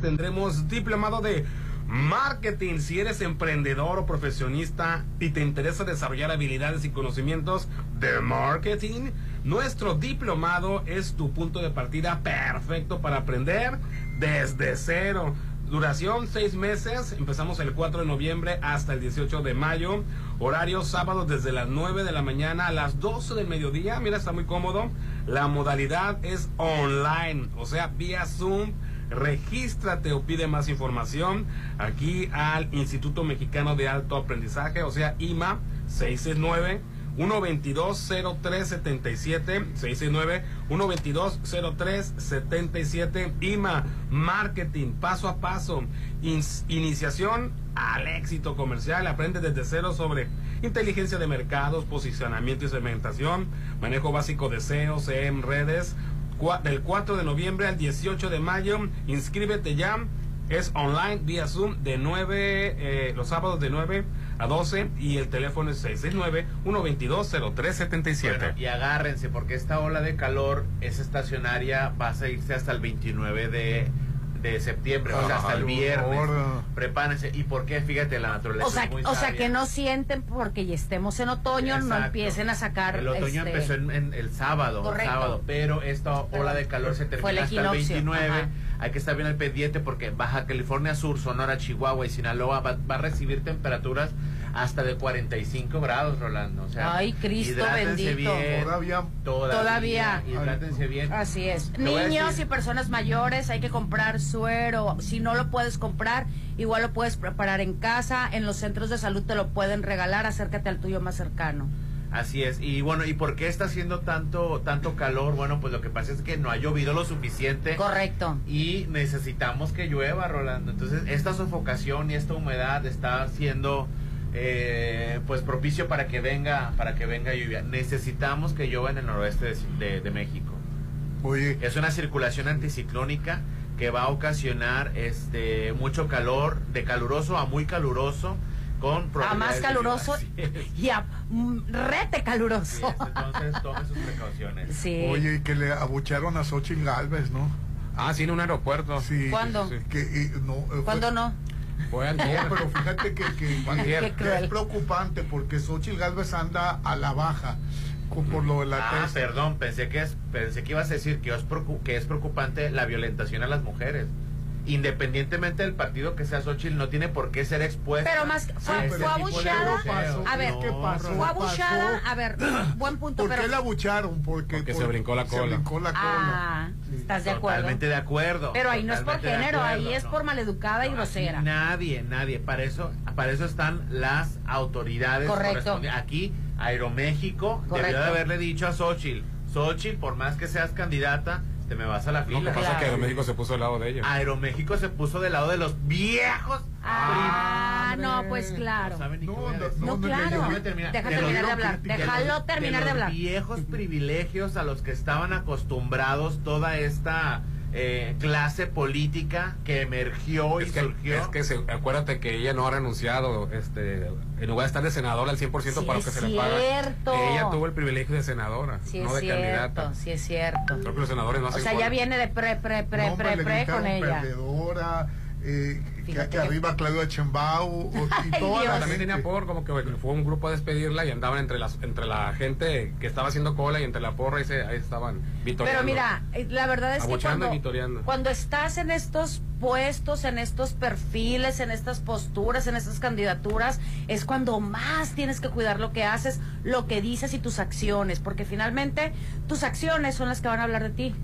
tendremos diplomado de marketing. Si eres emprendedor o profesionista y te interesa desarrollar habilidades y conocimientos de marketing, nuestro diplomado es tu punto de partida perfecto para aprender desde cero. Duración seis meses, empezamos el 4 de noviembre hasta el 18 de mayo. Horario sábado desde las 9 de la mañana a las 12 del mediodía. Mira, está muy cómodo. La modalidad es online, o sea, vía Zoom regístrate o pide más información aquí al Instituto Mexicano de Alto Aprendizaje, o sea, IMA 669 122-0377, 669-122-0377, IMA, marketing, paso a paso, iniciación al éxito comercial, aprende desde cero sobre inteligencia de mercados, posicionamiento y segmentación, manejo básico de SEO, en redes, del 4 de noviembre al 18 de mayo. Inscríbete ya. Es online vía Zoom de 9, eh, los sábados de 9 a 12 y el teléfono es 669-122-0377. Bueno, y agárrense porque esta ola de calor es estacionaria, va a seguirse hasta el 29 de de septiembre, o sea, hasta el viernes. Prepárense. ¿Y por qué? Fíjate, la naturaleza. O sea, o sea que no sienten porque ya estemos en otoño, no empiecen a sacar. El otoño este, empezó en, el sábado, sábado, pero esta ola de calor se termina hasta el 29. Hay que estar bien al pendiente porque Baja California Sur, Sonora, Chihuahua y Sinaloa va, va a recibir temperaturas hasta de 45 grados, Rolando. O sea, Ay, Cristo bendito. Bien, todavía, todavía. Hidrátense bien. Así es. Niños y personas mayores, hay que comprar suero. Si no lo puedes comprar, igual lo puedes preparar en casa. En los centros de salud te lo pueden regalar. Acércate al tuyo más cercano. Así es. Y bueno, ¿y por qué está haciendo tanto tanto calor? Bueno, pues lo que pasa es que no ha llovido lo suficiente. Correcto. Y necesitamos que llueva, Rolando. Entonces, esta sofocación y esta humedad está haciendo eh, pues propicio para que venga para que venga lluvia. Necesitamos que llueva en el noroeste de, México. Es una circulación anticiclónica que va a ocasionar este mucho calor, de caluroso a muy caluroso, con a más caluroso y a mm, rete caluroso. entonces tome sus precauciones. Oye, y que le abucharon a Xochitl Galvez, ¿no? Ah, sí, en un aeropuerto. Sí. ¿Cuándo? Que, no, eh, ¿Cuándo no? Fue pero fíjate que, es preocupante porque Xochitl Galvez anda a la baja por lo de la ah, perdón, pensé que es, pensé que ibas a decir que es, que es preocupante la violentación a las mujeres independientemente del partido que sea Xochitl, no tiene por qué ser expuesta. Pero más, fue, fue abuchada. A ver, ¿qué pasó? Fue abuchada. A ver, buen punto. ¿Por qué la abucharon? Porque, Porque se brincó la cola. Se brincó la cola. Ah, ¿estás de acuerdo? Totalmente de acuerdo. Pero ahí no es por género, ahí es por maleducada y grosera. Nadie, nadie. Para eso, para eso están las autoridades. Correcto. Aquí, Aeroméxico debió de haberle dicho a Xochitl, Xochitl, por más que seas candidata, te me vas a la fila. Lo que pasa es que Aeroméxico se puso del lado de ellos. Aeroméxico se puso del lado de los viejos. Ah, no, pues claro. No, no, claro. Deja terminar de hablar. Déjalo terminar de, hablar. Viejos privilegios a los que estaban acostumbrados toda esta eh, clase política que emergió y surgió. Es que se, acuérdate que ella no ha renunciado, este, en lugar de estar de senadora al 100% para lo que se le paga. Ella tuvo el privilegio de senadora, no de candidata. Sí, es cierto. Creo que los senadores no O sea, ya viene de pre, pre, pre, pre, pre con ella. Perdedora, eh, que, arriba Claudia Chembao y toda También tenía por como que fue un grupo a despedirla y andaban entre las entre la gente que estaba haciendo cola y entre la porra y se, ahí estaban Pero mira, eh, la verdad es que cuando, cuando estás en estos puestos, en estos perfiles, en estas posturas, en estas candidaturas, es cuando más tienes que cuidar lo que haces, lo que dices y tus acciones, porque finalmente tus acciones son las que van a hablar de ti.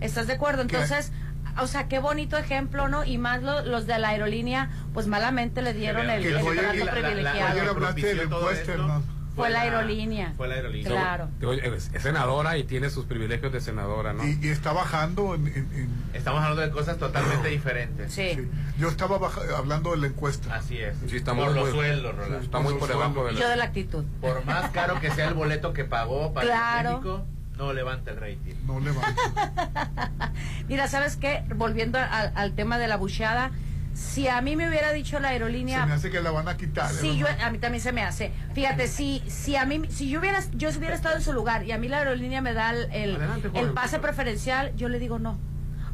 ¿Estás de acuerdo? Entonces, o sea, qué bonito ejemplo, ¿no? Y más los de la aerolínea, pues malamente le dieron el, el trato privilegiado. Fue la aerolínea. Fue la aerolínea. Claro. Es, senadora y tiene sus privilegios de senadora, ¿no? Y, está bajando en, Estamos hablando de cosas totalmente diferentes. Sí. Yo estaba hablando de la encuesta. Así es. Sí, está por los sueldos, Rolando. Está muy por debajo de la... Yo de la actitud. Por más caro que sea el boleto que pagó para México no levanta el rating. No levanta. Mira, ¿sabes qué? Volviendo al, tema de la bucheada, si a mí me hubiera dicho la aerolínea... Se me hace que la van a quitar. Sí, yo, a mí también se me hace. Fíjate, si, si a mí, si yo hubiera, yo hubiera estado en su lugar y a mí la aerolínea me da el, el, pase preferencial, yo le digo no.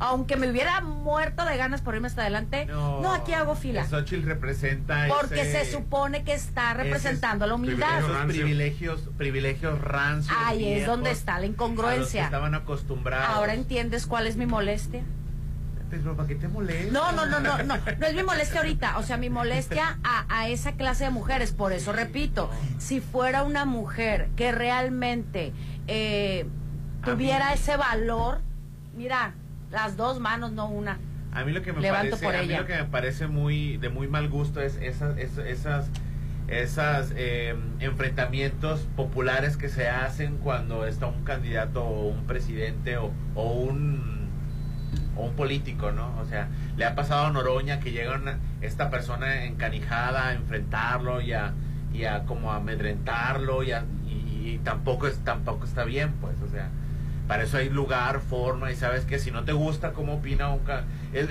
Aunque me hubiera muerto de ganas por irme hasta adelante, no, aquí hago fila. Xochitl representa Porque se supone que está representando la humildad. Esos privilegios, privilegios rancios. Ahí es donde está la incongruencia. estaban acostumbrados. Ahora entiendes cuál es mi molestia. Pero ¿para qué te molesta? No, no, no, no, no, no es mi molestia ahorita, o sea, mi molestia a, a esa clase de mujeres, por eso repito, si fuera una mujer que realmente eh, tuviera ese valor, mira, las dos manos, no una. A mí lo que me parece, a mí lo que me parece muy de muy mal gusto es esas esas esas em, enfrentamientos populares que se hacen cuando está un candidato o un presidente o, o un o un político, ¿no? O sea, le ha pasado a Noroña que llega esta persona encanijada a enfrentarlo y a, y a como amedrentarlo y, y, tampoco es tampoco está bien, pues, o sea, para eso hay lugar, forma, y sabes que si no te gusta cómo opina un...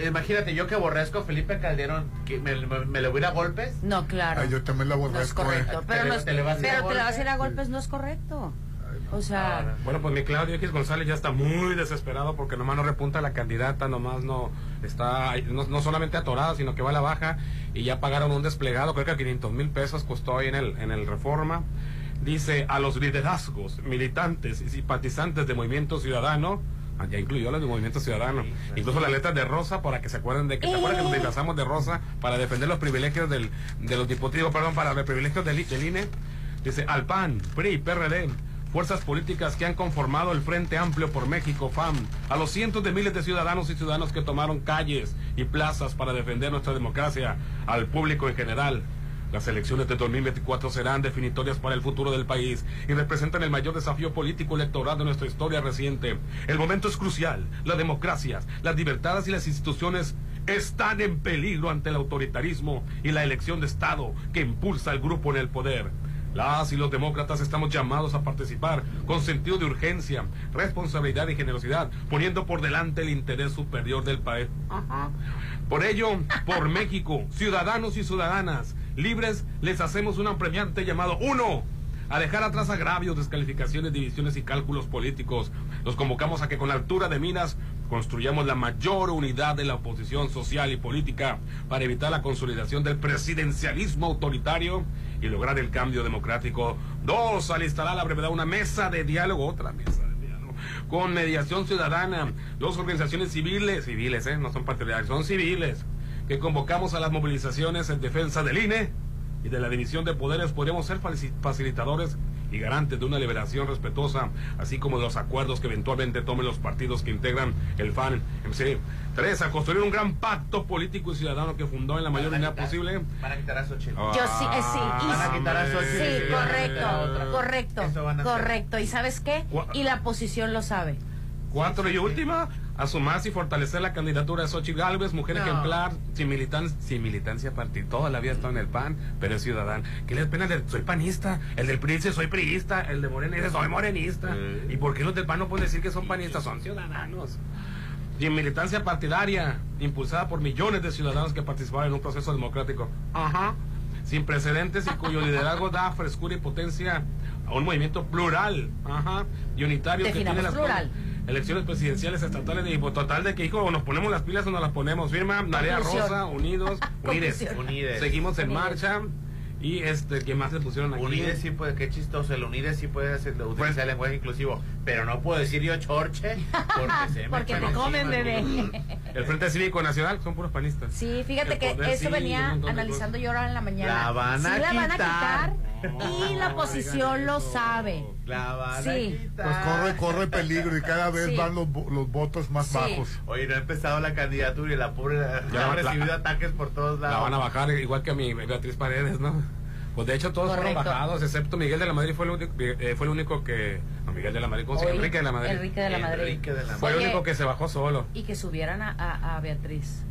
Imagínate, yo que aborrezco a Felipe Calderón, que me, me, le voy a golpes. No, claro. yo también lo aborrezco. No es correcto, pero, te, le vas a hacer a golpes no es correcto. O sea... Bueno, pues mi Claudio X González ya está muy desesperado porque nomás no repunta la candidata, nomás no está, no, solamente atorada, sino que va a la baja y ya pagaron un desplegado, creo que 500 mil pesos costó ahí en el, en el Reforma dice a los liderazgos, militantes y simpatizantes de Movimiento Ciudadano, ah, ya incluyó los de Movimiento Ciudadano, incluso las letras de Rosa para que se acuerden de que se acuerdan que nos eh. disfrazamos de Rosa para defender los privilegios del, de los diputados, perdón, para los privilegios del, del INE, dice al PAN, PRI, PRD, fuerzas políticas que han conformado el Frente Amplio por México, FAM, a los cientos de miles de ciudadanos y ciudadanos que tomaron calles y plazas para defender nuestra democracia, al público en general, las elecciones de 2024 serán definitorias para el futuro del país y representan el mayor desafío político electoral de nuestra historia reciente. El momento es crucial. Las democracias, las libertades y las instituciones están en peligro ante el autoritarismo y la elección de Estado que impulsa al grupo en el poder. Las y los demócratas estamos llamados a participar con sentido de urgencia, responsabilidad y generosidad, poniendo por delante el interés superior del país. Por ello, por México, ciudadanos y ciudadanas, libres, les hacemos un apremiante llamado uno a dejar atrás agravios, descalificaciones, divisiones y cálculos políticos. Los convocamos a que con altura de minas construyamos la mayor unidad de la oposición social y política para evitar la consolidación del presidencialismo autoritario y lograr el cambio democrático. Dos, al instalar a la brevedad una mesa de diálogo, otra mesa de diálogo, con mediación ciudadana. Dos organizaciones civiles, civiles, ¿eh? no son partidarias, son civiles que convocamos a las movilizaciones en defensa del INE y de la división de poderes, podríamos ser facilitadores y garantes de una liberación respetuosa, así como de los acuerdos que eventualmente tomen los partidos que integran el FAN MC. Tres, a construir un gran pacto político y ciudadano que fundó en la mayor unidad posible. Van a quitar a Xochitl. Yo sí, eh, sí. van a quitar a Xochitl. Sí, correcto, correcto, correcto. ¿Y sabes qué? Y la oposición lo sabe. Cuatro y última, a sumarse y fortalecer la candidatura de Xochitl Galvez, mujer ejemplar, sin, militancia, sin militancia partida, toda la vida está en el PAN, pero es ciudadana. ¿Qué le pena soy panista? El del PRI dice soy priista, el de Morena dice soy morenista. ¿Y por qué los del PAN no pueden decir que son panistas? Son ciudadanos. Sin militancia partidaria, impulsada por millones de ciudadanos que participaron en un proceso democrático. Ajá. Sin precedentes y cuyo liderazgo da frescura y potencia a un movimiento plural, ajá, y unitario que tiene las plural elecciones presidenciales estatales y total de que hijo nos ponemos las pilas o nos las ponemos. Firma Marea Rosa Unidos Unides, seguimos en marcha y este que más se pusieron aquí Unides sí puede qué chistoso el Unides sí puede hacer, utilizar pues, el lenguaje inclusivo pero no puedo decir yo chorche porque se porque te comen bebé. el Frente Cívico Nacional son puros panistas. Sí fíjate que eso venía analizando yo ahora en la mañana. La van a, la van a quitar y la oposición lo sabe. La sí. Pues corre, corre peligro y cada vez van los, los, votos más bajos. Oye, no ha empezado la candidatura y la pobre ya ha recibido ataques por todos lados. La van a bajar igual que a mi Beatriz Paredes, ¿no? Pues de hecho todos fueron bajados, excepto Miguel de la Madrid fue el único, eh, fue el único que... No, Miguel de la Madrid, ¿cómo se llama? Enrique de la Madrid. Enrique de la Madrid. Fue el único que se bajó solo. Y que subieran a, a Beatriz.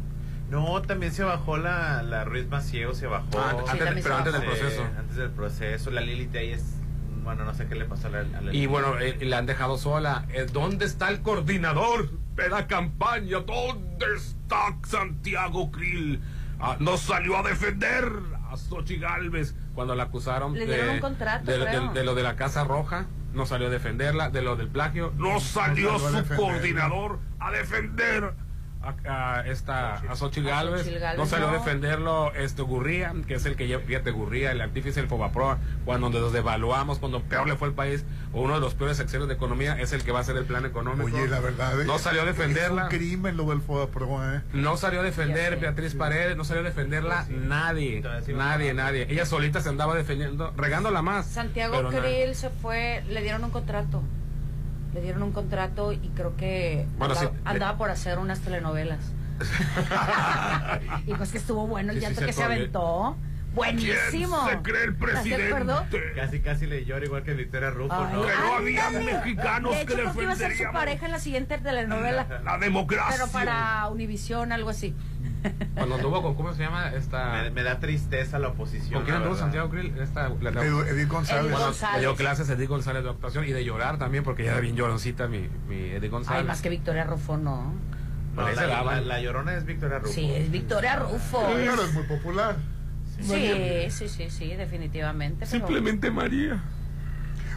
No, también se bajó la, la Ruiz Maciego, se bajó. Ah, antes, pero antes del proceso. antes del proceso. La Lilith ahí es. Bueno, no sé qué le pasó a la, a Y bueno, eh, la han dejado sola. Eh, ¿Dónde está el coordinador de la campaña? ¿Dónde está Santiago Krill? Ah, no salió a defender a Sochi Galvez cuando la acusaron de, de, lo de la Casa Roja. No salió a defenderla. De lo del plagio. No salió su coordinador a defender a, esta a Xochitl Galvez, no salió a defenderlo este Gurría, que es el que fíjate Gurría, el artífice del Fobaproa, cuando nos devaluamos, cuando peor le fue el país, o uno de los peores secciones de economía es el que va a hacer el plan económico. Oye, la verdad no salió a defenderla. Es un crimen lo del Fobaproa, ¿eh? No salió a defender Beatriz Paredes, no salió a defenderla nadie, nadie, nadie. Ella solita se andaba defendiendo, regándola más. Santiago Krill se fue, le dieron un contrato le dieron un contrato y creo que andaba, por hacer unas telenovelas. y pues que estuvo bueno el llanto que se aventó. Buenísimo. ¿Quién se cree el presidente? Casi, casi le llora igual que Victoria Rufo, ¿no? Que no había mexicanos de hecho, que le iba a ser su pareja en la siguiente telenovela. La democracia. Pero para Univisión, algo así. Cuando anduvo con, ¿cómo se llama? Esta... Me, da tristeza la oposición. ¿Con quién anduvo Santiago Krill? Esta, la, Edith González. Edith González. dio clases Edith González de actuación y de llorar también, porque ya era bien lloroncita mi, mi Edith González. Ay, más que Victoria Rufo, no. No, la, la, llorona es Victoria Rufo. Sí, es Victoria Rufo. Claro, es muy popular. Sí, sí, sí, sí, definitivamente. Simplemente María.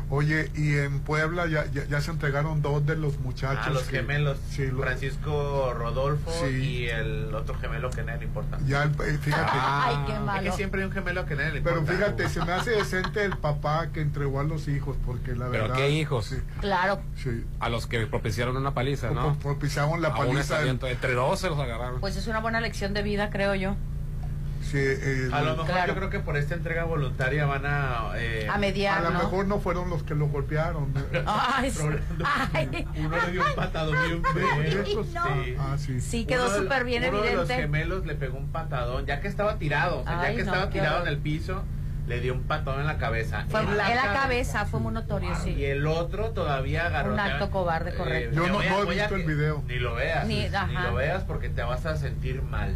Oye, y en Puebla ya, ya, se entregaron dos de los muchachos. Ah, los gemelos. Francisco Rodolfo y el otro gemelo que nadie le importa. Ya, eh, fíjate. Ay, qué malo. Es que siempre hay un gemelo que nadie le importa. Pero fíjate, se me hace decente el papá que entregó a los hijos, porque la verdad. ¿Pero qué hijos? Sí, claro. Sí. A los que propiciaron una paliza, ¿no? Propiciaron la paliza. Entre dos se los agarraron. Pues es una buena lección de vida, creo yo. Eh, a lo mejor yo creo que por esta entrega voluntaria van a... Eh, a mediar, A lo mejor no fueron los que lo golpearon. Ay, Uno le dio un patadón bien feo. Sí. Ah, sí. sí. quedó súper bien uno evidente. Uno de los gemelos le pegó un patadón, ya que estaba tirado, o sea, ya que estaba tirado en el piso le dio un patón en la cabeza. Fue en la, cabeza, fue muy notorio, sí. Y el otro todavía agarró. Un acto cobarde, eh, correcto. yo no, he visto el video. Ni lo veas. Ni, ni, lo veas porque te vas a sentir mal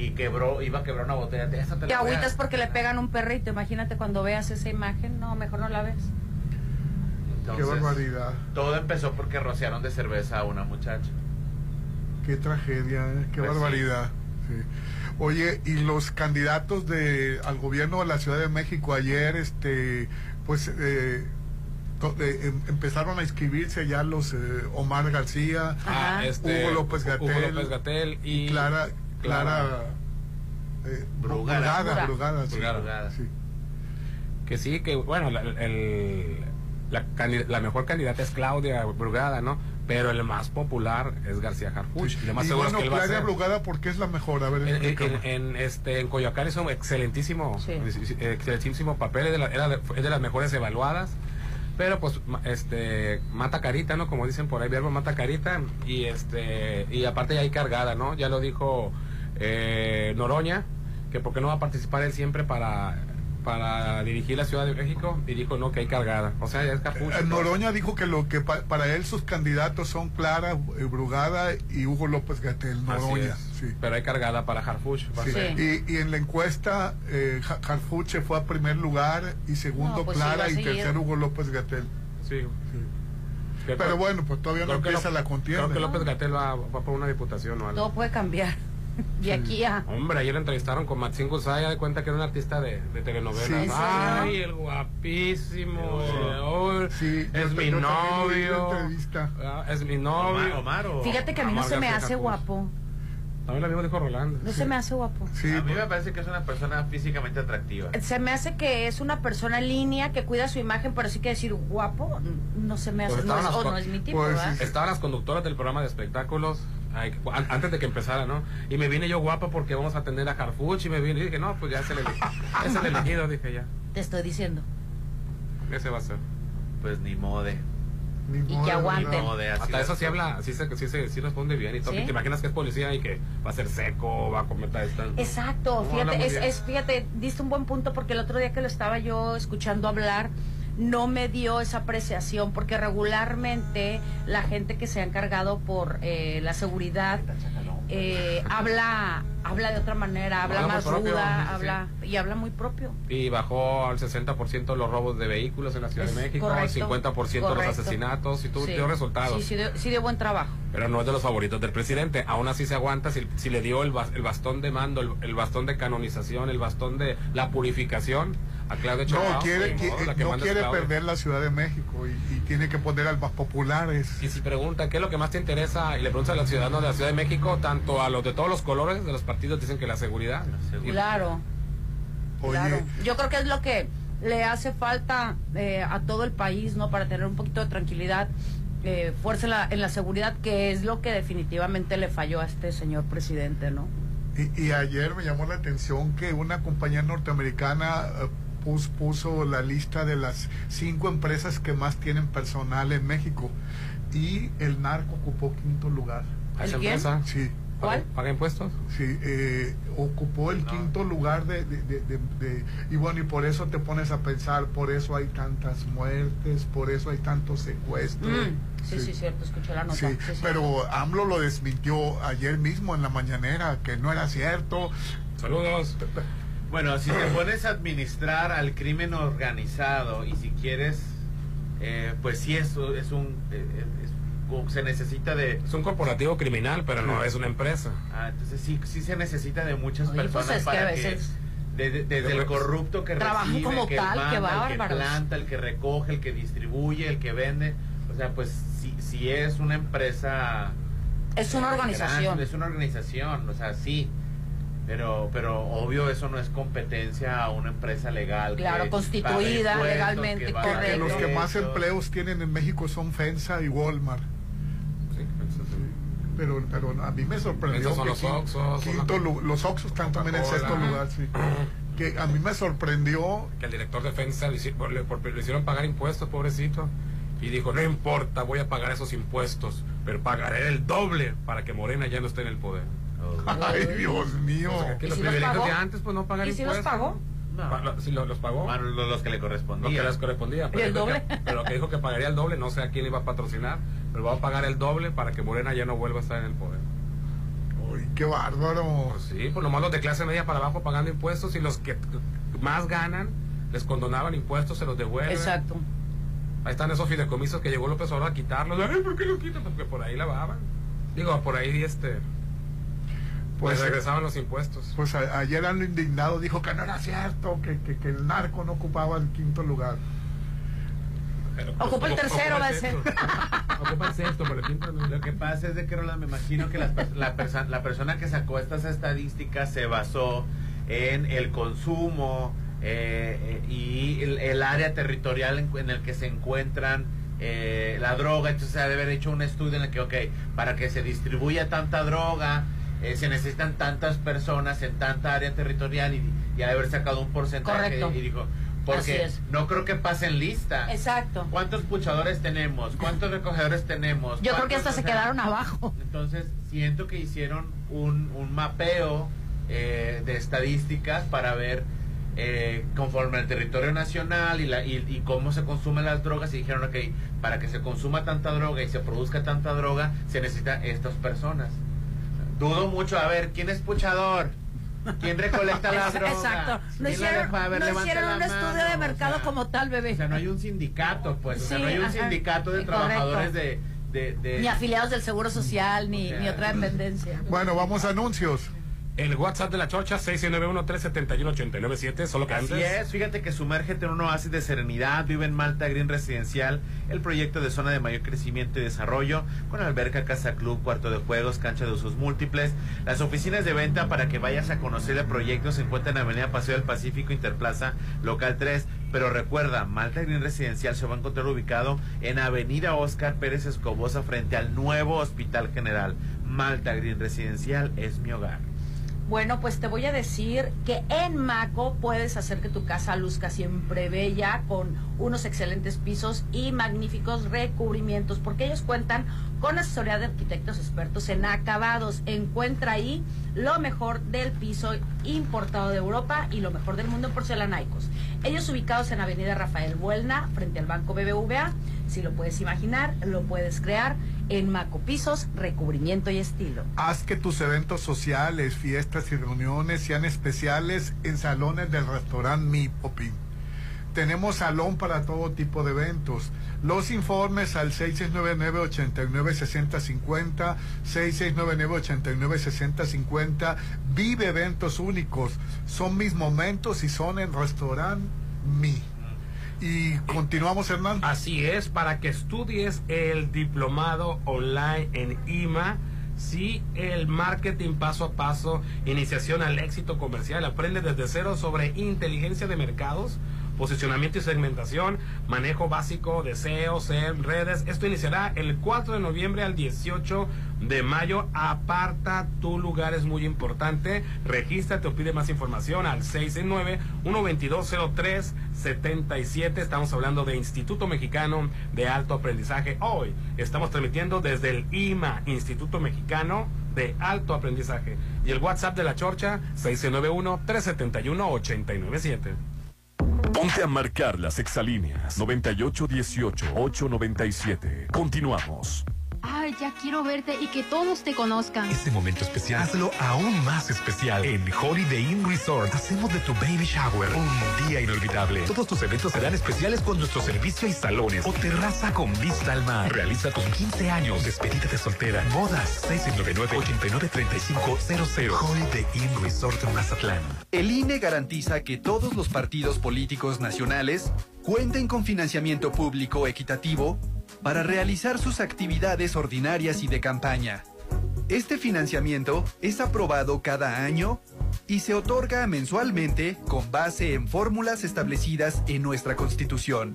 y quebró, iba a quebrar una botella. de te, te agüitas porque le pegan un perrito. Imagínate cuando veas esa imagen. No, mejor no la ves. Qué barbaridad. Todo empezó porque rociaron de cerveza a una muchacha. Qué tragedia, ¿eh? qué pues barbaridad. Oye, y los candidatos de al gobierno de la Ciudad de México ayer, este, pues eh, eh em, empezaron a inscribirse ya los eh, Omar García, este, Hugo López Gatel, Hugo López Gatel y Clara Clara eh, Brugada, Brugada, sí. Que sí, que bueno, el, la, la, mejor candidata es Claudia Brugada, ¿no? Pero el más popular es García Harfuch. Y, más seguro que Claudia Brugada, ¿por qué es la mejor? A ver, en, en, este, en Coyoacán es un excelentísimo, excelentísimo papel, es de, es de las mejores evaluadas. Pero pues este mata carita no como dicen por ahí verbo mata carita. Y este y aparte ya hay cargada no ya lo dijo eh, Noroña, que porque no va a participar él siempre para para dirigir la Ciudad de México y dijo no que hay cargada o sea ya es eh, Noroña dijo que lo que para él sus candidatos son Clara eh, Brugada y Hugo López Gatel Noroña sí. pero hay cargada para Harfuch y, en la encuesta eh, Harfuch fue a primer lugar y segundo pues Clara y tercero Hugo López Gatel. Sí, pero bueno pues todavía no empieza la contienda creo que López Gatel va, va por una diputación o algo. Todo puede cambiar y aquí a... Hombre, ayer entrevistaron con Maxine Guzaya de cuenta que era un artista de, de telenovelas. Ay, el guapísimo. es mi novio. Ah, es mi novio. Fíjate que a mí no se me hace guapo. También lo mismo dijo Rolando. No se me hace guapo. a mí me parece que es una persona físicamente atractiva. Se me hace que es una persona en línea que cuida su imagen, pero sí que decir guapo, no se me hace. Pues no, es, o no es mi tipo, pues, Estaban las conductoras del programa de espectáculos antes de que empezara, ¿no? Y me vine yo guapa porque vamos a atender a Harfuch y me vine y dije, no, pues ya es el, es el elegido, dije ya. Te estoy diciendo. Ese va a ser. Pues ni mode. y que aguanten. Hasta eso sí habla, sí, se, sí, se, sí responde bien y todo. ¿Te imaginas que es policía y que va a ser seco, va a comer esta? Exacto, fíjate, es, es, fíjate, diste un buen punto porque el otro día que lo estaba yo escuchando hablar, no me dio esa apreciación porque regularmente la gente que se ha encargado por eh, la seguridad eh, habla habla de otra manera, habla, más ruda, habla y habla muy propio. Y bajó al 60% los robos de vehículos en la Ciudad de México, al 50% los asesinatos y tuvo dio resultados. Sí, sí dio, buen trabajo. Pero no es de los favoritos del presidente, aún así se aguanta si, si le dio el, el bastón de mando, el, bastón de canonización, el bastón de la purificación a Claudia No quiere, no quiere perder la Ciudad de México y, tiene que poner al más populares. Y si pregunta, ¿qué es lo que más te interesa? Y le pregunta a los ciudadanos de la Ciudad de México, tanto a los de todos los colores de los partidos, dicen que la seguridad. Claro. Claro. Yo creo que es lo que le hace falta eh, a todo el país, ¿no? Para tener un poquito de tranquilidad, eh, fuerza en la, en la, seguridad, que es lo que definitivamente le falló a este señor presidente, ¿no? Y, y ayer me llamó la atención que una compañía norteamericana eh, puso la lista de las cinco empresas que más tienen personal en México y el narco ocupó quinto lugar. ¿Esa empresa? Sí. ¿Cuál? ¿Paga impuestos? Sí, eh, ocupó el quinto lugar de, de, Y bueno, y por eso te pones a pensar, por eso hay tantas muertes, por eso hay tantos secuestros. Mm, sí, sí, cierto, escuché la nota. Sí, pero AMLO lo desmintió ayer mismo en la mañanera, que no era cierto. Saludos. Bueno, si te pones a administrar al crimen organizado y si quieres, eh, pues sí, eso es un... Eh, se necesita de... Es un corporativo criminal, pero no es una empresa. Ah, entonces sí, sí se necesita de muchas pues personas para que... desde el corrupto que recibe, como que tal, manda, que el que planta, el que recoge, el que distribuye, el que vende. O sea, pues si, si es una empresa... Es una organización. es una organización, o sea, sí pero, pero obvio eso no es competencia a una empresa legal. Claro, constituida legalmente, correcto. los que más empleos tienen en México son FENSA y Walmart. Pero, pero a mí me sorprendió que los Oxos, quinto, los Oxos están también en sexto lugar, sí. que a mí me sorprendió que el director de FENSA le, le hicieron pagar impuestos, pobrecito. Y dijo, no importa, voy a pagar esos impuestos, pero pagaré el doble para que Morena ya no esté en el poder. Ay, Dios mío. que los privilegios de antes, pues no pagan ¿Y si los pagó? No. Si los, pagó. Bueno, los, que le correspondían. Los que les correspondía. Pero, el doble? pero lo que dijo que pagaría el doble, no sé a quién iba a patrocinar, pero va a pagar el doble para que Morena ya no vuelva a estar en el poder. Uy, qué bárbaro. Pues sí, pues nomás los de clase media para abajo pagando impuestos y los que más ganan les condonaban impuestos, se los devuelven. Exacto. Ahí están esos fideicomisos que llegó López Obrador a quitarlos. ¿por qué los quitan? Porque por ahí lavaban. Digo, por ahí este pues, pues regresaban los impuestos. Pues ayer lo indignado dijo que no era cierto, que, que, el narco no ocupaba el quinto lugar. Pues, ocupa el tercero, va a ser. Ocupa el sexto, pero el quinto no. Lo que pasa es de que me imagino que la, la, la persona que sacó estas estadísticas se basó en el consumo eh, eh, y el, área territorial en, el que se encuentran eh, la droga. Entonces se debe haber hecho un estudio en el que, ok, para que se distribuya tanta droga eh, se necesitan tantas personas en tanta área territorial y, y haber sacado un porcentaje y dijo porque no creo que pasen lista. Exacto. ¿Cuántos puchadores tenemos? ¿Cuántos recogedores tenemos? Yo creo que hasta se quedaron abajo. Entonces, siento que hicieron un, un mapeo eh, de estadísticas para ver eh, conforme al territorio nacional y, la, y, y, cómo se consumen las drogas y dijeron, ok, para que se consuma tanta droga y se produzca tanta droga, se necesitan estas personas. Dudo mucho. A ver, ¿quién es puchador? ¿Quién recolecta la droga? Exacto. No hicieron, no hicieron un estudio de mercado como tal, bebé. O sea, no hay un sindicato, pues. o sea, no hay un sindicato de trabajadores de, de, de, Ni afiliados del Seguro Social, ni, ni otra dependencia. Bueno, vamos a anuncios. El WhatsApp de la Chocha, 691-371-897, solo que Así es, fíjate que sumérgete en un oasis de serenidad, vive en Malta Green Residencial, el proyecto de zona de mayor crecimiento y desarrollo, con alberca, casa club, cuarto de juegos, cancha de usos múltiples. Las oficinas de venta para que vayas a conocer el proyecto se encuentran en Avenida Paseo del Pacífico, Interplaza, local 3. Pero recuerda, Malta Green Residencial se va a encontrar ubicado en Avenida Oscar Pérez Escobosa, frente al nuevo Hospital General. Malta Green Residencial es mi hogar. Bueno, pues te voy a decir que en Maco puedes hacer que tu casa luzca siempre bella con unos excelentes pisos y magníficos recubrimientos, porque ellos cuentan con asesoría de arquitectos expertos en acabados. Encuentra ahí lo mejor del piso importado de Europa y lo mejor del mundo en porcelanaicos. Ellos ubicados en Avenida Rafael Buelna, frente al Banco BBVA. Si lo puedes imaginar, lo puedes crear en Maco Pisos, recubrimiento y estilo. Haz que tus eventos sociales, fiestas y reuniones sean especiales en salones del restaurante Mi Popi. Tenemos salón para todo tipo de eventos. Los informes al 6699-896050, 6699-896050. Vive eventos únicos. Son mis momentos y son el restaurante Mi. Y continuamos, Hernán. Así es, para que estudies el diplomado online en IMA. Sí, el marketing paso a paso, iniciación al éxito comercial, aprende desde cero sobre inteligencia de mercados, posicionamiento y segmentación, manejo básico de SEO, SEM, redes. Esto iniciará el 4 de noviembre al 18 de mayo. Aparta tu lugar, es muy importante. Regístrate o pide más información al 669-122-0377. Estamos hablando de Instituto Mexicano de Alto Aprendizaje. Hoy estamos transmitiendo desde el IMA, Instituto Mexicano de Alto Aprendizaje. Y el WhatsApp de la Chorcha, 691-371-897. Ponte a marcar las exalíneas 9818-897. Continuamos. Ay, ya quiero verte y que todos te conozcan. Este momento especial, hazlo aún más especial. En Holiday Inn Resort, hacemos de tu baby shower un día inolvidable. Todos tus eventos serán especiales con nuestro servicio y salones o terraza con vista al mar. Realiza tus 15 años, despedida de soltera, bodas, 699-893500. Holiday Inn Resort en Mazatlán. El INE garantiza que todos los partidos políticos nacionales cuenten con financiamiento público equitativo para realizar sus actividades ordinarias y de campaña. Este financiamiento es aprobado cada año y se otorga mensualmente con base en fórmulas establecidas en nuestra Constitución.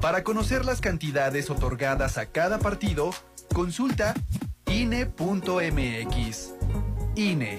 Para conocer las cantidades otorgadas a cada partido, consulta INE.mx. INE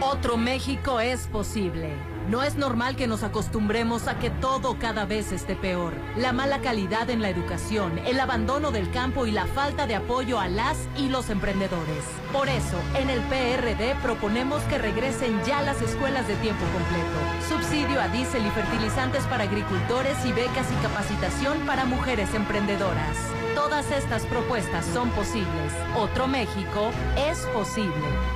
Otro México es posible. No es normal que nos acostumbremos a que todo cada vez esté peor. La mala calidad en la educación, el abandono del campo y la falta de apoyo a las y los emprendedores. Por eso, en el PRD proponemos que regresen ya las escuelas de tiempo completo. Subsidio a diésel y fertilizantes para agricultores y becas y capacitación para mujeres emprendedoras. Todas estas propuestas son posibles. Otro México es posible.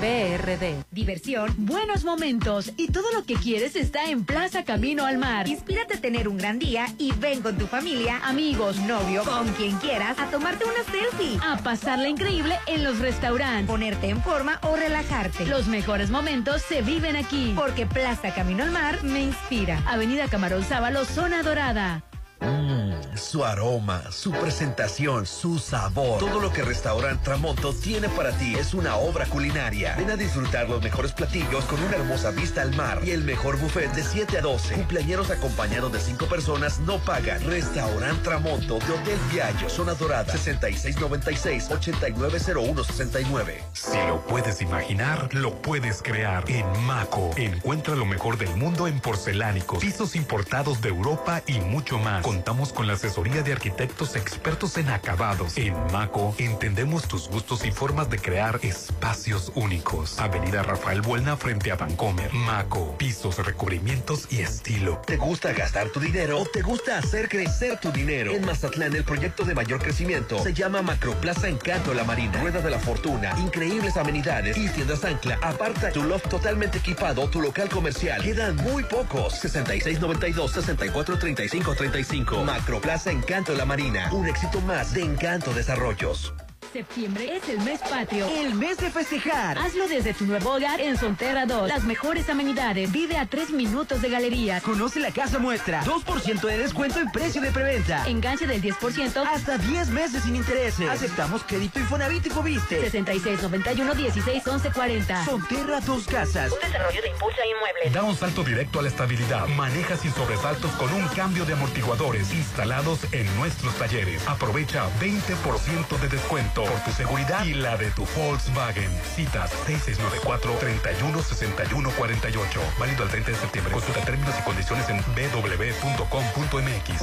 PRD. Diversión, buenos momentos y todo lo que quieres está en Plaza Camino al Mar. Inspírate a tener un gran día y ven con tu familia, amigos, novio, con quien quieras, a tomarte una selfie. A pasarla increíble en los restaurantes. Ponerte en forma o relajarte. Los mejores momentos se viven aquí. Porque Plaza Camino al Mar me inspira. Avenida Camarón Sábalo, Zona Dorada. Mmm, su aroma, su presentación, su sabor. Todo lo que Restaurant Tramonto tiene para ti es una obra culinaria. Ven a disfrutar los mejores platillos con una hermosa vista al mar y el mejor buffet de 7 a 12. Cumpleañeros acompañados de 5 personas no pagan. Restaurant Tramonto de Hotel Viallo, Zona Dorada, 6696-890169. Si lo puedes imaginar, lo puedes crear. En Maco, encuentra lo mejor del mundo en porcelánicos, pisos importados de Europa y mucho más contamos con la asesoría de arquitectos expertos en acabados. En Maco entendemos tus gustos y formas de crear espacios únicos. Avenida Rafael Buelna frente a Vancomer. Maco, pisos, recubrimientos y estilo. ¿Te gusta gastar tu dinero o te gusta hacer crecer tu dinero? En Mazatlán el proyecto de mayor crecimiento se llama Macroplaza Encanto La Marina. Rueda de la Fortuna, increíbles amenidades y tiendas ancla. Aparta tu loft totalmente equipado, tu local comercial. Quedan muy pocos. 6692 6435 35 Macroplaza Encanto La Marina. Un éxito más de Encanto Desarrollos. Septiembre es el mes patrio, el mes de festejar. Hazlo desde tu nuevo hogar en Soltera 2. Las mejores amenidades. Vive a tres minutos de galería. Conoce la casa muestra. 2% de descuento en precio de preventa. Enganche del 10%. Hasta 10 meses sin intereses. Aceptamos crédito Infonavit y Fobiste. 6691 16 11 40. Soltera Dos Casas. Un desarrollo de Impulsa Inmuebles. Da un salto directo a la estabilidad. Maneja sin sobresaltos con un cambio de amortiguadores instalados en nuestros talleres. Aprovecha 20% de descuento por tu seguridad y la de tu Volkswagen. Citas 6694-316148. Válido al 30 de septiembre. Consulta términos y condiciones en www.com.mx.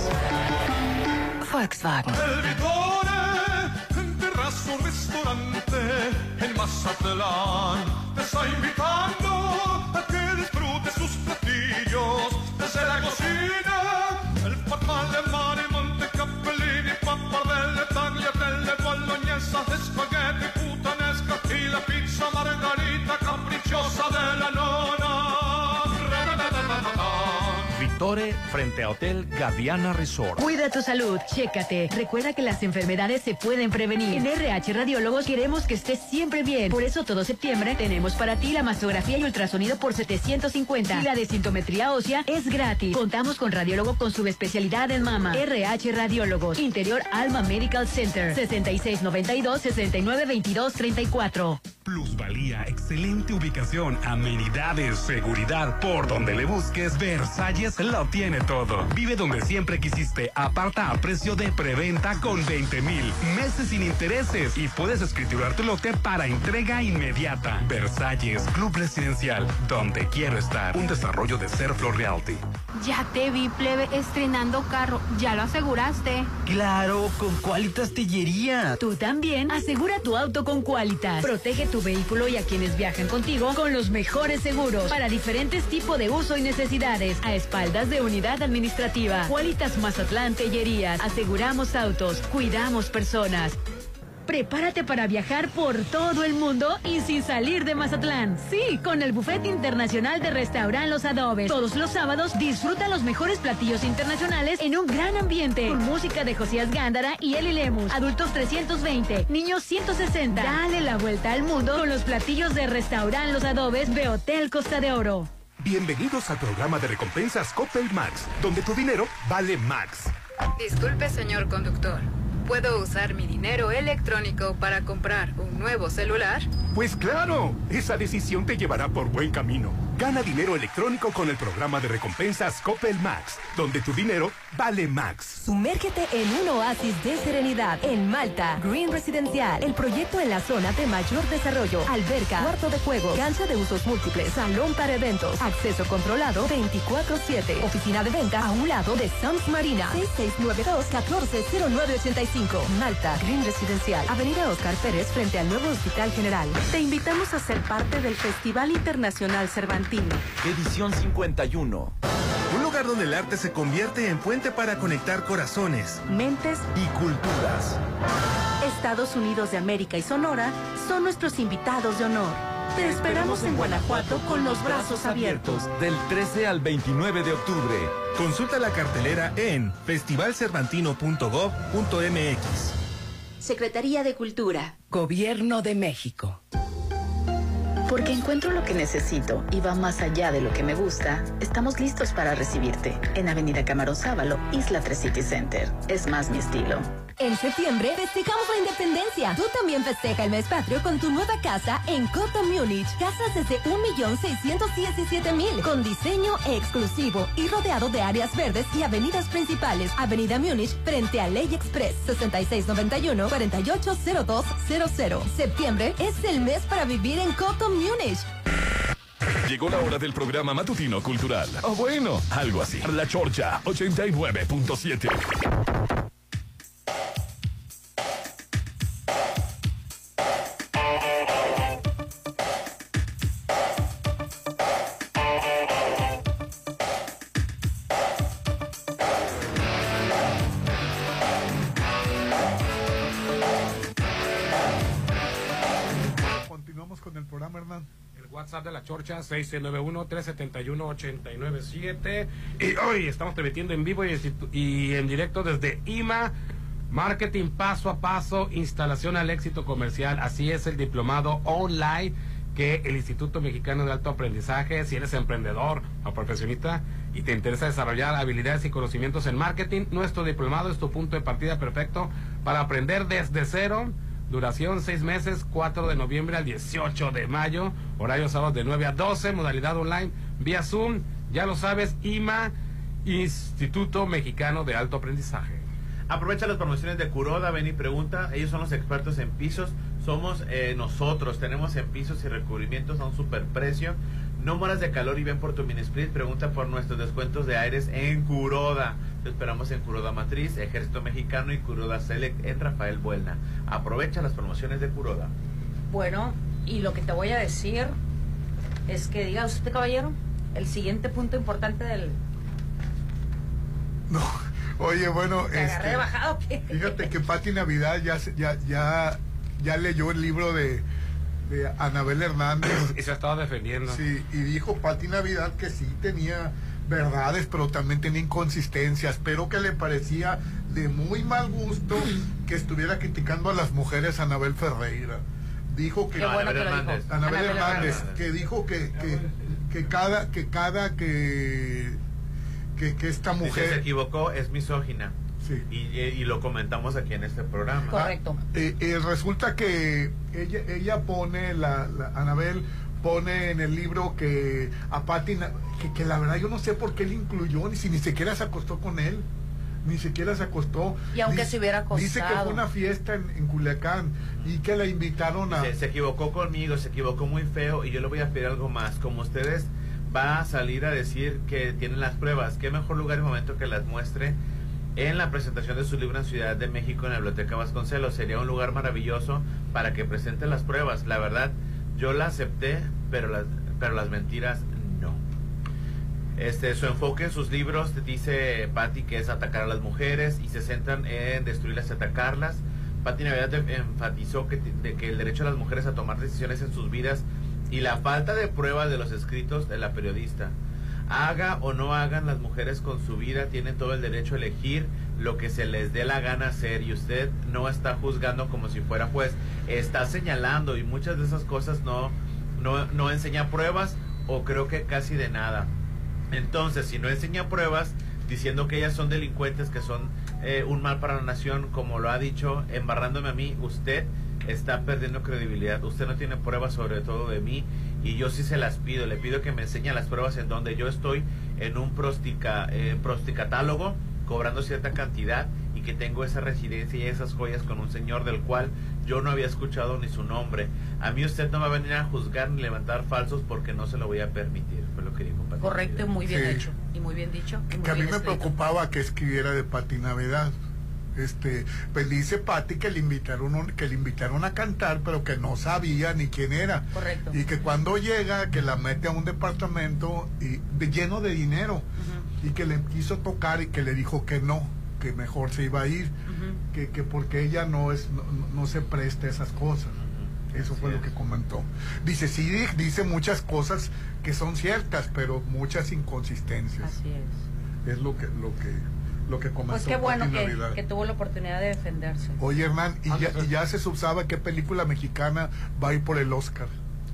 Volkswagen. El Vitore, en terrazo restaurante, en Mazatlán, te está invitando Norte, frente a Hotel Gaviana Resort. Cuida tu salud, chécate. Recuerda que las enfermedades se pueden prevenir. En RH Radiólogos queremos que estés siempre bien. Por eso todo septiembre tenemos para ti la mastografía y ultrasonido por 750. Y la desintometría ósea es gratis. Contamos con radiólogo con su especialidad en mama. RH Radiólogos. Interior Alma Medical Center. 6692 6922 34. Plusvalía, excelente ubicación, amenidades, seguridad. Por donde le busques, Versalles lo tiene todo. Vive donde siempre quisiste. Aparta a precio de preventa con 20 mil meses sin intereses y puedes escriturar tu lote para entrega inmediata. Versalles, Club Residencial, donde quiero estar. Un desarrollo de Serflo Realty. Ya te vi, plebe, estrenando carro. ¿Ya lo aseguraste? Claro, con Qualitas Tillería. Tú también asegura tu auto con Qualitas. Protege tu vehículo y a quienes viajan contigo con los mejores seguros para diferentes tipos de uso y necesidades a espaldas de unidad administrativa. Qualitas Mazatlán Tellerías. Aseguramos autos, cuidamos personas. Prepárate para viajar por todo el mundo y sin salir de Mazatlán. Sí, con el Buffet Internacional de Restaurant Los Adobes. Todos los sábados disfruta los mejores platillos internacionales en un gran ambiente. Con música de Josías Gándara y Eli Lemus. Adultos 320, niños 160. Dale la vuelta al mundo con los platillos de Restaurant Los Adobes de Hotel Costa de Oro. Bienvenidos al programa de recompensas Coppel Max, donde tu dinero vale Max. Disculpe, señor conductor. ¿Puedo usar mi dinero electrónico para comprar un nuevo celular? Pues claro, esa decisión te llevará por buen camino. Gana dinero electrónico con el programa de recompensas Coppel Max, donde tu dinero vale Max. Sumérgete en un oasis de serenidad en Malta, Green Residencial, el proyecto en la zona de mayor desarrollo, alberca, cuarto de juego, cancha de usos múltiples, salón para eventos, acceso controlado 24/7, oficina de venta a un lado de Sams Marina, 6692-140985, Malta, Green Residencial, Avenida Oscar Pérez frente al nuevo Hospital General. Te invitamos a ser parte del Festival Internacional Cervantes Edición 51. Un lugar donde el arte se convierte en puente para conectar corazones, mentes y culturas. Estados Unidos de América y Sonora son nuestros invitados de honor. Te esperamos en Guanajuato con los brazos abiertos. Del 13 al 29 de octubre. Consulta la cartelera en festivalcervantino.gov.mx. Secretaría de Cultura. Gobierno de México. Porque encuentro lo que necesito y va más allá de lo que me gusta, estamos listos para recibirte en Avenida Camarón Sábalo, Isla 3 City Center. Es más mi estilo. En septiembre festejamos la independencia. Tú también festeja el mes patrio con tu nueva casa en Coto Múnich. Casas desde 1.617.000 con diseño exclusivo y rodeado de áreas verdes y avenidas principales. Avenida Múnich frente a Ley Express 6691-480200. Septiembre es el mes para vivir en Coto Múnich. Llegó la hora del programa matutino cultural. O bueno, algo así. La Chorcha 89.7. Chorcha 691-371-897. Y hoy estamos transmitiendo en vivo y, en directo desde IMA. Marketing paso a paso, instalación al éxito comercial. Así es el diplomado online que el Instituto Mexicano de Alto Aprendizaje, si eres emprendedor o profesionista y te interesa desarrollar habilidades y conocimientos en marketing, nuestro diplomado es tu punto de partida perfecto para aprender desde cero Duración seis meses, 4 de noviembre al 18 de mayo. Horario sábado de 9 a 12, modalidad online, vía Zoom. Ya lo sabes, IMA, Instituto Mexicano de Alto Aprendizaje. Aprovecha las promociones de Curoda, ven y pregunta. Ellos son los expertos en pisos. Somos eh, nosotros. Tenemos en pisos y recubrimientos a un super precio. No moras de calor y ven por tu mini split. Pregunta por nuestros descuentos de aires en Curoda. Te esperamos en Curoda Matriz, Ejército Mexicano y Curoda Select en Rafael Buelna. Aprovecha las promociones de Curoda. Bueno, y lo que te voy a decir es que diga usted, caballero, el siguiente punto importante del. No, oye, bueno. ¿Te este, bajado, Fíjate que Pati Navidad ya, ya, ya, ya leyó el libro de de Anabel Hernández. y se estaba defendiendo. Sí, y dijo Pati Navidad que sí tenía verdades, pero también tenía inconsistencias, pero que le parecía de muy mal gusto que estuviera criticando a las mujeres a Anabel Ferreira. Dijo que... Anabel Hernández. Anabel Hernández, que dijo que, que, que cada que cada que que, que esta mujer se equivocó es misógina sí. y, y, lo comentamos aquí en este programa. Correcto. Eh, eh, resulta que ella ella pone la, la, Anabel pone en el libro que a Patti que, que, la verdad yo no sé por qué le incluyó ni si ni siquiera se acostó con él ni siquiera se acostó. Y aunque se hubiera acostado. Dice que fue una fiesta en, en Culiacán y que la invitaron a... Se, se, equivocó conmigo, se equivocó muy feo y yo le voy a pedir algo más. Como ustedes va a salir a decir que tienen las pruebas, qué mejor lugar y momento que las muestre en la presentación de su libro en Ciudad de México en la Biblioteca Vasconcelos. Sería un lugar maravilloso para que presente las pruebas. La verdad, yo la acepté, pero las, pero las mentiras este, su enfoque en sus libros dice Patti que es atacar a las mujeres y se centran en destruirlas y atacarlas. Patti Navidad enfatizó que, de que el derecho a las mujeres a tomar decisiones en sus vidas y la falta de pruebas de los escritos de la periodista. Haga o no hagan las mujeres con su vida, tienen todo el derecho a elegir lo que se les dé la gana hacer y usted no está juzgando como si fuera juez, está señalando y muchas de esas cosas no, no, no enseña pruebas o creo que casi de nada. Entonces, si no enseña pruebas diciendo que ellas son delincuentes, que son eh, un mal para la nación, como lo ha dicho, embarrándome a mí, usted está perdiendo credibilidad. Usted no tiene pruebas sobre todo de mí y yo sí se las pido. Le pido que me enseñe las pruebas en donde yo estoy en un prostica, eh, prosticatálogo cobrando cierta cantidad y que tengo esa residencia y esas joyas con un señor del cual yo no había escuchado ni su nombre. A mí usted no va a venir a juzgar ni levantar falsos porque no se lo voy a permitir, fue lo que dijo Pati Correcto muy bien hecho. Y muy bien dicho. que a mí me preocupaba que escribiera de Pati Navidad. Este, pues dice Pati que le invitaron que le invitaron a cantar, pero que no sabía ni quién era. Correcto. Y que cuando llega, que la mete a un departamento y, lleno de dinero y que le quiso tocar y que le dijo que no, que mejor se iba a ir, que, que, porque ella no es no, no se presta a esas cosas. Eso fue lo que comentó. Dice, sí, dice muchas cosas que son ciertas, pero muchas inconsistencias. Así es. Es lo que, lo que, lo que comentó. Pues qué bueno que, que, tuvo la oportunidad de defenderse. Oye, Hernán, y, ya, y ya se subsaba qué película mexicana va a ir por el Oscar.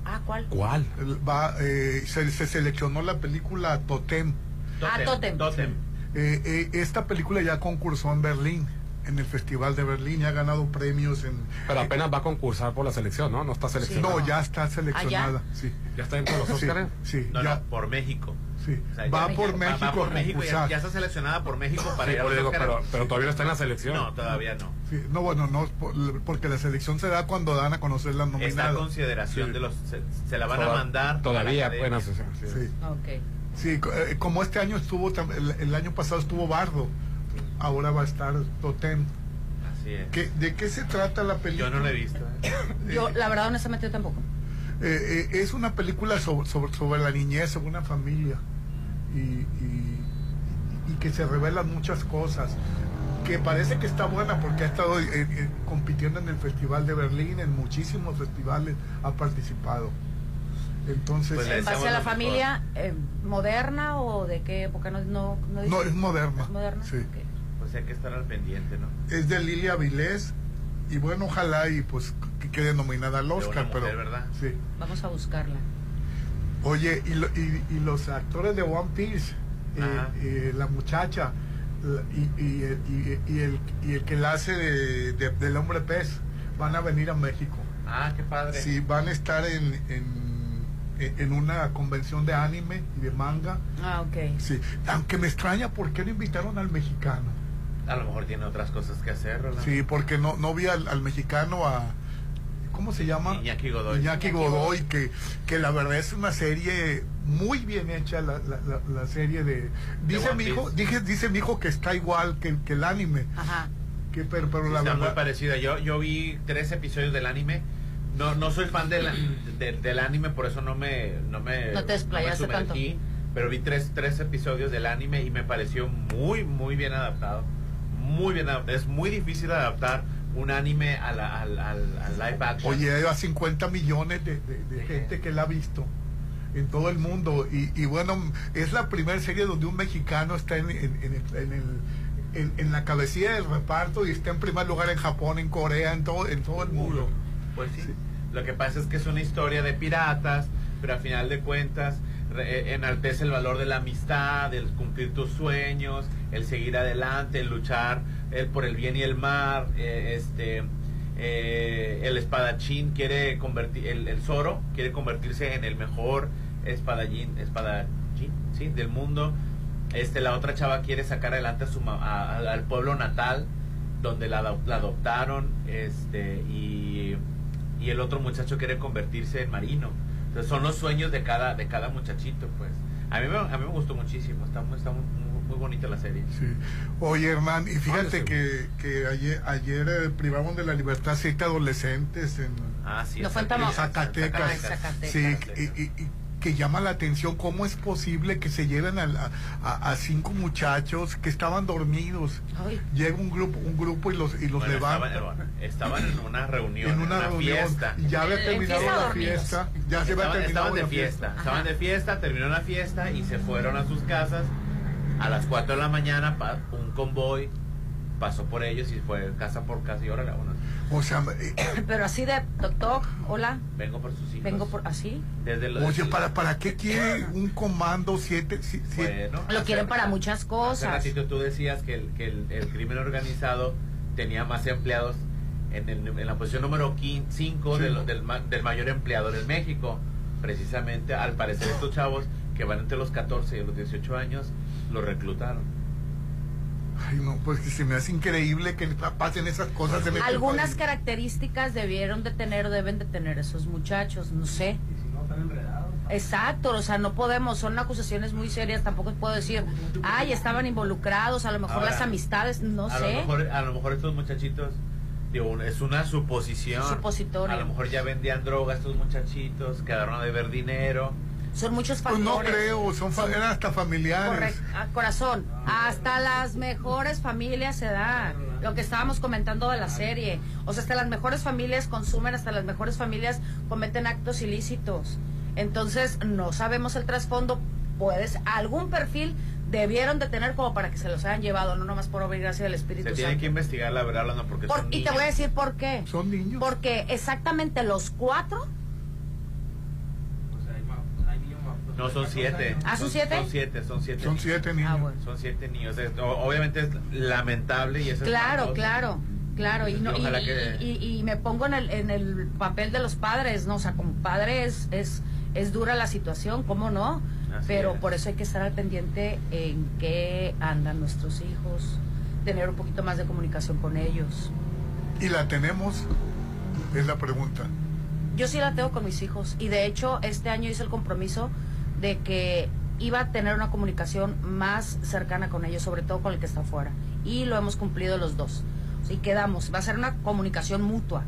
Ah, ¿cuál? ¿Cuál? Va, eh, se, se, seleccionó la película Totem. Ah, Totem. Totem. Eh, eh, esta película ya concursó en Berlín en el Festival de Berlín y ha ganado premios en... Pero apenas va a concursar por la selección, ¿no? No está seleccionada. No, ya está seleccionada, ¿Ah, ya? sí. ¿Ya está dentro de los Oscars? Sí, no, ya. No, por México. Sí. O sea, va, por México, va, por México. Ya, ya, está seleccionada por México para sí, ir a digo, pero, pero, todavía no está en la selección. No, todavía no. Sí, no, bueno, no, porque la selección se da cuando dan a conocer las nominadas. Está en consideración de los... Se, se la van a mandar. Todavía, bueno, sí. Sí. Okay. Sí, eh, como este año estuvo, el, año pasado estuvo Bardo, ahora va a estar Totem. ¿Qué, ¿De qué se trata la película? Yo no la he visto. ¿eh? yo, la verdad, honestamente, yo tampoco. Eh, eh, es una película sobre, sobre, sobre, la niñez, sobre una familia. Y, y, y, que se revelan muchas cosas. Que parece que está buena porque ha estado eh, compitiendo en el Festival de Berlín, en muchísimos festivales ha participado. Entonces, pues ¿En base a la familia moderna o de qué época? No, no, no, no es moderna. ¿Es moderna? Sí. Okay pues hay que estar al pendiente, ¿no? Es de Lilia Vilés y bueno, ojalá y pues que quede nominada al Oscar, mujer, pero ¿verdad? Sí. Vamos a buscarla. Oye, y, lo, y, y los actores de One Piece, eh, eh, la muchacha la, y, y, el, y el que la hace de, de, del hombre pez van a venir a México. Ah, qué padre. Sí, van a estar en, en, en una convención de anime y de manga. Ah, ok. Sí, aunque me extraña por qué no invitaron al mexicano. A lo mejor tiene otras cosas que hacer, ¿verdad? Sí, porque no, no vi al, al mexicano a... ¿Cómo se llama? Iñaki Godoy. Iñaki, Iñaki Godoy, que, que la verdad es una serie muy bien hecha, la, la, la, la serie de... Dice mi, hijo, dije, dice mi hijo que está igual que, que el anime. Ajá. Que, pero, pero la está verdad... muy parecida. Yo, yo vi tres episodios del anime. No, no soy fan del, del, del anime, por eso no me... No, me, no te desplayaste no me sumergí, tanto. Pero vi tres, tres episodios del anime y me pareció muy, muy bien adaptado muy bien es muy difícil adaptar un anime a al, al, al, live action. Oye, a 50 millones de, de, de gente que la ha visto. en todo el mundo. Y, bueno, es la primera serie donde un mexicano está en, en, la cabecilla del reparto y está en primer lugar en Japón, en Corea, en todo, en todo el mundo. Pues sí. Lo que pasa es que es una historia de piratas, pero a final de cuentas eh, enaltece el valor de la amistad, el cumplir tus sueños, el seguir adelante, el luchar el por el bien y el mal, eh, este eh, el espadachín quiere convertir, el, el Zoro quiere convertirse en el mejor espadachín, espadachín ¿sí? del mundo. Este, la otra chava quiere sacar adelante a su, al pueblo natal, donde la, la, adoptaron, este, y, y el otro muchacho quiere convertirse en marino. Entonces son los sueños de cada, de cada muchachito, pues. A mí, me, a mí me gustó muchísimo, está, está muy, muy bonita la serie. Sí. Oye, Hernán, y fíjate que, que ayer, ayer eh, privamos de la libertad siete adolescentes en, ah, sí, no en Zacatecas. Sí, y, y que llama la atención cómo es posible que se lleven a, a, cinco muchachos que estaban dormidos. Llega un grupo un grupo y los y los levantan. Estaban, en una reunión, en una, fiesta. Ya había terminado la fiesta. Ya se había terminado estaban de fiesta. Estaban de fiesta, terminó la fiesta y se fueron a sus casas a las 4 de la mañana para un convoy pasó por ellos y fue casa por casa y órale, bueno, o sea, eh, pero así de toc hola. Vengo por sus hijos. Vengo por así. Desde Oye, ¿para, ¿para qué quiere un comando 7? Bueno, lo quieren para muchas cosas. Hace ratito tú decías que el, que el, crimen organizado tenía más empleados en, el, en la posición número 5 del, del, del mayor empleador en México. Precisamente, al parecer, estos chavos que van entre los 14 y los 18 años, los reclutaron. Ay, no, pues que se me hace increíble que pasen esas cosas. En Algunas características debieron de tener o deben de tener esos muchachos, no sé. Y si no, están enredados. Exacto, o sea, no podemos, son acusaciones muy serias, tampoco puedo decir, ay, estaban involucrados, a lo mejor las amistades, no a sé. Lo mejor, a lo mejor estos muchachitos, digo, es una suposición. Supositorio. A lo mejor ya vendían droga estos muchachitos, quedaron a deber dinero son muchos factores. Pues no creo, son eran hasta familiares. Correcto, ah, corazón. Hasta las mejores familias se da. Lo que estábamos comentando de la serie. O sea, hasta las mejores familias consumen, hasta las mejores familias cometen actos ilícitos. Entonces, no sabemos el trasfondo. Puedes, algún perfil debieron de tener como para que se los hayan llevado, no nomás por obra y gracia del Espíritu se tiene que investigar la verdad, no porque son Y te voy a decir por qué. Son niños. Porque exactamente los cuatro no, son siete. ¿Ah, son siete? Son siete, son siete. Son siete niños. Ah, son siete niños. obviamente es lamentable y eso Claro, claro. Claro, y, no, y, me pongo en el, en el papel de los padres, ¿no? O sea, como padre es, es, dura la situación, ¿cómo no? Pero por eso hay que estar al pendiente en qué andan nuestros hijos, tener un poquito más de comunicación con ellos. ¿Y la tenemos? Es la pregunta. Yo sí la tengo con mis hijos y de hecho este año hice el compromiso de que iba a tener una comunicación más cercana con ellos, sobre todo con el que está afuera. Y lo hemos cumplido los dos. Y quedamos, va a ser una comunicación mutua,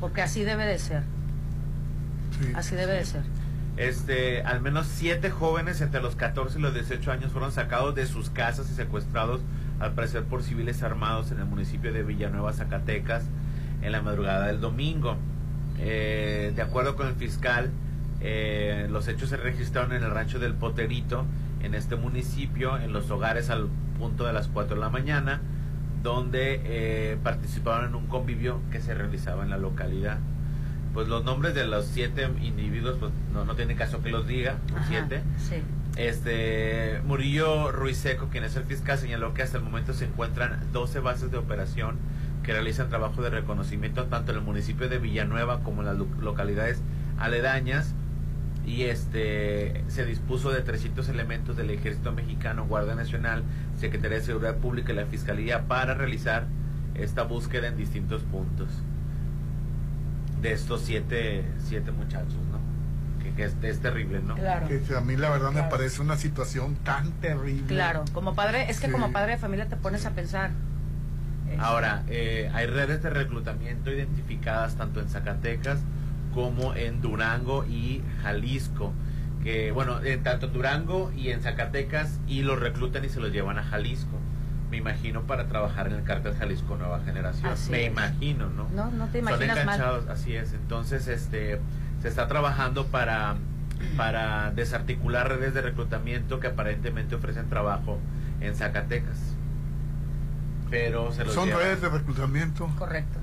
porque así debe de ser. Así debe de ser. Este, al menos siete jóvenes entre los 14 y los 18 años fueron sacados de sus casas y secuestrados, al parecer por civiles armados en el municipio de Villanueva, Zacatecas, en la madrugada del domingo. Eh, de acuerdo con el fiscal, eh, los hechos se registraron en el rancho del Poterito, en este municipio, en los hogares al punto de las 4 de la mañana, donde eh, participaron en un convivio que se realizaba en la localidad. Pues los nombres de los siete individuos, pues no, no tiene caso que los diga, los siete. Este, Murillo Ruiz Seco, quien es el fiscal, señaló que hasta el momento se encuentran 12 bases de operación que realizan trabajo de reconocimiento tanto en el municipio de Villanueva como en las localidades aledañas y este se dispuso de 300 elementos del Ejército Mexicano, Guardia Nacional, Secretaría de Seguridad Pública y la Fiscalía para realizar esta búsqueda en distintos puntos de estos siete, siete muchachos, ¿no? Que, es, terrible, ¿no? Claro. Que a mí la verdad me parece una situación tan terrible. Claro, como padre, es que como padre de familia te pones a pensar. Ahora, eh, hay redes de reclutamiento identificadas tanto en Zacatecas como en Durango y Jalisco. Que bueno, en tanto Durango y en Zacatecas y los reclutan y se los llevan a Jalisco. Me imagino para trabajar en el cártel Jalisco Nueva Generación. Me imagino, ¿no? No, no te imaginas Son enganchados, así es. Entonces, este, se está trabajando para para desarticular redes de reclutamiento que aparentemente ofrecen trabajo en Zacatecas. Pero se los Son llevan. redes de reclutamiento. Correcto.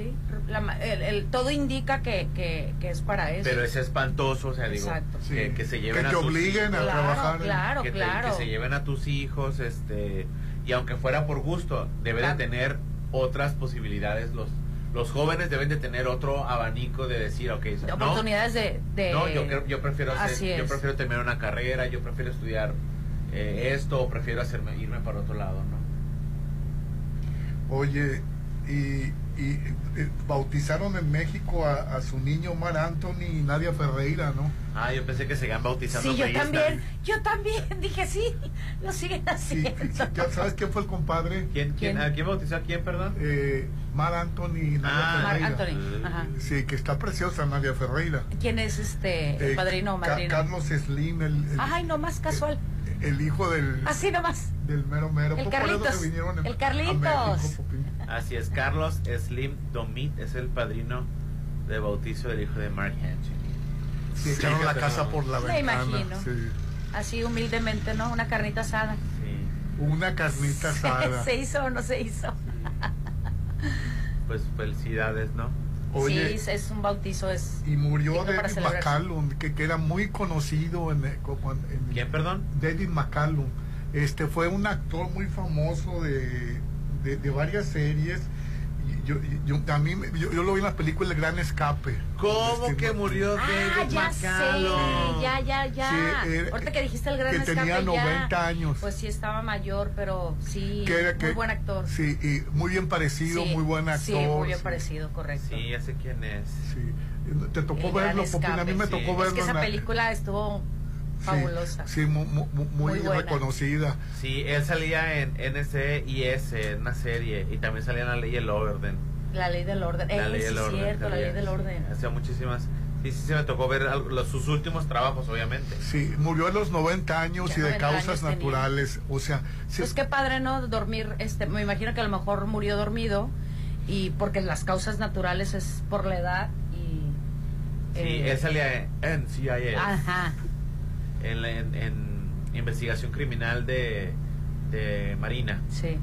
Sí, la ma- el, el- todo indica que, que, que es para eso. Pero es espantoso, o sea, digo, Exacto. que, Sí. que se lleven Que a te tus obliguen a hijos, trabajar Claro, que, te- claro. que se lleven a tus hijos, este, y aunque fuera por gusto, debe Claro. de tener otras posibilidades los los jóvenes deben de tener otro abanico de decir, ok, De no, oportunidades de, de- no, yo, prefiero hacer- Así yo prefiero terminar una carrera, yo prefiero estudiar eh, esto, o prefiero hacerme irme para otro lado, ¿no? Oye, y, y, eh, bautizaron en México a, a su niño Mar Anthony y Nadia Ferreira, ¿no? Ah, yo pensé que se iban bautizando Sí, yo también, yo también dije sí, lo siguen haciendo. ¿Ya ¿Sabes quién fue el compadre? ¿Quién, quién, ¿Quién? ¿a quién bautizó a quién, perdón? Eh, Mar Anthony y Nadia Ah, Ferreira. Anthony, ajá. Sí, que está preciosa Nadia Ferreira. ¿Quién es este el Eh, padrino o Ca-? Carlos Slim, el, el, Ay, no más casual. el hijo del, Así nomás. del mero mero. El Fue por eso que Carlitos. vinieron en- El a Carlitos. México. Así es, Carlos Slim Domit es el padrino de bautizo del hijo de Mark Henry. Sí, echaron la casa por la Me ventana. imagino. sí. Así humildemente, ¿no? Una carnita asada. Una carnita asada. ¿Se hizo o no se hizo? Pues felicidades, ¿no? Oye, sí, es un bautizo, es... y murió David. McCallum, que, que era muy conocido en, en- en- ¿Quién, perdón? David McCallum. Este fue un actor muy famoso de, de, de varias series. Y Yo, yo, a mí, me- yo, yo lo vi en la película El Gran Escape. ¿Cómo Este, que murió Ah, David ya McCallum? sé, ya, ya, ya. Sí, era- Ahorita que dijiste el gran que escape, tenía ya. 90 años. Pues sí, estaba mayor, pero sí, que era- muy que- buen actor. Sí, y muy bien parecido, Sí, muy buen actor. Sí, muy bien sí. parecido, correcto. Sí, ya sé quién es. Sí. Te tocó El verlo, Popín, a mí me tocó verlo. Es que esa la- película estuvo fabulosa. Sí, mu- muy, Muy buena. reconocida. Sí, él salía en NCIS, en una serie, y también salía en La Ley y el Orden. La ley del orden. La Eh, Ley sí, del Orden. cierto, la ley del orden. Hacía muchísimas... Sí, sí, se me tocó ver los- sus últimos trabajos, obviamente. Sí, murió a los 90 años Ya y de 90 causas tenía. naturales. O sea, sí, Pues qué padre, ¿no? Dormir, este, me imagino que a lo mejor murió dormido y porque las causas naturales es por la edad y... Sí, eh, él salía en NCIS. Ajá. En, la- en- en investigación criminal de, de Marina. Sí.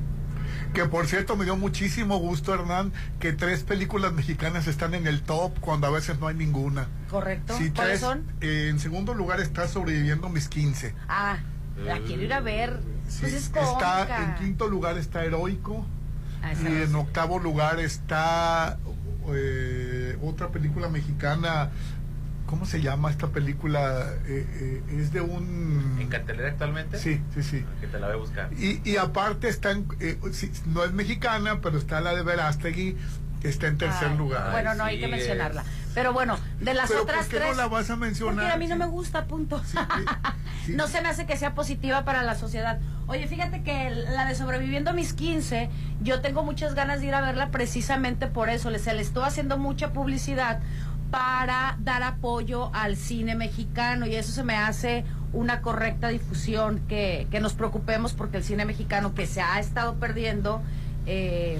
que por cierto me dio muchísimo gusto, Hernán, que tres películas mexicanas están en el top cuando a veces no hay ninguna. ¿Correcto? Sí, ¿Cuáles tres. son? Eh, en segundo lugar está sobreviviendo mis 15. Ah, la quiero ir a ver. pues es está en quinto lugar está Heroico Ah, y en octavo lugar está eh, otra película mexicana. ¿Cómo se llama esta película? Eh, eh, es de un... ¿En cartelera actualmente? Sí, sí, sí. Que te la voy a buscar. Y, y aparte está en, eh, sí, no es mexicana, pero está la de Verástegui, que está en tercer Ay, lugar. Bueno, no hay que mencionarla. Pero bueno, de las Pero otras ¿por qué tres. no la vas a mencionar? Porque a mí no me gusta, punto. No se me hace que sea positiva para la sociedad. Oye, fíjate que la de Sobreviviendo a mis 15, yo tengo muchas ganas de ir a verla precisamente por eso. Se le estoy haciendo mucha publicidad para dar apoyo al cine mexicano y eso se me hace una correcta difusión, que, que nos preocupemos porque el cine mexicano que se ha estado perdiendo, eh,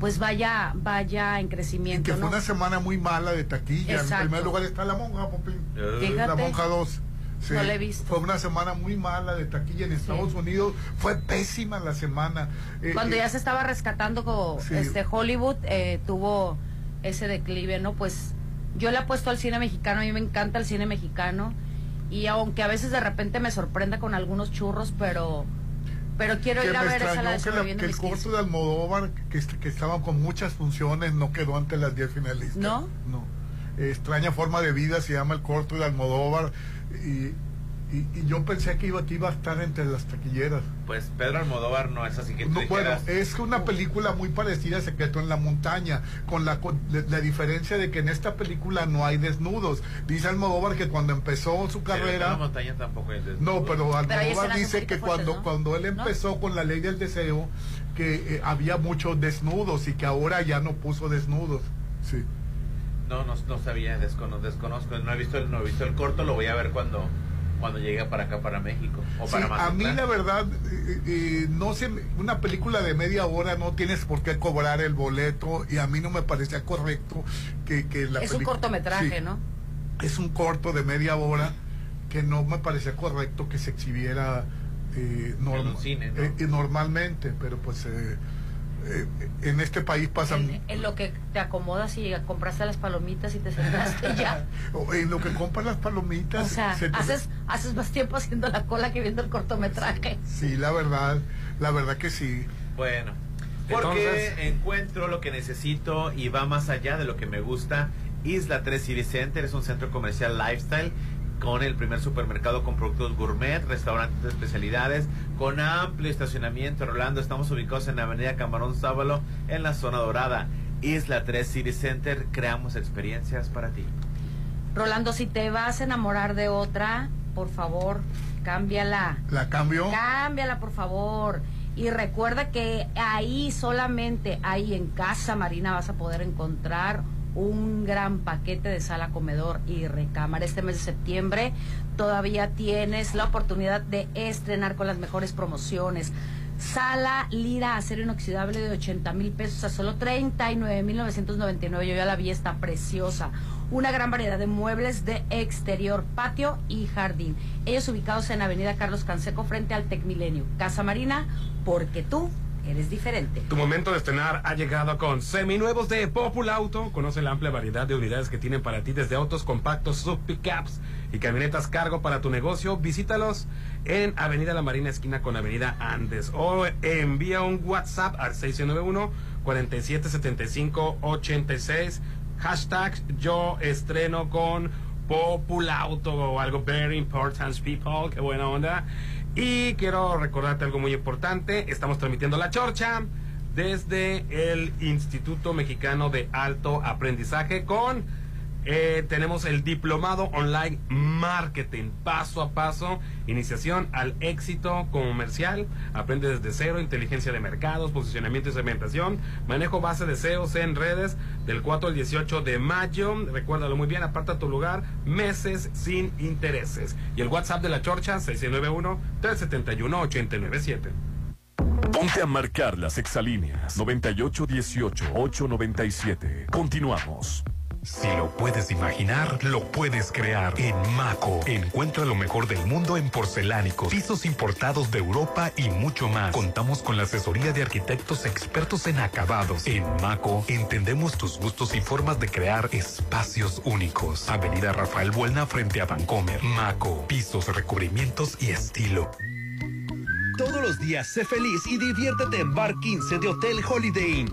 pues vaya, vaya en crecimiento. Que fue una semana muy mala de taquilla. Exacto. En primer lugar está La Monja, Popín. Fíjate. La Monja 2. Sí, No la he visto. Fue una semana muy mala de taquilla en Estados Unidos. Fue pésima la semana. Eh, Cuando eh, ya se estaba rescatando co- Sí. este Hollywood eh, tuvo ese declive, ¿no? Pues yo le apuesto al cine mexicano, a mí me encanta el cine mexicano y aunque a veces de repente me sorprenda con algunos churros, pero pero quiero que ir a ver esa la que, la- que el mis 15. corto de Almodóvar, que, que estaban con muchas funciones, no quedó ante las 10 finalistas. ¿No? No. Extraña forma de vida se llama el corto de Almodóvar. Y, y, y yo pensé que iba, que iba a estar entre las taquilleras. Pues Pedro Almodóvar no es así que tú No, bueno, es una película muy parecida a Secreto en la Montaña, con la, con la, diferencia de que en esta película no hay desnudos. Dice Almodóvar que cuando empezó su Pero en la carrera... montaña tampoco es desnudo. No, pero hay Almodóvar dice que fuertes, cuando, ¿no? cuando él ¿No? empezó con la ley del deseo, que eh, había muchos desnudos y que ahora ya no puso desnudos. Sí. No, no, no sabía, descono- desconozco, no he visto el, no he visto el corto, lo voy a ver cuando cuando llegue para acá, para México o Sí, para a mí la verdad, eh, eh, no sé, una película de media hora no tienes por qué cobrar el boleto y a mí no me parecía correcto que, que la es un cortometraje, Sí. ¿no? es un corto de media hora que no me parecía correcto que se exhibiera eh, eh, normalmente, pero pues eh, en este país pasan... En, lo que te acomodas y compraste las palomitas y te sentaste ya. en lo que compras las palomitas... O sea, haces, haces más tiempo haciendo la cola que viendo el cortometraje. Sí, la verdad, la verdad que sí. Bueno, porque encuentro lo que necesito y va más allá de lo que me gusta. Isla 3 City Center es un centro comercial lifestyle con el primer supermercado con productos gourmet, restaurantes de especialidades, con amplio estacionamiento. Rolando, estamos ubicados en la avenida Camarón Sábalo, en la zona dorada. Isla 3 City Center, creamos experiencias para ti. Rolando, si te vas a enamorar de otra, por favor, cámbiala. ¿La cambio? Cámbiala, por favor. Y recuerda que ahí solamente, ahí en Casa Marina vas a poder encontrar un gran paquete de sala, comedor y recámara. Este mes de septiembre todavía tienes la oportunidad de estrenar con las mejores promociones. Sala Lira acero inoxidable de 80 mil pesos a solo 39 mil 999. Yo ya la vi, está preciosa. Una gran variedad de muebles de exterior, patio y jardín. Ellos ubicados en Avenida Carlos Canseco frente al Tecmilenio. Casa Marina, porque tú Eres diferente. Tu momento de estrenar ha llegado con seminuevos de Popul Auto. Conoce la amplia variedad de unidades que tienen para ti desde autos compactos, sub pickups y camionetas cargo para tu negocio. Visítalos en Avenida La Marina, esquina con Avenida Andes. O envía un WhatsApp al 691 477586. Hashtag yo estreno con Popul Auto o algo very important people. Qué buena onda. Y quiero recordarte algo muy importante. Estamos transmitiendo la chorcha desde el Instituto Mexicano de Alto Aprendizaje con... Eh, tenemos el diplomado online marketing, paso a paso, iniciación al éxito comercial, aprende desde cero, inteligencia de mercados, posicionamiento y segmentación, manejo base de SEOs en redes del 4 al 18 de mayo, recuérdalo muy bien, aparta tu lugar, meses sin intereses. Y el WhatsApp de la Chorcha, 691-371-897. Ponte a marcar las exalíneas 9818-897. Continuamos. Si lo puedes imaginar, lo puedes crear. En Maco, encuentra lo mejor del mundo en porcelánicos, pisos importados de Europa y mucho más. Contamos con la asesoría de arquitectos expertos en acabados. En Maco, entendemos tus gustos y formas de crear espacios únicos. Avenida Rafael Buelna frente a Vancomer. Maco, pisos, recubrimientos y estilo. Todos los días sé feliz y diviértete en Bar 15 de Hotel Holiday Inn.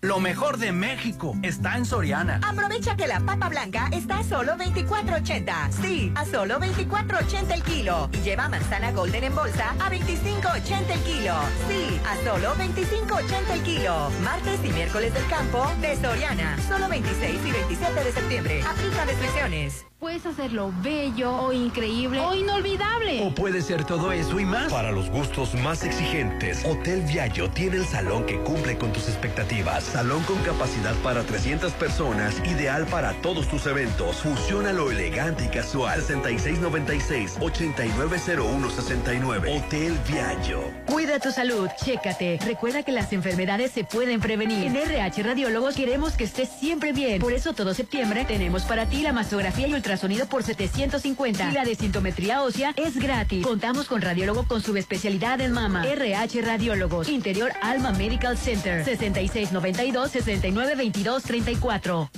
Lo mejor de México está en Soriana. Aprovecha que la papa blanca está a solo 24.80. Sí, a solo 24.80 el kilo. Y lleva manzana golden en bolsa a 25.80 el kilo. Sí, a solo 25.80 el kilo. Martes y miércoles del campo de Soriana. Solo 26 y 27 de septiembre. Aplica restricciones. Puedes hacerlo bello o increíble o inolvidable. O puede ser todo eso y más. Para los gustos más exigentes, Hotel Viallo tiene el salón que cumple con tus expectativas. Salón con capacidad para 300 personas, ideal para todos tus eventos. Fusiona lo elegante y casual. 6696-890169. Hotel Viallo. Cuida tu salud, chécate. Recuerda que las enfermedades se pueden prevenir. En RH Radiólogos queremos que estés siempre bien. Por eso todo septiembre tenemos para ti la mastografía y ultrasonido por 750. Y la desintometría ósea es gratis. Contamos con radiólogo con subespecialidad en mama. RH Radiólogos. Interior Alma Medical Center. 6692 6922 34.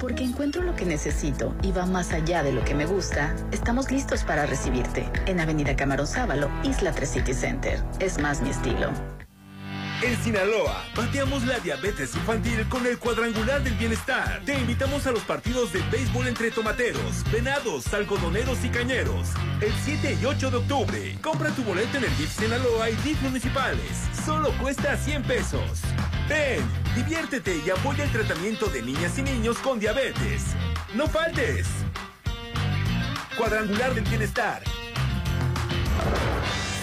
Porque encuentro lo que necesito y va más allá de lo que me gusta, estamos listos para recibirte en Avenida Camarón Sábalo, Isla 3 City Center. Es más mi estilo. En Sinaloa, pateamos la diabetes infantil con el cuadrangular del bienestar. Te invitamos a los partidos de béisbol entre tomateros, venados, algodoneros y cañeros. El 7 y 8 de octubre. Compra tu boleto en el DIF Sinaloa y DIF municipales. Solo cuesta 100 pesos. Ven, diviértete y apoya el tratamiento de niñas y niños con diabetes. ¡No faltes! Cuadrangular del bienestar.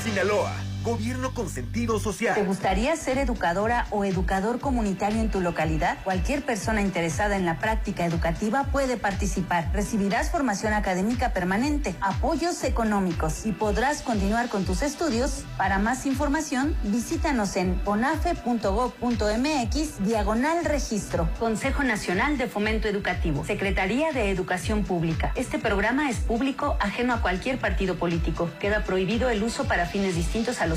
Sinaloa. Gobierno con sentido social. ¿Te gustaría ser educadora o educador comunitario en tu localidad? Cualquier persona interesada en la práctica educativa puede participar. Recibirás formación académica permanente, apoyos económicos y podrás continuar con tus estudios. Para más información, visítanos en onafe.gov.mx diagonal registro. Consejo Nacional de Fomento Educativo. Secretaría de Educación Pública. Este programa es público, ajeno a cualquier partido político. Queda prohibido el uso para fines distintos a los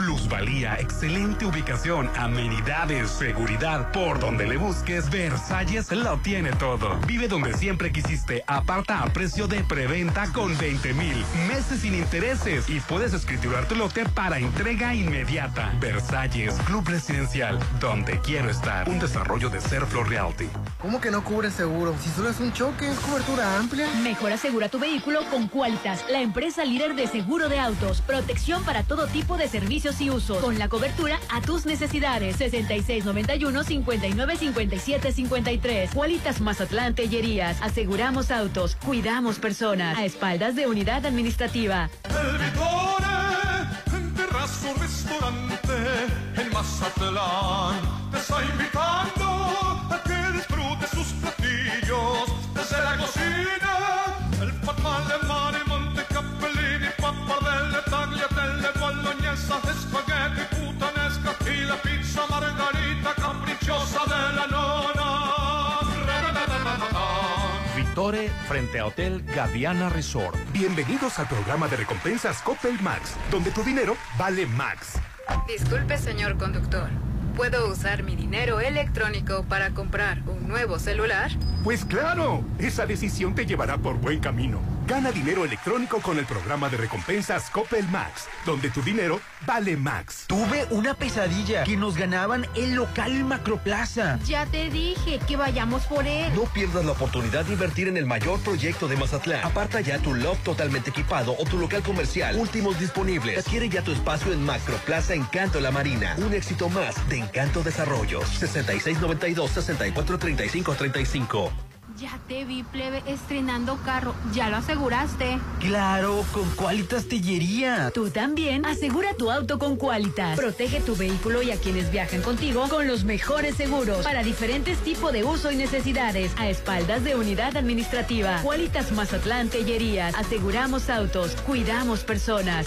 Plusvalía, excelente ubicación, amenidades, seguridad. Por donde le busques, Versalles lo tiene todo. Vive donde siempre quisiste. Aparta a precio de preventa con 20 mil meses sin intereses y puedes escriturar tu lote para entrega inmediata. Versalles, Club Residencial, donde quiero estar. Un desarrollo de Serflo Realty. ¿Cómo que no cubre seguro? Si solo es un choque, es cobertura amplia. Mejor asegura tu vehículo con Qualitas, la empresa líder de seguro de autos. Protección para todo tipo de servicios y usos. Con la cobertura a tus necesidades. 6691 5957 53. Cualitas Mazatlán Tellerías. Aseguramos autos. Cuidamos personas. A espaldas de unidad administrativa. El Vitore, en terrazo restaurante, en Mazatlán, frente a Hotel Gaviana Resort. Bienvenidos al programa de recompensas Coppel Max, donde tu dinero vale Max. Disculpe, señor conductor. ¿Puedo usar mi dinero electrónico para comprar un nuevo celular? Pues claro, esa decisión te llevará por buen camino. Gana dinero electrónico con el programa de recompensas Coppel Max, donde tu dinero vale Max. Tuve una pesadilla que nos ganaban el local Macroplaza. Ya te dije que vayamos por él. No pierdas la oportunidad de invertir en el mayor proyecto de Mazatlán. Aparta ya tu loft totalmente equipado o tu local comercial. Últimos disponibles. Adquiere ya tu espacio en Macroplaza Encanto La Marina. Un éxito más de Encanto Desarrollos. 6692-643535. Ya te vi, plebe, estrenando carro. ¿Ya lo aseguraste? Claro, con Qualitas Tellería. Tú también asegura tu auto con Qualitas. Protege tu vehículo y a quienes viajan contigo con los mejores seguros para diferentes tipos de uso y necesidades. A espaldas de unidad administrativa. Qualitas Mazatlán Tellerías. Aseguramos autos, cuidamos personas.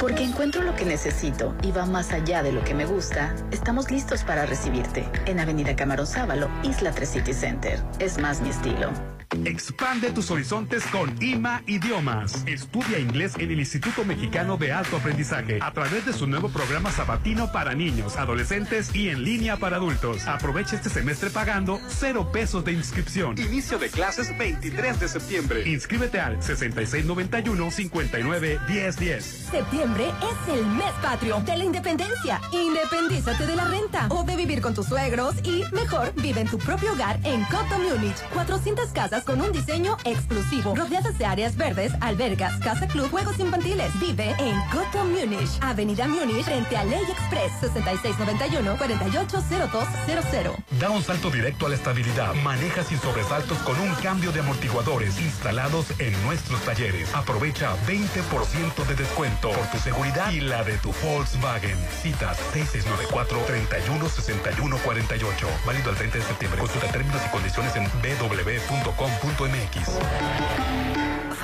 Porque encuentro lo que necesito y va más allá de lo que me gusta, estamos listos para recibirte en Avenida Camarón Sábalo, Isla 3 City Center. Es más mi estilo. Expande tus horizontes con IMA Idiomas. Estudia inglés en el Instituto Mexicano de Alto Aprendizaje a través de su nuevo programa sabatino para niños, adolescentes y en línea para adultos. Aprovecha este semestre pagando cero pesos de inscripción. Inicio de clases 23 de septiembre. Inscríbete al 6691 59 1010. Septiembre es el mes patrio de la independencia. Independízate de la renta o de vivir con tus suegros y, mejor, vive en tu propio hogar en Coto Múnich. 400 casas con un diseño exclusivo, rodeadas de áreas verdes, albergas, casa club, juegos infantiles. Vive en Coto Munich, Avenida Munich, frente a Ley Express, 6691-480200. Da un salto directo a la estabilidad. Maneja sin sobresaltos con un cambio de amortiguadores instalados en nuestros talleres. Aprovecha 20% de descuento seguridad y la de tu Volkswagen. Citas 6694-316148. Válido el 30 de septiembre. Consulta términos y condiciones en www.com.mx.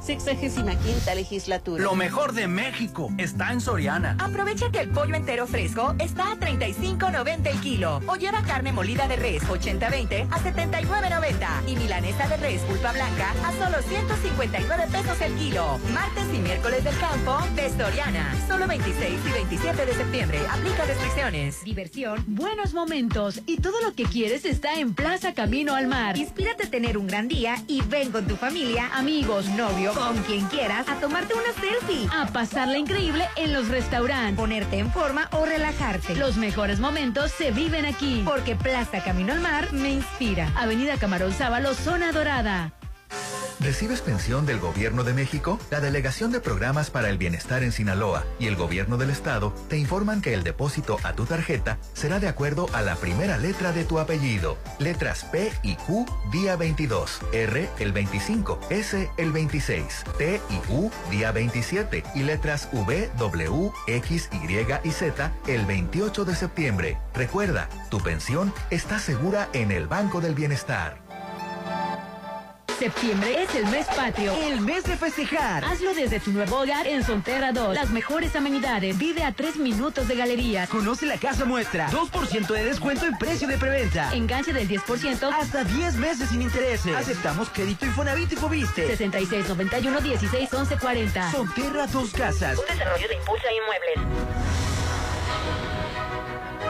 65 legislatura. Lo mejor de México está en Soriana. Aprovecha que el pollo entero fresco está a 35.90 el kilo. O lleva carne molida de res 80-20 a 79.90. Y milanesa de res pulpa blanca a solo 159 pesos el kilo. Martes y miércoles del campo de Soriana. Solo 26 y 27 de septiembre. Aplica restricciones. Diversión, buenos momentos y todo lo que quieres está en Plaza Camino al Mar. Inspírate a tener un gran día y ven con tu familia, amigos, novios con quien quieras, a tomarte una selfie, a pasarla increíble en los restaurantes, ponerte en forma o relajarte. Los mejores momentos se viven aquí, porque Plaza Camino al Mar me inspira. Avenida Camarón Sábalo, Zona Dorada. ¿Recibes pensión del Gobierno de México? La Delegación de Programas para el Bienestar en Sinaloa y el Gobierno del Estado te informan que el depósito a tu tarjeta será de acuerdo a la primera letra de tu apellido. Letras P y Q día 22, R el 25, S el 26, T y U día 27 y letras V, W, X, Y y Z el 28 de septiembre. Recuerda, tu pensión está segura en el Banco del Bienestar. Septiembre es el mes patrio. El mes de festejar. Hazlo desde tu nuevo hogar en Sonterra 2. Las mejores amenidades. Vive a tres minutos de galería. Conoce la casa muestra. 2% de descuento en precio de preventa. Enganche del 10%. Hasta 10 meses sin intereses. Aceptamos crédito Infonavit y Fobiste. 6691 16 11 40. Sonterra Dos Casas. Un desarrollo de Impulsa Inmuebles.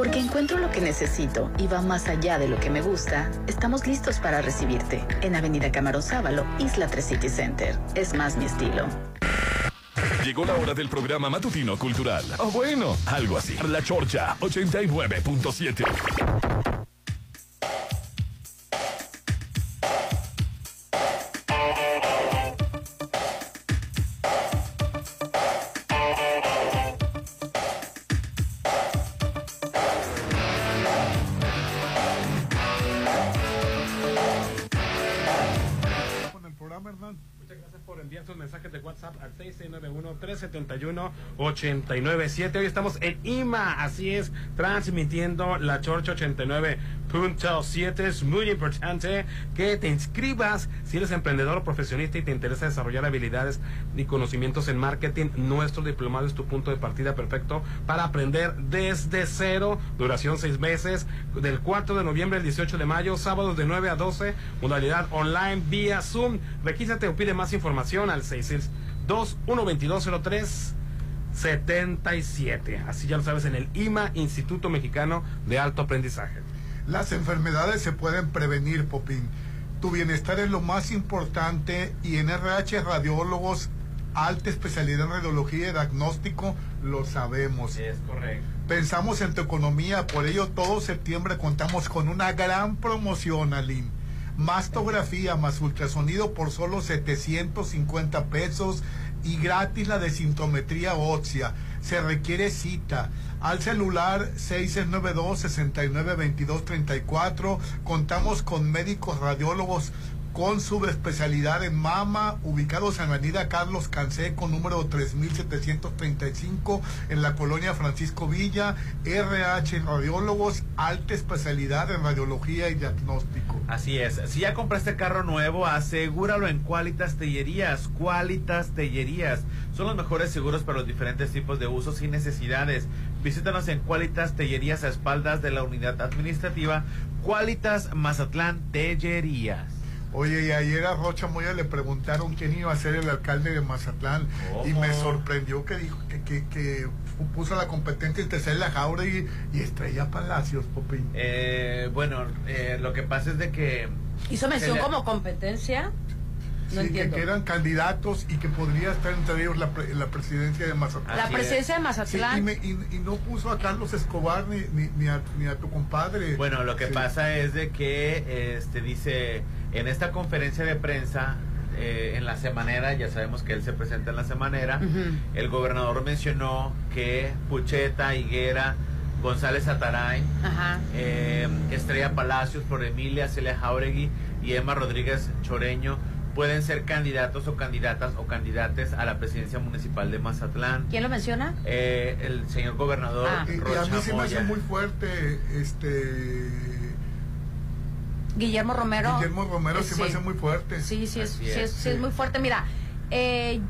Porque encuentro lo que necesito y va más allá de lo que me gusta, estamos listos para recibirte en Avenida Camarón Sábalo, Isla 3 City Center. Es más mi estilo. Llegó la hora del programa matutino cultural. O bueno, algo así. La Chorcha 89.7. on? Al 691-371-897. Hoy estamos en IMA, así es, transmitiendo la Chorcha 89.7. Es muy importante que te inscribas si eres emprendedor o profesionista y te interesa desarrollar habilidades y conocimientos en marketing. Nuestro diplomado es tu punto de partida perfecto para aprender desde cero. Duración seis meses, del 4 de noviembre al 18 de mayo, sábados de 9 a 12, modalidad online vía Zoom. Requísate o pide más información al 66 212203 77. Así ya lo sabes en el IMA, Instituto Mexicano de Alto Aprendizaje. Las enfermedades se pueden prevenir, Popín. Tu bienestar es lo más importante y en RH Radiólogos, alta especialidad en radiología y diagnóstico, lo sabemos. Es correcto Pensamos en tu economía, por ello todo septiembre contamos con una gran promoción, Aline. Mastografía más ultrasonido por solo 750 pesos y gratis la desintometría ósea. Se requiere cita al celular 692-692234. Contamos con médicos radiólogos con subespecialidad en mama, ubicados en Avenida Carlos Canseco, número 3735, en la colonia Francisco Villa, RH Radiólogos, alta especialidad en radiología y diagnóstico. Así es, si ya compraste carro nuevo, asegúralo en Qualitas Tellerías, Qualitas Tellerías. Son los mejores seguros para los diferentes tipos de usos y necesidades. Visítanos en Qualitas Tellerías a espaldas de la unidad administrativa Qualitas Mazatlán Tellerías. Oye, y ayer a Rocha Moya le preguntaron quién iba a ser el alcalde de Mazatlán y me sorprendió que dijo que, que, que puso la competencia entre Celia Jauregui y Estrella Palacios, Popín. Eh, bueno, eh, lo que pasa es de que... ¿Hizo mención Celia- como competencia? No sí, que, entiendo. que eran candidatos y que podría estar entre ellos la, pre- la presidencia de Mazatlán. La presidencia es. de Mazatlán. Sí, y, me- y- y no puso a Carlos Escobar ni, ni, ni a, ni a tu compadre. Bueno, lo que Sí. pasa es de que este dice en esta conferencia de prensa eh, en la semanera, ya sabemos que él se presenta en la semanera, el gobernador mencionó que Pucheta, Higuera, González Ataray, eh, Estrella Palacios, Flor Emilia, Celia Jauregui y Emma Rodríguez Choreño pueden ser candidatos o candidatas o candidates a la presidencia municipal de Mazatlán. ¿Quién lo menciona? Eh, el señor gobernador Ah. Y, y a Rocha mí se me hace muy fuerte este Guillermo Romero. Guillermo Romero se me hace muy fuerte. Sí, sí es, sí es, sí muy fuerte. Mira, eh,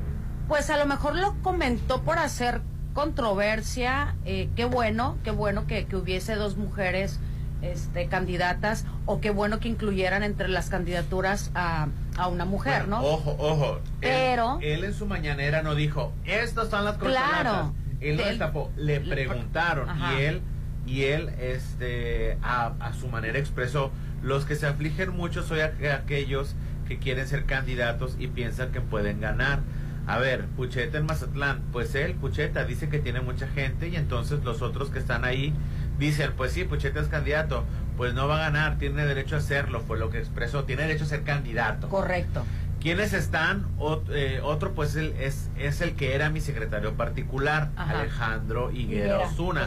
pues a lo mejor lo comentó por hacer controversia. eh, qué bueno, qué bueno que, que hubiese dos mujeres este, candidatas o qué bueno que incluyeran entre las candidaturas a, a una mujer, Bueno, ¿no? Ojo, ojo. Él- Pero- Él, en su mañanera no dijo, estas son las corcholatas. Claro. Él no Él- destapó, le preguntaron y él y él este a, a su manera expresó, los que se afligen mucho aqu- aquellos que quieren ser candidatos y piensan que pueden ganar. A ver, Pucheta en Mazatlán, pues él, Pucheta, dice que tiene mucha gente y entonces los otros que están ahí dicen, pues sí, Pucheta es candidato, pues no va a ganar, tiene derecho a hacerlo, fue lo que expresó, tiene derecho a ser candidato. Correcto. ¿Quiénes están? Ot- eh, otro pues el- es, es el que era mi secretario particular, Ajá. Alejandro Higuera Higuera Osuna.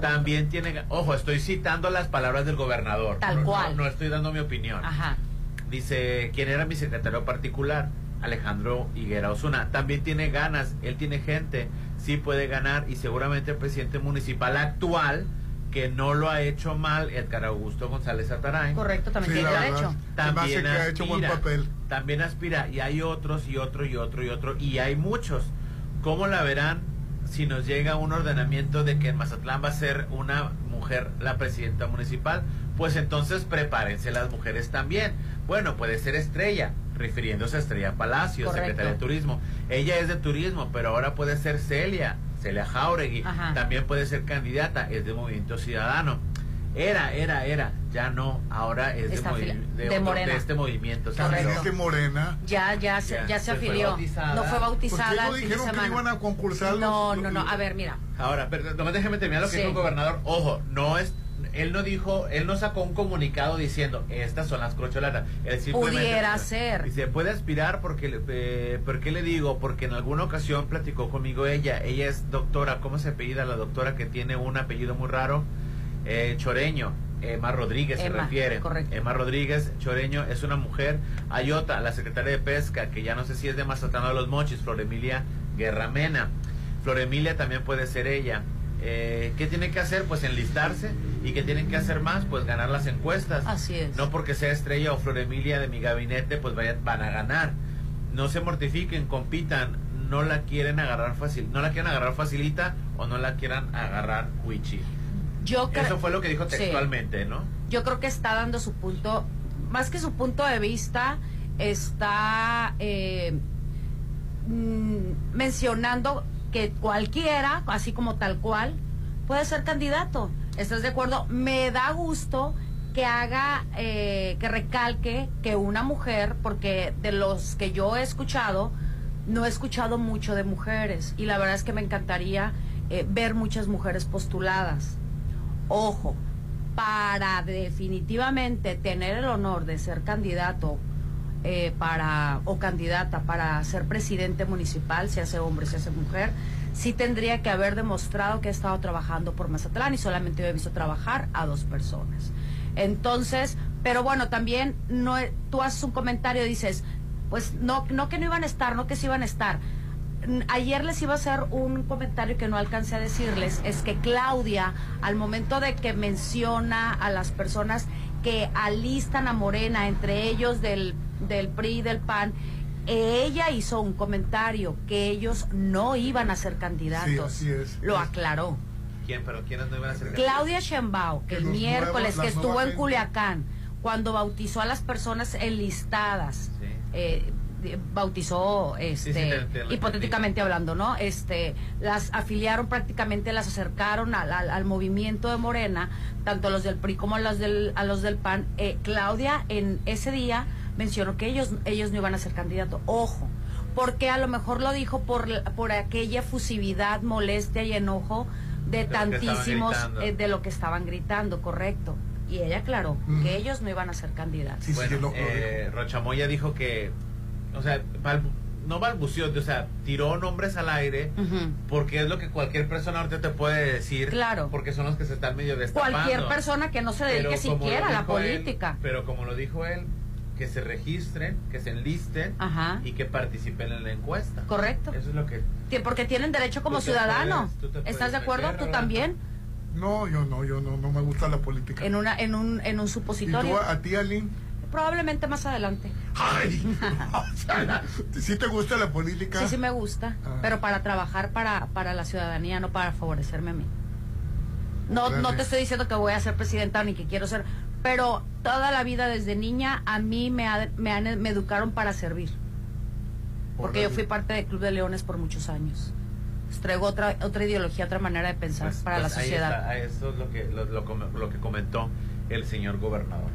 También tiene, ojo, estoy citando las palabras del gobernador. Tal No- no- cual. No, estoy dando mi opinión. Ajá. Dice, ¿quién era mi secretario particular? Alejandro Higuera Osuna. También tiene ganas, él tiene gente, sí puede ganar y seguramente el presidente municipal actual que no lo ha hecho mal, Edgar Augusto González Ataray. Correcto, también Sí, También que ha hecho buen aspira, papel. También aspira y hay otros y otro y otro y otro y hay muchos. ¿Cómo la verán si nos llega un ordenamiento de que en Mazatlán va a ser una mujer la presidenta municipal? Pues entonces prepárense las mujeres también. Bueno, puede ser Estrella, refiriéndose a Estrella Palacio, Correcto. secretaria de Turismo. Ella es de turismo, pero ahora puede ser Celia, Celia Jauregui. Ajá. También puede ser candidata, es de Movimiento Ciudadano. Era, era, era, ya no, ahora es de, Está de de otro- Morena. de este movimiento. También es de Morena. Ya, ya, se, Ya, ya se fue afilió. No fue ¿Por bautizada. qué no dijeron que iban a concursar No, los- no, no. A ver, mira. Ahora, pero nomás déjeme terminar lo que Sí. dijo el gobernador. Ojo, no es, él no dijo, él no sacó un comunicado diciendo, estas son las corcholatas. Él simplemente- Pudiera ser. Dice, puede aspirar porque, le- eh, ¿por qué le digo? Porque en alguna ocasión platicó conmigo ella. Ella es doctora, ¿cómo se apellida la doctora que tiene un apellido muy raro? Eh, Choreño. Emma Rodríguez se refiere. correcto. Emma Rodríguez Choreño es una mujer. Hay otra, la secretaria de Pesca, que ya no sé si es de Mazatlán o de los Mochis, Flor Emilia Guerramena. Flor Emilia también puede ser ella. Eh, ¿Qué tiene que hacer? Pues enlistarse. ¿Y qué tienen que hacer más? Pues ganar las encuestas. Así es. No porque sea Estrella o Flor Emilia de mi gabinete, pues vayan, van a ganar. No se mortifiquen, compitan. No la quieren agarrar fácil. No la quieren agarrar facilita o no la quieran agarrar wichi. Yo Eso fue lo que dijo Sí. textualmente, ¿no? yo creo que está dando su punto, más que su punto de vista, está eh, mm, mencionando que cualquiera, así como tal cual, puede ser candidato. ¿Estás de acuerdo? Me da gusto que haga, eh, que recalque que una mujer, porque de los que yo he escuchado, no he escuchado mucho de mujeres y la verdad es que me encantaría eh, ver muchas mujeres postuladas. Ojo, para definitivamente tener el honor de ser candidato eh, para o candidata para ser presidente municipal, se hace hombre, se hace mujer, sí tendría que haber demostrado que ha estado trabajando por Mazatlán y solamente he visto trabajar a dos personas. Entonces, pero bueno, también no, tú haces un comentario dices, pues no, no que no iban a estar, no que sí iban a estar. Ayer les iba a hacer un comentario que no alcancé a decirles, es que Claudia, al momento de que menciona a las personas que alistan a Morena, entre ellos del, del PRI y del PAN, ella hizo un comentario que ellos no iban a ser candidatos. Sí, así es. Lo aclaró. ¿Quién? ¿Pero quiénes no iban a ser Claudia Sheinbaum, Que el miércoles nuevos- que estuvo en Culiacán, cuando bautizó a las personas enlistadas, eh, bautizó, este, sí, te- te lo hipotéticamente hablando, ¿no? Este, las afiliaron prácticamente, las acercaron al, al- al movimiento de Morena, tanto a los del PRI como a los del, a los del PAN. Eh, Claudia en ese día mencionó que ellos, ellos no iban a ser candidatos. Ojo, porque a lo mejor lo dijo por, la- por aquella fusividad, molestia y enojo de lo tantísimos eh, de lo que estaban gritando, correcto. Y ella aclaró Mm. que ellos no iban a ser candidatos. bueno, eh, Rochamoya dijo que, o sea, balbu- no balbució, o sea, tiró nombres al aire porque es lo que cualquier persona ahorita te puede decir. Claro. Porque son los que se están medio destapando. Cualquier persona que no se dedique siquiera a la él- política. pero como lo dijo él, que se registren, que se enlisten Ajá. y que participen en la encuesta. Correcto. Eso es lo que... Porque tienen derecho como ciudadano. puedes- ¿Estás de acuerdo? meter, ¿Tú Rolando. también? No, yo no, yo no, no me gusta la política. En una en un en un ¿Y supositorio. tú, a ti, Aline? Probablemente más adelante. Ay, o sea, ¿sí te gusta la política? Sí, sí me gusta, Ah. pero para trabajar para, para la ciudadanía, no para favorecerme a mí. No, no te estoy diciendo que voy a ser presidenta ni que quiero ser, pero toda la vida desde niña a mí me, ha- me, han- me educaron para servir. Porque yo fui parte del Club de Leones por muchos años. Pues traigo otra, otra ideología, otra manera de pensar Pues- para pues la ahí sociedad. está, eso es lo que, lo, lo lo que comentó el señor gobernador.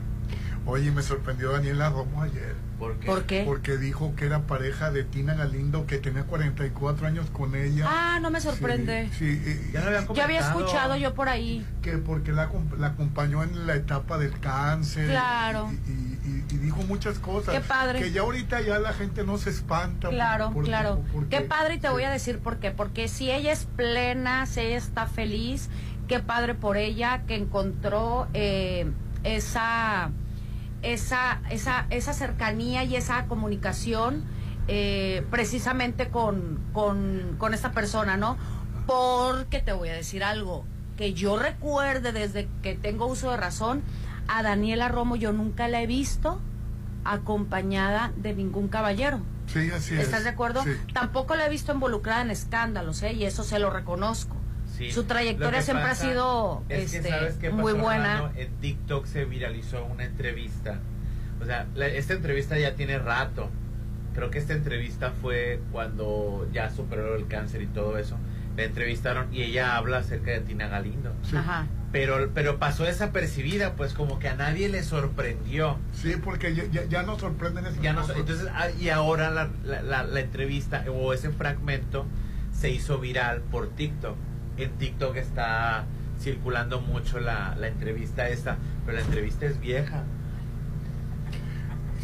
Oye, me sorprendió Daniela Romo ayer. ¿Por qué? ¿Por qué? Porque dijo que era pareja de Tina Galindo, que tenía 44 años con ella. Ah, no me sorprende. Sí, y- Ya lo habían Ya había escuchado yo por ahí. que porque la, acom- la acompañó en la etapa del cáncer. Claro. Y, y- y- y dijo muchas cosas. Qué padre. Que ya ahorita ya la gente no se espanta. Claro, por- por- claro. porque- Qué padre y te voy a decir por qué. Porque si ella es plena, si ella está feliz, qué padre por ella que encontró eh, esa, esa, esa, esa cercanía y esa comunicación eh, precisamente con, con, con esta persona, ¿no? Porque te voy a decir algo, que yo recuerde desde que tengo uso de razón, a Daniela Romo yo nunca la he visto acompañada de ningún caballero. Sí, así es. ¿Estás de acuerdo? Sí. Tampoco la he visto involucrada en escándalos, ¿eh? Y eso se lo reconozco. Sí. Su trayectoria siempre pasa ha sido es que, este, ¿sabes qué muy pasó, buena. En TikTok se viralizó una entrevista. O sea, la- esta entrevista ya tiene rato. Creo que esta entrevista fue cuando ya superó el cáncer y todo eso. La entrevistaron y ella habla acerca de Tina Galindo. Ajá. Pero, pero pasó desapercibida, pues como que a nadie le sorprendió. Sí, porque ya, ya, ya nos sorprenden esas Ya no, cosas. entonces, ah, y ahora la, la, la- la entrevista o ese fragmento se hizo viral por TikTok. En TikTok está circulando mucho la, la entrevista esta, pero la entrevista es vieja.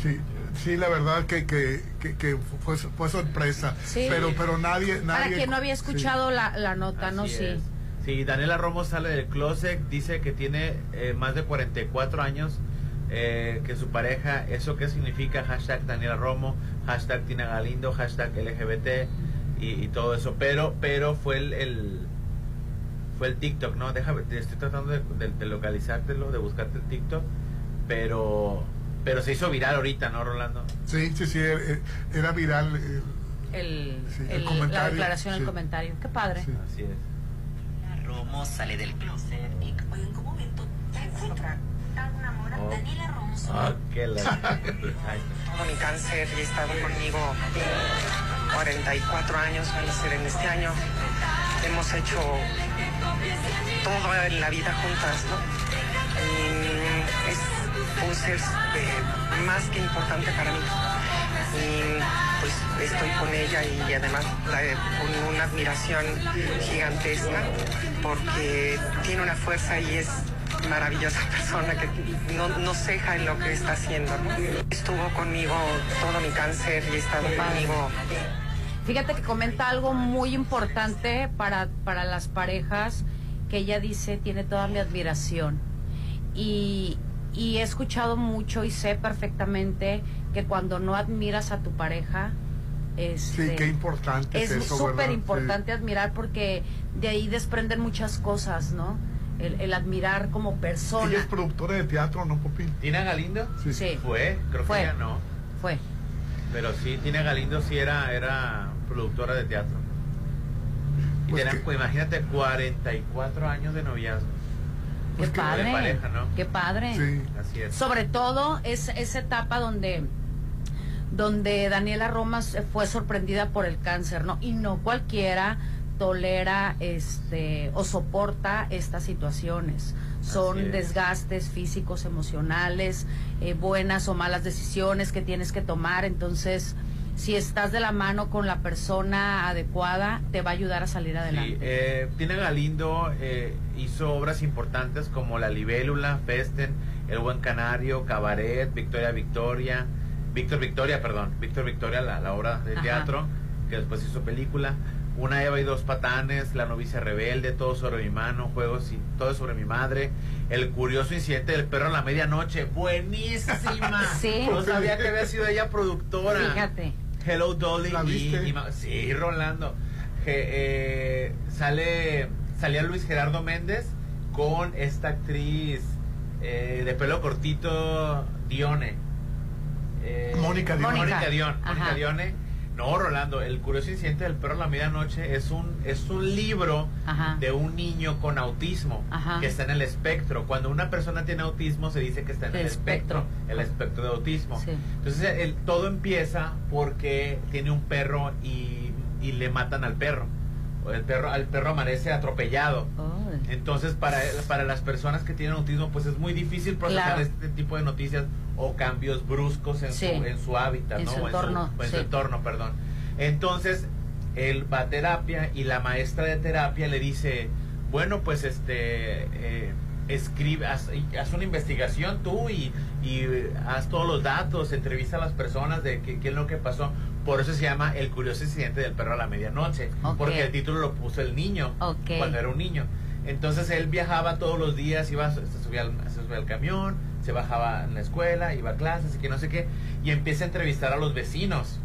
Sí, sí, la verdad que, que, que, que fue, fue sorpresa. Sí. Pero, pero nadie, nadie. Para quien no había sí. escuchado la, la nota, ¿no? Así Sí. Sí, Daniela Romo sale del closet, dice que tiene eh, más de 44 años, eh, que su pareja, ¿eso qué significa? Hashtag Daniela Romo, hashtag Tina Galindo, hashtag LGBT y, y todo eso. Pero, pero fue el, el- fue el TikTok, ¿no? Déjame, te estoy tratando de, de- de localizártelo, de buscarte el TikTok, pero, pero se hizo viral ahorita, ¿no, Rolando? Sí, sí, sí, era, era viral. eh, El, Sí, el el- la comentario, declaración, el sí. comentario. Qué padre. Así es. Romo sale del closet y ¿en qué momento te encuentra? Oh. Daniela Romo Ah, qué la- mi cáncer y he estado conmigo 44 años, van a ser en este año. Hemos hecho todo en la vida juntas, ¿no? Y es un ser eh, más que importante para mí. Y pues estoy con ella y además eh, con una admiración gigantesca porque tiene una fuerza y es maravillosa persona que no, no ceja en lo que está haciendo. Estuvo conmigo todo mi cáncer y ha estado conmigo. Fíjate que comenta algo muy importante para, para las parejas que ella dice tiene toda mi admiración. Y, y he escuchado mucho y sé perfectamente que cuando no admiras a tu pareja, este, sí, qué importante es súper importante admirar porque de ahí desprenden muchas cosas, ¿no? El, admirar como persona. Ella es productora de teatro, ¿no, Popín? ¿Tina Galindo? Sí. Fue, creo Fue. que ya no. Fue. Pero sí, Tina Galindo sí era, era productora de teatro. Y Pues tenían, que- pues, imagínate, 44 años de noviazgo. Qué Pues padre. de pareja, ¿no? Qué padre. Sí. Así es. Sobre todo es esa etapa donde donde Daniela Romas fue sorprendida por el cáncer, ¿no? Y no cualquiera tolera este o soporta estas situaciones. Son desgastes físicos, emocionales, eh, buenas o malas decisiones que tienes que tomar. Entonces, si estás de la mano con la persona adecuada, te va a ayudar a salir Sí, adelante. eh, Tina Galindo eh, hizo obras importantes como La Libélula, Festen, El Buen Canario, Cabaret, Victoria Victoria, Víctor Victoria, perdón, Víctor Victoria, la, la obra de Ajá. teatro, que después hizo película. Una Eva y dos patanes, La novicia rebelde, Todo sobre mi mano, Juegos y Todo sobre mi madre, El curioso incidente del perro a la medianoche, buenísima. Sí. No sabía que había sido ella productora. Fíjate. Hello Dolly ¿La y- viste? y ma- sí, Rolando. Que, eh, sale salía Luis Gerardo Méndez con esta actriz eh, de pelo cortito Dione. Eh, Mónica Dione. Mónica Dion. Ajá. Mónica Dione. No, Rolando, El curioso incidente del perro a la medianoche es un es un libro Ajá. de un niño con autismo Ajá. que está en el espectro. Cuando una persona tiene autismo se dice que está en el, El espectro, espectro. el espectro de autismo. Sí. Entonces el, todo empieza porque tiene un perro y, y le matan al perro. El perro, al perro amanece atropellado. Oh. Entonces para, para las personas que tienen autismo pues es muy difícil procesar Claro. este tipo de noticias o cambios bruscos en, Sí. su, en su hábitat, En ¿no? su O entorno, en su sí. entorno, perdón. Entonces él va a terapia y la maestra de terapia le dice, bueno pues este... eh, escribe, haz, haz una investigación tú y, y haz todos los datos, entrevista a las personas de qué, qué es lo que pasó. Por eso se llama El curioso incidente del perro a la medianoche, porque el título lo puso el niño cuando era un niño. Entonces él viajaba todos los días, iba, se subía, al, se subía al camión, se bajaba en la escuela, iba a clases y que no sé qué, y empieza a entrevistar a los vecinos.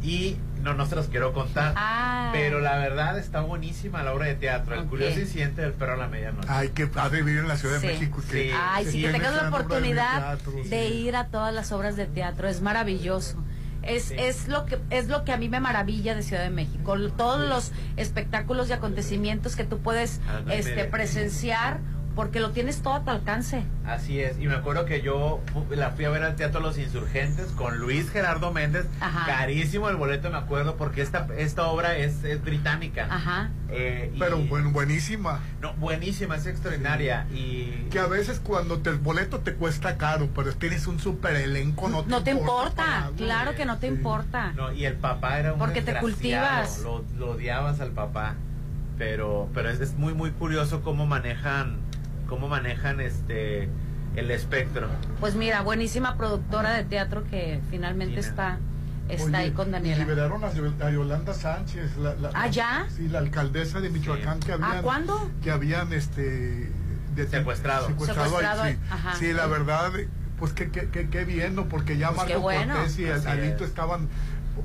Y no, no se los quiero contar, Ah. pero la verdad está buenísima la obra de teatro, El curioso incidente del perro a la medianoche. Ay, qué padre vivir en la Ciudad Sí. de México. que- Sí. Ay, que sí, que tengas la de oportunidad teatro, de sí. ir a todas las obras de teatro, es maravilloso. Es, Sí. es lo que es lo que a mí me maravilla de Ciudad de México, todos los espectáculos y acontecimientos que tú puedes Ándale. este presenciar porque lo tienes todo a tu alcance. Así es, y me acuerdo que yo la fui a ver al Teatro Los Insurgentes con Luis Gerardo Méndez, Ajá. carísimo el boleto me acuerdo porque esta, esta obra es, es británica. Ajá. Eh, y- Pero bueno, buenísima. no, buenísima, es extraordinaria y Que a veces cuando te, el boleto te cuesta caro, pero tienes un super elenco, no te, No te importa, claro que no te Sí. importa. No, y el papá era un Porque te cultivas. Lo, lo odiabas al papá. Pero, pero es, es muy muy curioso cómo manejan, cómo manejan este el espectro. Pues mira, buenísima productora de teatro que finalmente está está Oye, ahí con Daniela. liberaron a, Yo- a Yolanda Sánchez. La, la- ¿Ah, ya? Sí, la alcaldesa de Michoacán que habían. ¿Ah, cuándo? Que habían este. de- Secuestrado. secuestrado, Secuestrado, ahí, sí. ajá. Sí, la verdad, pues que, que, que, que bien, ¿no? Porque ya Pues qué Marco bueno. Cortés y Alito es. estaban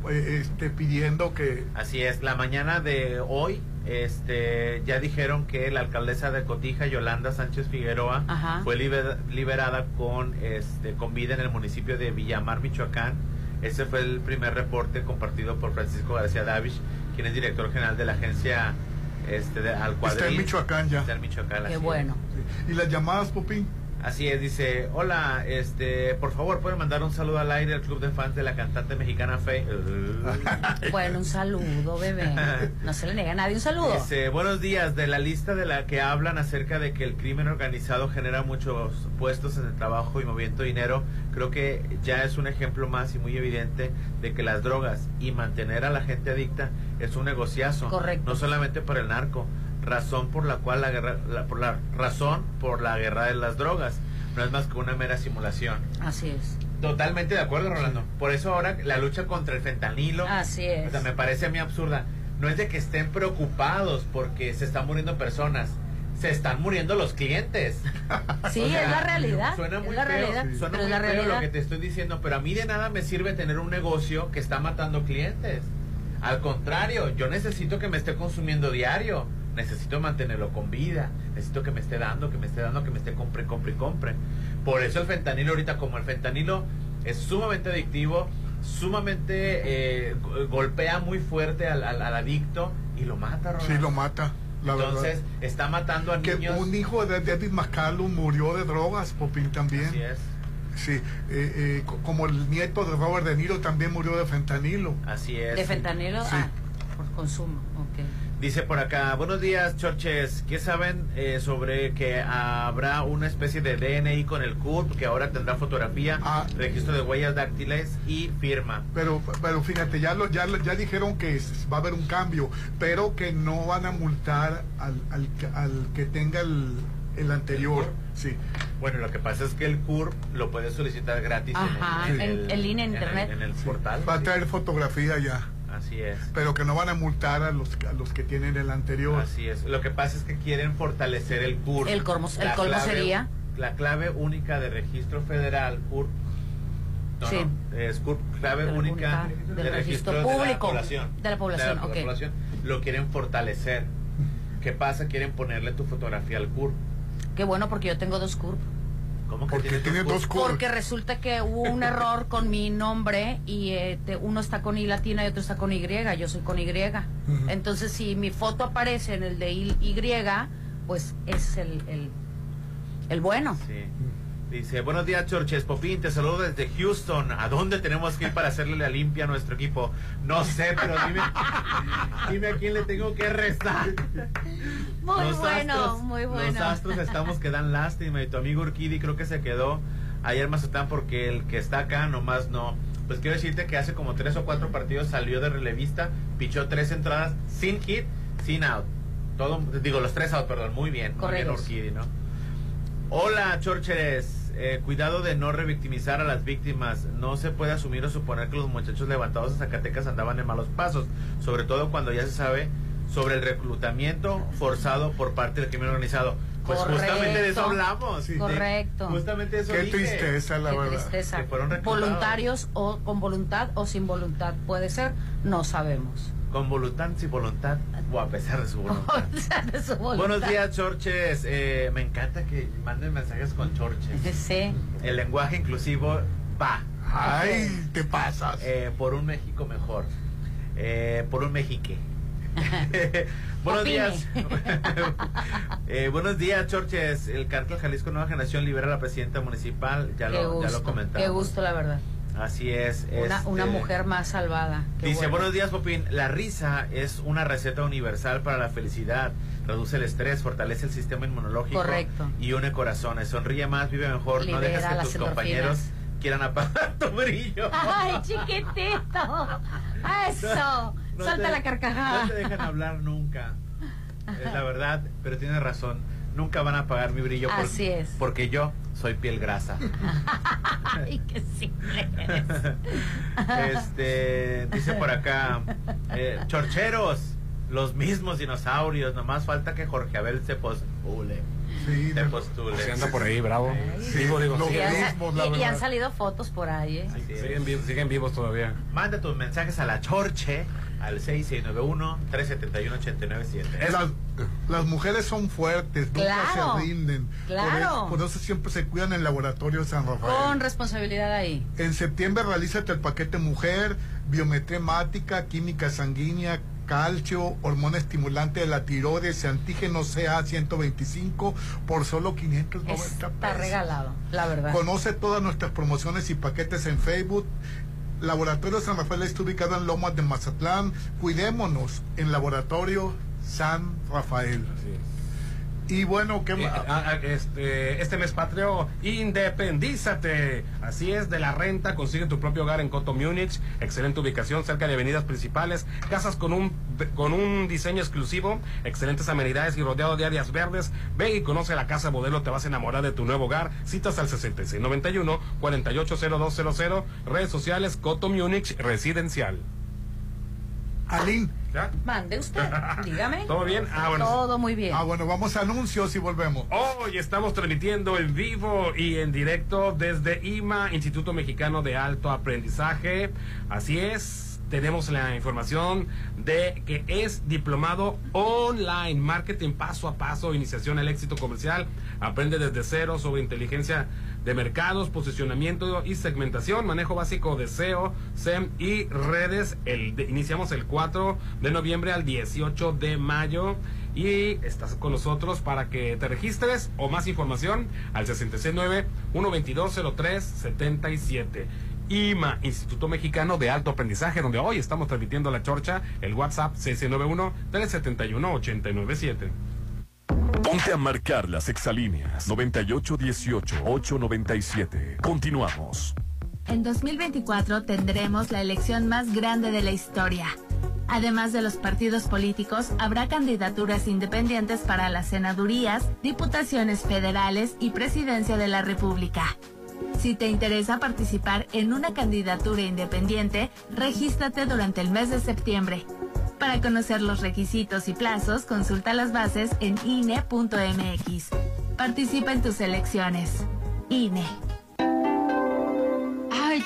eh, este, pidiendo que. Así es, la mañana de hoy este ya dijeron que la alcaldesa de Cotija, Yolanda Sánchez Figueroa, Ajá. fue liber- liberada con este con vida en el municipio de Villamar, Michoacán. Ese fue el primer reporte compartido por Francisco García Davish, quien es director general de la agencia este de, al Está en Michoacán ya. Está en Michoacán, Qué bueno. Sí. Y las llamadas, Popín. Así es, dice, hola, este, por favor, pueden mandar un saludo al aire al club de fans de la cantante mexicana Fe. Bueno, un saludo, bebé. No se le niega a nadie un saludo. Dice, buenos días, de la lista de la que hablan acerca de que el crimen organizado genera muchos puestos en el trabajo y movimiento de dinero, creo que ya es un ejemplo más y muy evidente de que las drogas y mantener a la gente adicta es un negociazo. Correcto. No solamente por el narco, razón por la cual la guerra, la, por la razón por la guerra de las drogas. No es más que una mera simulación. Así es. Totalmente de acuerdo, Rolando. Por eso ahora la lucha contra el fentanilo. Así es. O sea, me parece a mí absurda. No es de que estén preocupados porque se están muriendo personas. Se están muriendo los clientes. Sí, O sea, es la realidad. Suena es muy la feo, realidad. suena muy la feo lo que te estoy diciendo, pero a mí de nada me sirve tener un negocio que está matando clientes. Al contrario, yo necesito que me esté consumiendo diario. Necesito mantenerlo con vida. Necesito que me esté dando, que me esté dando, que me esté compre, compre y compre. Por eso el fentanilo ahorita, como el fentanilo es sumamente adictivo, sumamente eh, go- golpea muy fuerte al, al- al adicto y lo mata, Rolando. Sí, lo mata. La Entonces, verdad. está matando a Que niños. un hijo de David McCallum murió de drogas, Popín también. Así es. Sí, eh, eh, co- como el nieto de Robert De Niro también murió de fentanilo. Así es. De fentanilo, Sí. ah, por consumo. Ok. Dice por acá, buenos días, Chorches. ¿Qué saben eh, sobre que habrá una especie de DNI con el CURP que ahora tendrá fotografía, registro de huellas dáctiles y firma? Pero, pero fíjate, ya, lo, ya, lo- ya dijeron que va a haber un cambio, pero que no van a multar al, al, que- al que tenga el, el anterior. Sí. Bueno, lo que pasa es que el CURP lo puedes solicitar gratis Ajá, en, en- el, en línea, en el- internet. En el, portal. Va a traer fotografía ya. Así es. Pero que no van a multar a los, a los que tienen el anterior. Así es. Lo que pasa es que quieren fortalecer el CURP. El colmo- el La colmo clave- sería. La clave única de registro federal, CURP. No, Sí. no, es CURP, clave De la única única- de del registro, registro de la público, población. de la población, ok. población. Lo quieren fortalecer. ¿Qué pasa? Quieren ponerle tu fotografía al CURP. Qué bueno porque yo tengo dos CURP. ¿Cómo que Porque tiene dos. Porque resulta que hubo un error con mi nombre y eh, te- uno está con I latina y otro está con Y. Yo soy con Y. Entonces, si mi foto aparece en el de Y, pues es el, el, el bueno. Sí. Dice, buenos días, Chorches Popín, te saludo desde Houston. ¿A dónde tenemos que ir para hacerle la limpia a nuestro equipo? No sé, pero dime, dime a quién le tengo que rezar. Muy Los bueno, astros- muy bueno. Los astros estamos que dan lástima y tu amigo Urquidi creo que se quedó ayer en Mazatán porque el que está acá nomás no. Pues quiero decirte que hace como tres o cuatro partidos salió de relevista, pichó tres entradas sin hit, sin out. Todo, digo, los tres out, perdón, muy bien. Muy bien Correctos. Urquidi, ¿no? Hola, Chorcheres. Eh, cuidado de no revictimizar a las víctimas. No se puede asumir o suponer que los muchachos levantados de Zacatecas andaban en malos pasos, sobre todo cuando ya se sabe sobre el reclutamiento forzado por parte del crimen organizado. Pues justamente de eso Correcto. hablamos. de- Correcto. justamente de eso Qué dije. tristeza, la Qué verdad. tristeza. Que fueron reclutados. Voluntarios o con voluntad o sin voluntad puede ser, no sabemos. Con voluntad, sin voluntad, o a pesar de su voluntad. De su voluntad. Buenos días, Chorches. Eh, me encanta que manden mensajes con Chorches. Sí. El lenguaje inclusivo va. Ay, te pasas. Eh, por un México mejor. Eh, por un Mexique. buenos días. Eh, buenos días, Chorches. El cártel Jalisco Nueva Generación libera a la presidenta municipal. Ya, Qué lo, ya lo comentamos. qué gusto, la verdad. Así es. Una, este, una mujer más salvada. Qué Dice, bueno. buenos días, Popín. La risa es una receta universal para la felicidad. Reduce el estrés, fortalece el sistema inmunológico Correcto. y une corazones. Sonríe más, vive mejor. no dejes que tus endorfinas. compañeros quieran apagar tu brillo. Ay, chiquitito. Eso. No Suelta te- la carcajada. No te dejan hablar nunca. Es la verdad, pero tienes razón. Nunca van a apagar mi brillo. por- Así es. Porque yo soy piel grasa. Ay, qué simple eres. Este, dice por acá, eh, chorcheros, los mismos dinosaurios, nomás falta que Jorge Abel se postule. Sí, se postule. Se anda por ahí, bravo. Sí, digo, sí. Y han, mismo, la y- y han salido fotos por ahí, ¿eh? Siguen, vivos, siguen vivos todavía. Manda tus mensajes a la Chorche al 6691-371-897. Las, las mujeres son fuertes, nunca Claro, se rinden. claro. Por eso, por eso siempre se cuidan en el laboratorio de San Rafael. Con responsabilidad ahí. En septiembre realízate el paquete mujer, biometría hemática, química sanguínea, calcio, hormona estimulante de la tiroides, antígeno CA125 por solo 590 Está pesos. regalado, la verdad. Conoce todas nuestras promociones y paquetes en Facebook. Laboratorio San Rafael está ubicado en Lomas de Mazatlán. Cuidémonos en Laboratorio San Rafael. Y bueno, ¿qué Eh, más? ah, ah, este, este mes patrio, independízate. Así es, de la renta, consigue tu propio hogar en Coto Múnich. Excelente ubicación cerca de avenidas principales. Casas con un, con un diseño exclusivo, excelentes amenidades y rodeado de áreas verdes. Ve y conoce la casa modelo, te vas a enamorar de tu nuevo hogar. Citas al 6691-480200. Redes sociales, Coto Múnich Residencial. Aline. ¿Ya? Mande usted, dígame. ¿Todo bien? Ah, bueno. Todo muy bien. Ah, bueno, vamos a anuncios y volvemos. Hoy estamos transmitiendo en vivo y en directo desde IMA, Instituto Mexicano de Alto Aprendizaje. Así es, tenemos la información de que es diplomado online, marketing paso a paso, iniciación al éxito comercial, aprende desde cero sobre inteligencia de mercados, posicionamiento y segmentación, manejo básico de SEO, SEM y redes. El, de- iniciamos el 4 de noviembre al 18 de mayo y estás con nosotros para que te registres o más información al 669-122-0377. IMA, Instituto Mexicano de Alto Aprendizaje, donde hoy estamos transmitiendo la chorcha, el WhatsApp 691-371-897. Ponte a marcar las exalíneas 9818-897. Continuamos. En 2024 tendremos la elección más grande de la historia. Además de los partidos políticos, habrá candidaturas independientes para las senadurías, diputaciones federales y presidencia de la República. Si te interesa participar en una candidatura independiente, regístrate durante el mes de septiembre. Para conocer los requisitos y plazos, consulta las bases en INE.mx. Participa en tus elecciones. INE.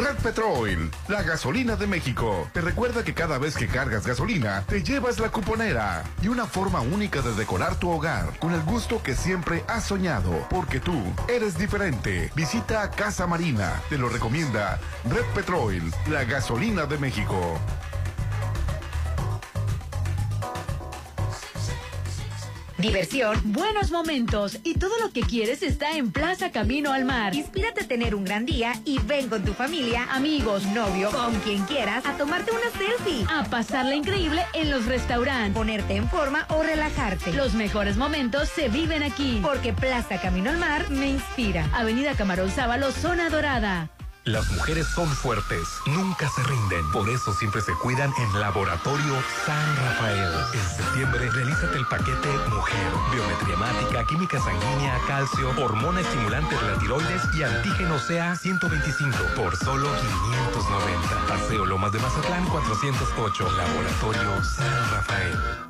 Red Petrol, la gasolina de México. Te recuerda que cada vez que cargas gasolina, te llevas la cuponera y una forma única de decorar tu hogar con el gusto que siempre has soñado, porque tú eres diferente. Visita Casa Marina, te lo recomienda Red Petrol, la gasolina de México. Diversión, buenos momentos y todo lo que quieres está en Plaza Camino al Mar. Inspírate a tener un gran día y ven con tu familia, Amigos, novio, con quien quieras, a tomarte una selfie, a pasarla increíble en los restaurantes. ponerte en forma o relajarte. Los mejores momentos se viven aquí. Porque Plaza Camino al Mar me inspira. Avenida Camarón Sábalo, Zona Dorada. Las mujeres son fuertes, nunca se rinden. Por eso siempre se cuidan en Laboratorio San Rafael. En septiembre, realízate el paquete Mujer. Biometría hemática, química sanguínea, calcio, hormona estimulante de la tiroides y antígeno CA 125 por solo 590. Paseo Lomas de Mazatlán 408. Laboratorio San Rafael.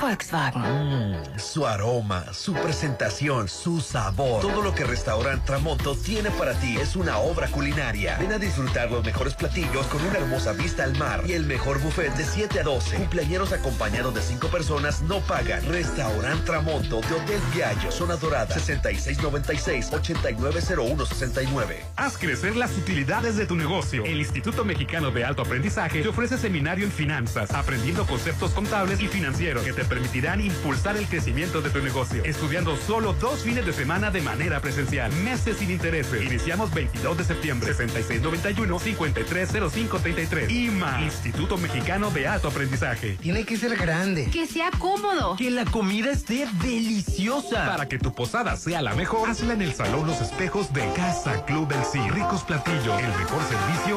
Volkswagen. Mm, su aroma, su presentación, su sabor. Todo lo que Restaurant Tramonto tiene para ti es una obra culinaria. Ven a disfrutar los mejores platillos con una hermosa vista al mar y el mejor buffet de 7 a 12. Cumpleañeros acompañados de 5 personas no pagan. Restaurant Tramonto de Hotel Viallo, Zona Dorada, 6696-890169. Haz crecer las utilidades de tu negocio. El Instituto Mexicano de Alto Aprendizaje te ofrece seminario en finanzas, aprendiendo conceptos contables y financieros que te permitirán impulsar el crecimiento de tu negocio. Estudiando solo dos fines de semana de manera presencial. Meses sin intereses. Iniciamos 22 de septiembre. 6691 530533. IMA, Instituto Mexicano de Alto Aprendizaje. Tiene que ser grande. Que sea cómodo. Que la comida esté deliciosa. Para que tu posada sea la mejor, hazla en el Salón Los Espejos de Casa Club El Cid. Ricos platillos, el mejor servicio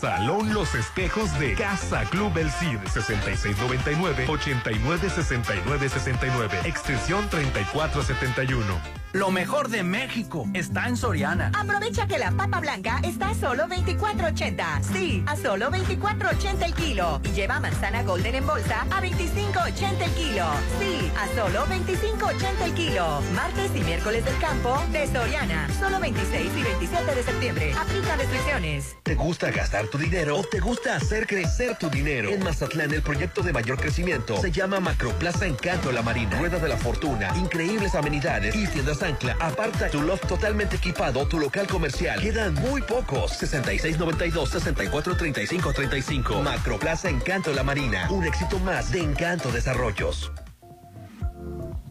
Salón Los Espejos de Casa Club El Cid. 6699-896969. Extensión 3471. Lo mejor de México está en Soriana. Aprovecha que la papa blanca está a solo 24.80. Sí, a solo 24.80 el kilo. Y lleva manzana golden en bolsa a 25.80 el kilo. Sí, a solo 25.80 el kilo. Martes y miércoles del campo de Soriana. Solo 26 y 27 de septiembre. Aplica restricciones. ¿Te gusta gastar tu dinero o te gusta hacer crecer tu dinero? En Mazatlán, el proyecto de mayor crecimiento se llama Macroplaza Encanto La Marina. Rueda de la Fortuna, increíbles amenidades y tiendas ancla. Aparta tu loft totalmente equipado, tu local comercial. Quedan muy pocos. 6692-643535. Macroplaza Encanto La Marina. Un éxito más de Encanto Desarrollos.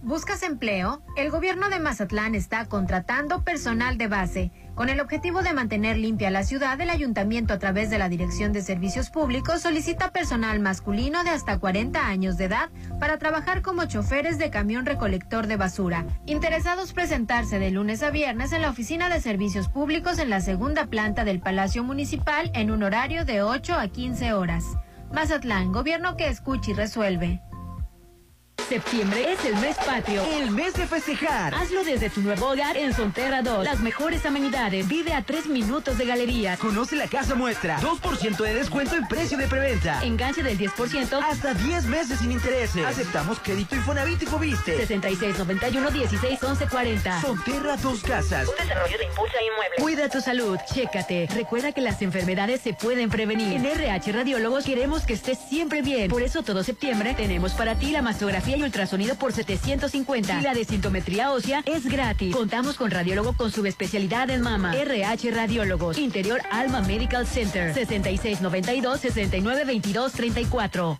¿Buscas empleo? El gobierno de Mazatlán está contratando personal de base. Con el objetivo de mantener limpia la ciudad, el ayuntamiento a través de la Dirección de Servicios Públicos solicita personal masculino de hasta 40 años de edad para trabajar como choferes de camión recolector de basura. Interesados presentarse de lunes a viernes en la Oficina de Servicios Públicos en la segunda planta del Palacio Municipal en un horario de 8 a 15 horas. Mazatlán, gobierno que escucha y resuelve. Septiembre es el mes patrio. El mes de festejar. Hazlo desde tu nuevo hogar en Sonterra 2. Las mejores amenidades. Vive a tres minutos de galerías. Conoce la casa muestra. 2% de descuento en precio de preventa. Enganche del 10%. Hasta 10 meses sin intereses. Aceptamos crédito Infonavit y Fobiste. 6691 16 11 40. Sonterra Dos Casas. Un desarrollo de Impulsa Inmueble. Cuida tu salud. Chécate. Recuerda que las enfermedades se pueden prevenir. En RH Radiólogos queremos que estés siempre bien. Por eso todo septiembre tenemos para ti la mastografía y ultrasonido por 750. Y la desintometría ósea es gratis. Contamos con radiólogo con subespecialidad en mama. RH Radiólogos. Interior Alma Medical Center. 6692 6922 34.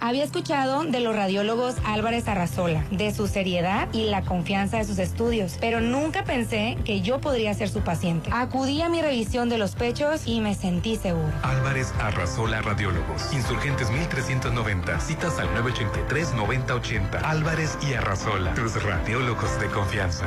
Había escuchado de los radiólogos Álvarez Arrazola, de su seriedad y la confianza de sus estudios, pero nunca pensé que yo podría ser su paciente. Acudí a mi revisión de los pechos y me sentí seguro. Álvarez Arrasola Radiólogos. Insurgentes 1390. Citas al 983-9080. Álvarez y Arrasola. Tus radiólogos de confianza.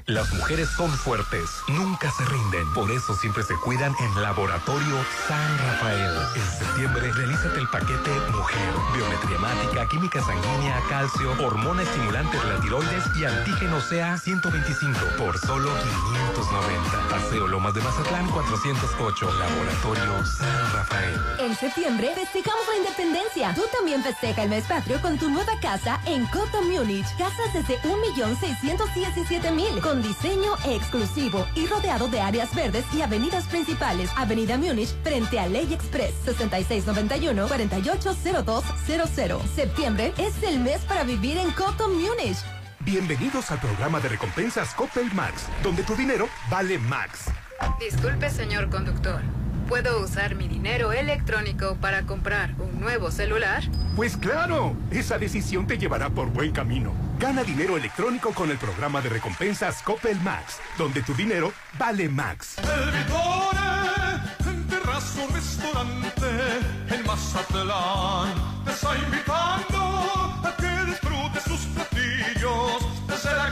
Las mujeres son fuertes, nunca se rinden. Por eso siempre se cuidan en Laboratorio San Rafael. En septiembre, realízate el paquete Mujer. Biometría hemática, química sanguínea, calcio, hormona estimulante de la tiroides y antígeno CA 125 por solo 590. Paseo Lomas de Mazatlán 408. Laboratorio San Rafael. En septiembre festejamos la independencia. Tú también festeja el mes patrio con tu nueva casa en Coto Múnich. Casas desde 1.617.000 con diseño exclusivo y rodeado de áreas verdes y avenidas principales. Avenida Múnich frente a Ley Express 6691-480200. Septiembre es el mes para vivir en Coto Múnich. Bienvenidos al programa de recompensas Coppel Max, donde tu dinero vale Max. Disculpe, señor conductor. ¿Puedo usar mi dinero electrónico para comprar un nuevo celular? Pues claro, esa decisión te llevará por buen camino. Gana dinero electrónico con el programa de recompensas Coppel Max, donde tu dinero vale Max. El Vitore, terrazo restaurante en Mazatlán, te está invitando a que disfrutes sus platillos desde la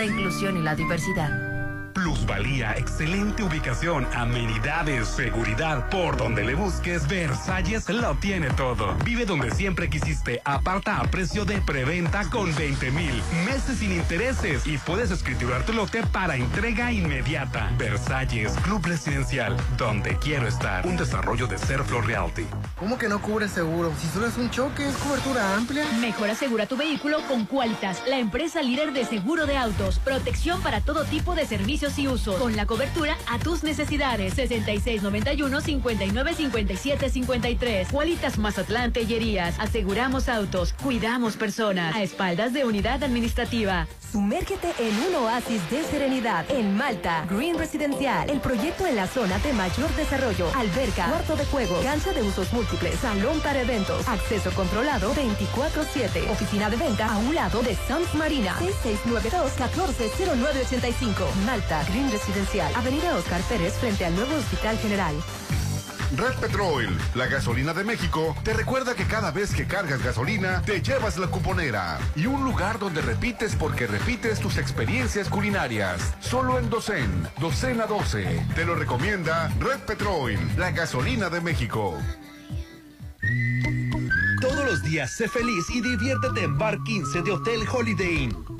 la Inclusión y la Diversidad. Plusvalía, excelente ubicación, amenidades, seguridad. Por donde le busques, Versalles lo tiene todo. Vive donde siempre quisiste. Aparta a precio de preventa con 20 mil meses sin intereses y puedes escriturar tu lote para entrega inmediata. Versalles, Club Residencial, donde quiero estar. Un desarrollo de Serflo Realty. ¿Cómo que no cubre seguro? Si solo es un choque, es cobertura amplia. Mejor asegura tu vehículo con Qualitas, la empresa líder de seguro de autos. Protección para todo tipo de servicios y usos. Con la cobertura a tus necesidades. 6691-595753. Qualitas Mazatlán Tellerías. Aseguramos autos, cuidamos personas. A espaldas de unidad administrativa. Sumérgete en un oasis de serenidad en Malta, Green Residencial, el proyecto en la zona de mayor desarrollo, alberca, cuarto de juego, cancha de usos múltiples, salón para eventos, acceso controlado 24/7, oficina de venta a un lado de Sams Marina, 6692-140985, Malta, Green Residencial, Avenida Oscar Pérez frente al nuevo Hospital General. Red Petrol, la gasolina de México, te recuerda que cada vez que cargas gasolina, te llevas la cuponera y un lugar donde repites porque repites tus experiencias culinarias. Solo en Docen, Docena 12. Te lo recomienda Red Petrol, la gasolina de México. Todos los días sé feliz y diviértete en Bar 15 de Hotel Holiday Inn.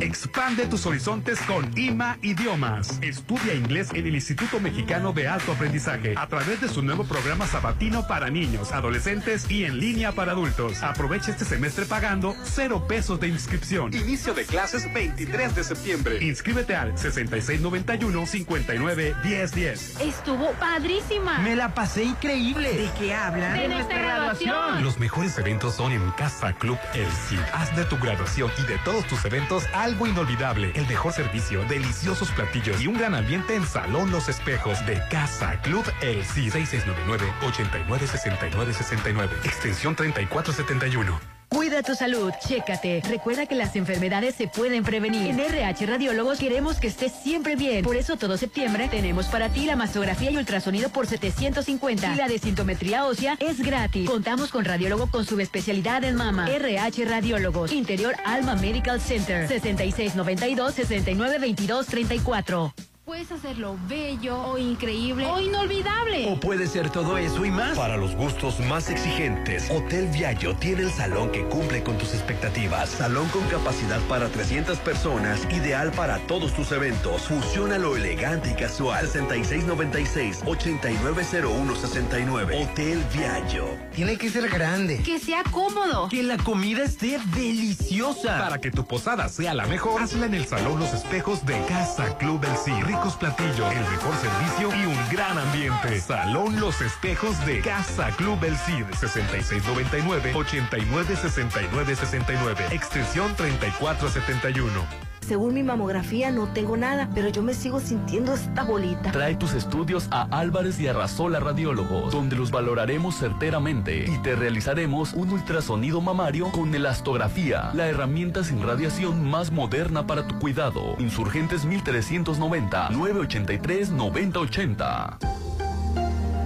Expande tus horizontes con IMA Idiomas. Estudia inglés en el Instituto Mexicano de Alto Aprendizaje a través de su nuevo programa sabatino para niños, adolescentes y en línea para adultos. Aprovecha este semestre pagando cero pesos de inscripción. Inicio de clases 23 de septiembre. Inscríbete al 6691-591010. Estuvo padrísima. Me la pasé increíble. ¿De qué hablan? De nuestra graduación. Los mejores eventos son en Casa Club El Cid. Haz de tu graduación y de todos tus eventos algo inolvidable. El mejor servicio, deliciosos platillos y un gran ambiente en Salón Los Espejos de Casa Club El Cid. 6699-896969. Extensión 3471. Cuida tu salud, chécate. Recuerda que las enfermedades se pueden prevenir. En RH Radiólogos queremos que estés siempre bien. Por eso todo septiembre tenemos para ti la mastografía y ultrasonido por 750. Y la de sintometría ósea es gratis. Contamos con radiólogo con subespecialidad en mama. RH Radiólogos. Interior Alma Medical Center. 6692-692234. Puedes hacerlo bello o increíble o inolvidable. O puede ser todo eso y más. Para los gustos más exigentes, Hotel Viallo tiene el salón que cumple con tus expectativas. Salón con capacidad para 300 personas, ideal para todos tus eventos. Fusiona lo elegante y casual. 6696-890169. Hotel Viallo. Tiene que ser grande. Que sea cómodo. Que la comida esté deliciosa. Para que tu posada sea la mejor, hazla en el Salón Los Espejos de Casa Club El Cid. Ricos platillos, el mejor servicio y un gran ambiente. Salón Los Espejos de Casa Club El Cid. 6699-896969. Extensión 3471. Según mi mamografía no tengo nada, pero yo me sigo sintiendo esta bolita. Trae tus estudios a Álvarez y Arrasola Radiólogos, donde los valoraremos certeramente y te realizaremos un ultrasonido mamario con elastografía, la herramienta sin radiación más moderna para tu cuidado. Insurgentes 1390 983 9080.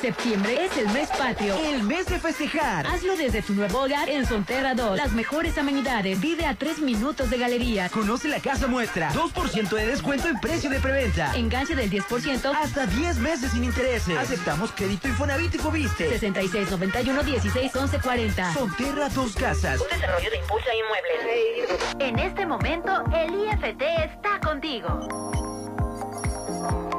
Septiembre es el mes patrio. El mes de festejar. Hazlo desde tu nuevo hogar en Sonterra 2. Las mejores amenidades. Vive a tres minutos de galería. Conoce la casa muestra. 2% de descuento en precio de preventa. Enganche del 10%. Hasta 10 meses sin intereses. Aceptamos crédito Infonavit y Fobiste. 6691 16 11 40. Sonterra Dos Casas. Un desarrollo de Impulsa Inmuebles. En este momento, el IFT está contigo.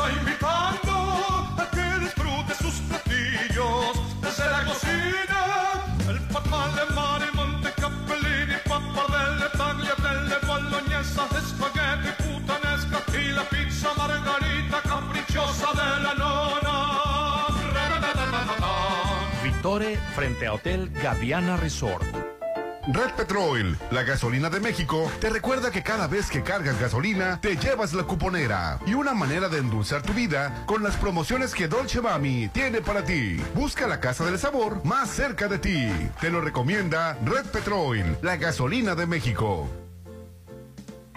está invitando a que disfrutes sus platillos desde la cocina. El patmal de mare, monte capellini, pappardelle, tagliatelle, bolognesa, spaghetti, puttanesca y la pizza margarita capricciosa de la nona. Vitore frente a Hotel Gaviana Resort. Red Petrol, la gasolina de México, te recuerda que cada vez que cargas gasolina, te llevas la cuponera y una manera de endulzar tu vida con las promociones que Dolce Mami tiene para ti. Busca la casa del sabor más cerca de ti. Te lo recomienda Red Petrol, la gasolina de México.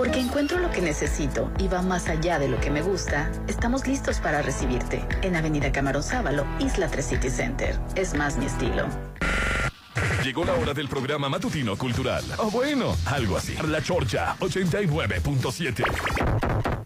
Porque encuentro lo que necesito y va más allá de lo que me gusta, estamos listos para recibirte en Avenida Camarón Sábalo, Isla 3 City Center. Es más mi estilo. Llegó la hora del programa matutino cultural. O bueno, algo así. La Chorcha 89.7.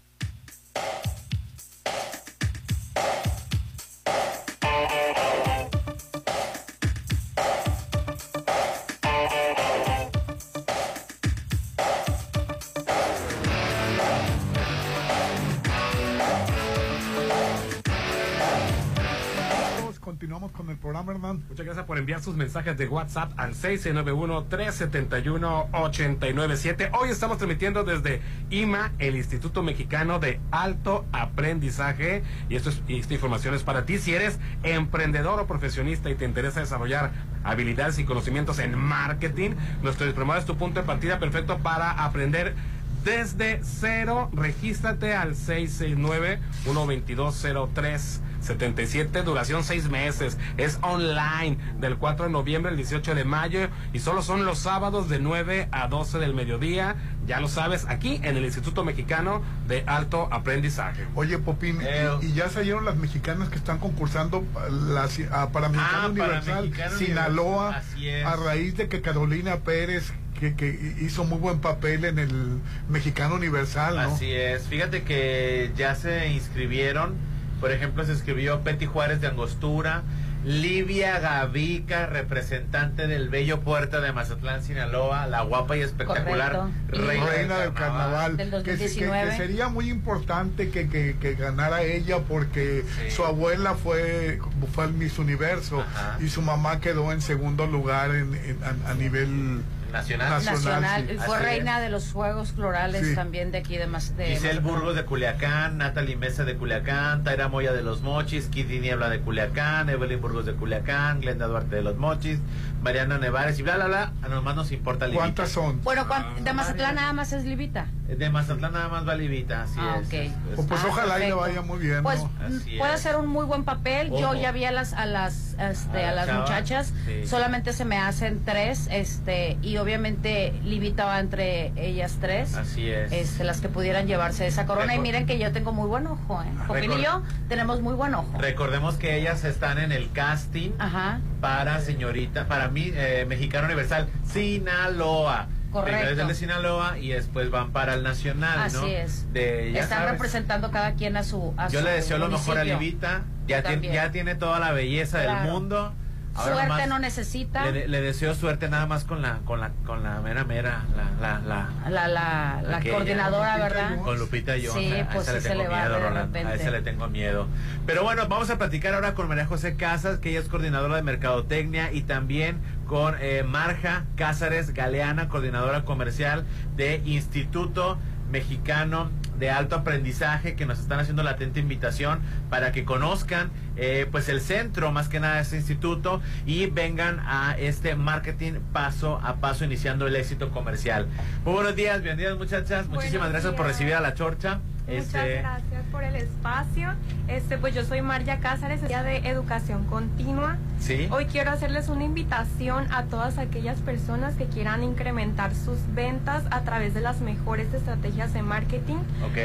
Muchas gracias por enviar sus mensajes de WhatsApp al 691-371-897. Hoy estamos transmitiendo desde IMA, el Instituto Mexicano de Alto Aprendizaje. Y esta información es para ti. Si eres emprendedor o profesionista y te interesa desarrollar habilidades y conocimientos en marketing, nuestro diplomado es tu punto de partida perfecto para aprender desde cero. Regístrate al 669-12203. 77, duración seis meses. Es online del 4 de noviembre al 18 de mayo y solo son los sábados de 9 a 12 del mediodía. Ya lo sabes, aquí en el Instituto Mexicano de Alto Aprendizaje. Oye, Popín, y, y ya salieron las mexicanas que están concursando la, a- para Mexicano Ah, Universal, Sinaloa, Universal, así es. a raíz de que Carolina Pérez, que, que hizo muy buen papel en el Mexicano Universal, ¿no? Así es. Fíjate que ya se inscribieron. Por ejemplo, se escribió Betty Juárez de Angostura, Livia Gavica, representante del bello puerto de Mazatlán, Sinaloa, la guapa y espectacular Reina, reina, del carnaval. Del Que, que- 2019. que sería muy importante que, que- que ganara ella porque su abuela fue, fue al Miss Universo y su mamá quedó en segundo lugar en, en- a, a nivel Nacional. Nacional. sí. Y fue Así reina de los Juegos Florales Sí. también de aquí de más de Giselle. Burgos de Culiacán, Natalie Mesa de Culiacán, Taira Moya de los Mochis, Kitty Niebla de Culiacán, Evelyn Burgos de Culiacán, Glenda Duarte de los Mochis, Mariana Nevares y bla, bla, bla. A nomás nos importa Livita. ¿Cuántas son? Bueno, ¿cuán- de Mazatlán nada más es Livita. De Mazatlán nada más va Livita, así Ah, es. ok. Es- Pues, pues Ah, ojalá y le vaya muy bien. Pues ¿no? Así puede es. ser un muy buen papel. Yo ya vi a las a las este, A a la las muchachas. sí. Solamente se me hacen tres, este y obviamente Livita va entre ellas tres. Así es. Este, las que pudieran llevarse esa corona y miren que yo tengo muy buen ojo, ¿eh? Popín y yo tenemos muy buen ojo. Recordemos que ellas están en el casting Ajá. para señorita, para mí, eh, Mexicano Universal, Sinaloa. Correcto. Primero es el de Sinaloa y después van para el Nacional, Así ¿no? es. De, ya Están sabes, representando cada quien a su a Yo su le deseo lo mejor a. Livita. Ya, tiene, ya tiene toda la belleza del mundo. Ahora Suerte nomás no necesita. Le, le deseo suerte nada más con la con la con la mera mera la la la La, la, la aquella. coordinadora, ¿verdad? Con Lupita Jones. Sí, a pues esa sí le se tengo le va miedo, de Rolando. A esa le tengo miedo. Pero bueno, vamos a platicar ahora con María José Casas, que ella es coordinadora de Mercadotecnia, y también con eh, Marja Cázares Galeana, coordinadora comercial de Instituto Mexicano de alto aprendizaje que nos están haciendo la atenta invitación para que conozcan eh, pues el centro más que nada de este instituto y vengan a este marketing paso a paso iniciando el éxito comercial. Muy buenos días, bienvenidas muchachas, muchísimas gracias por recibir a la chorcha. Muchas Este, gracias por el espacio. Este, pues yo soy Marya Cázares, de Educación Continua. Sí. Hoy quiero hacerles una invitación a todas aquellas personas que quieran incrementar sus ventas a través de las mejores estrategias de marketing.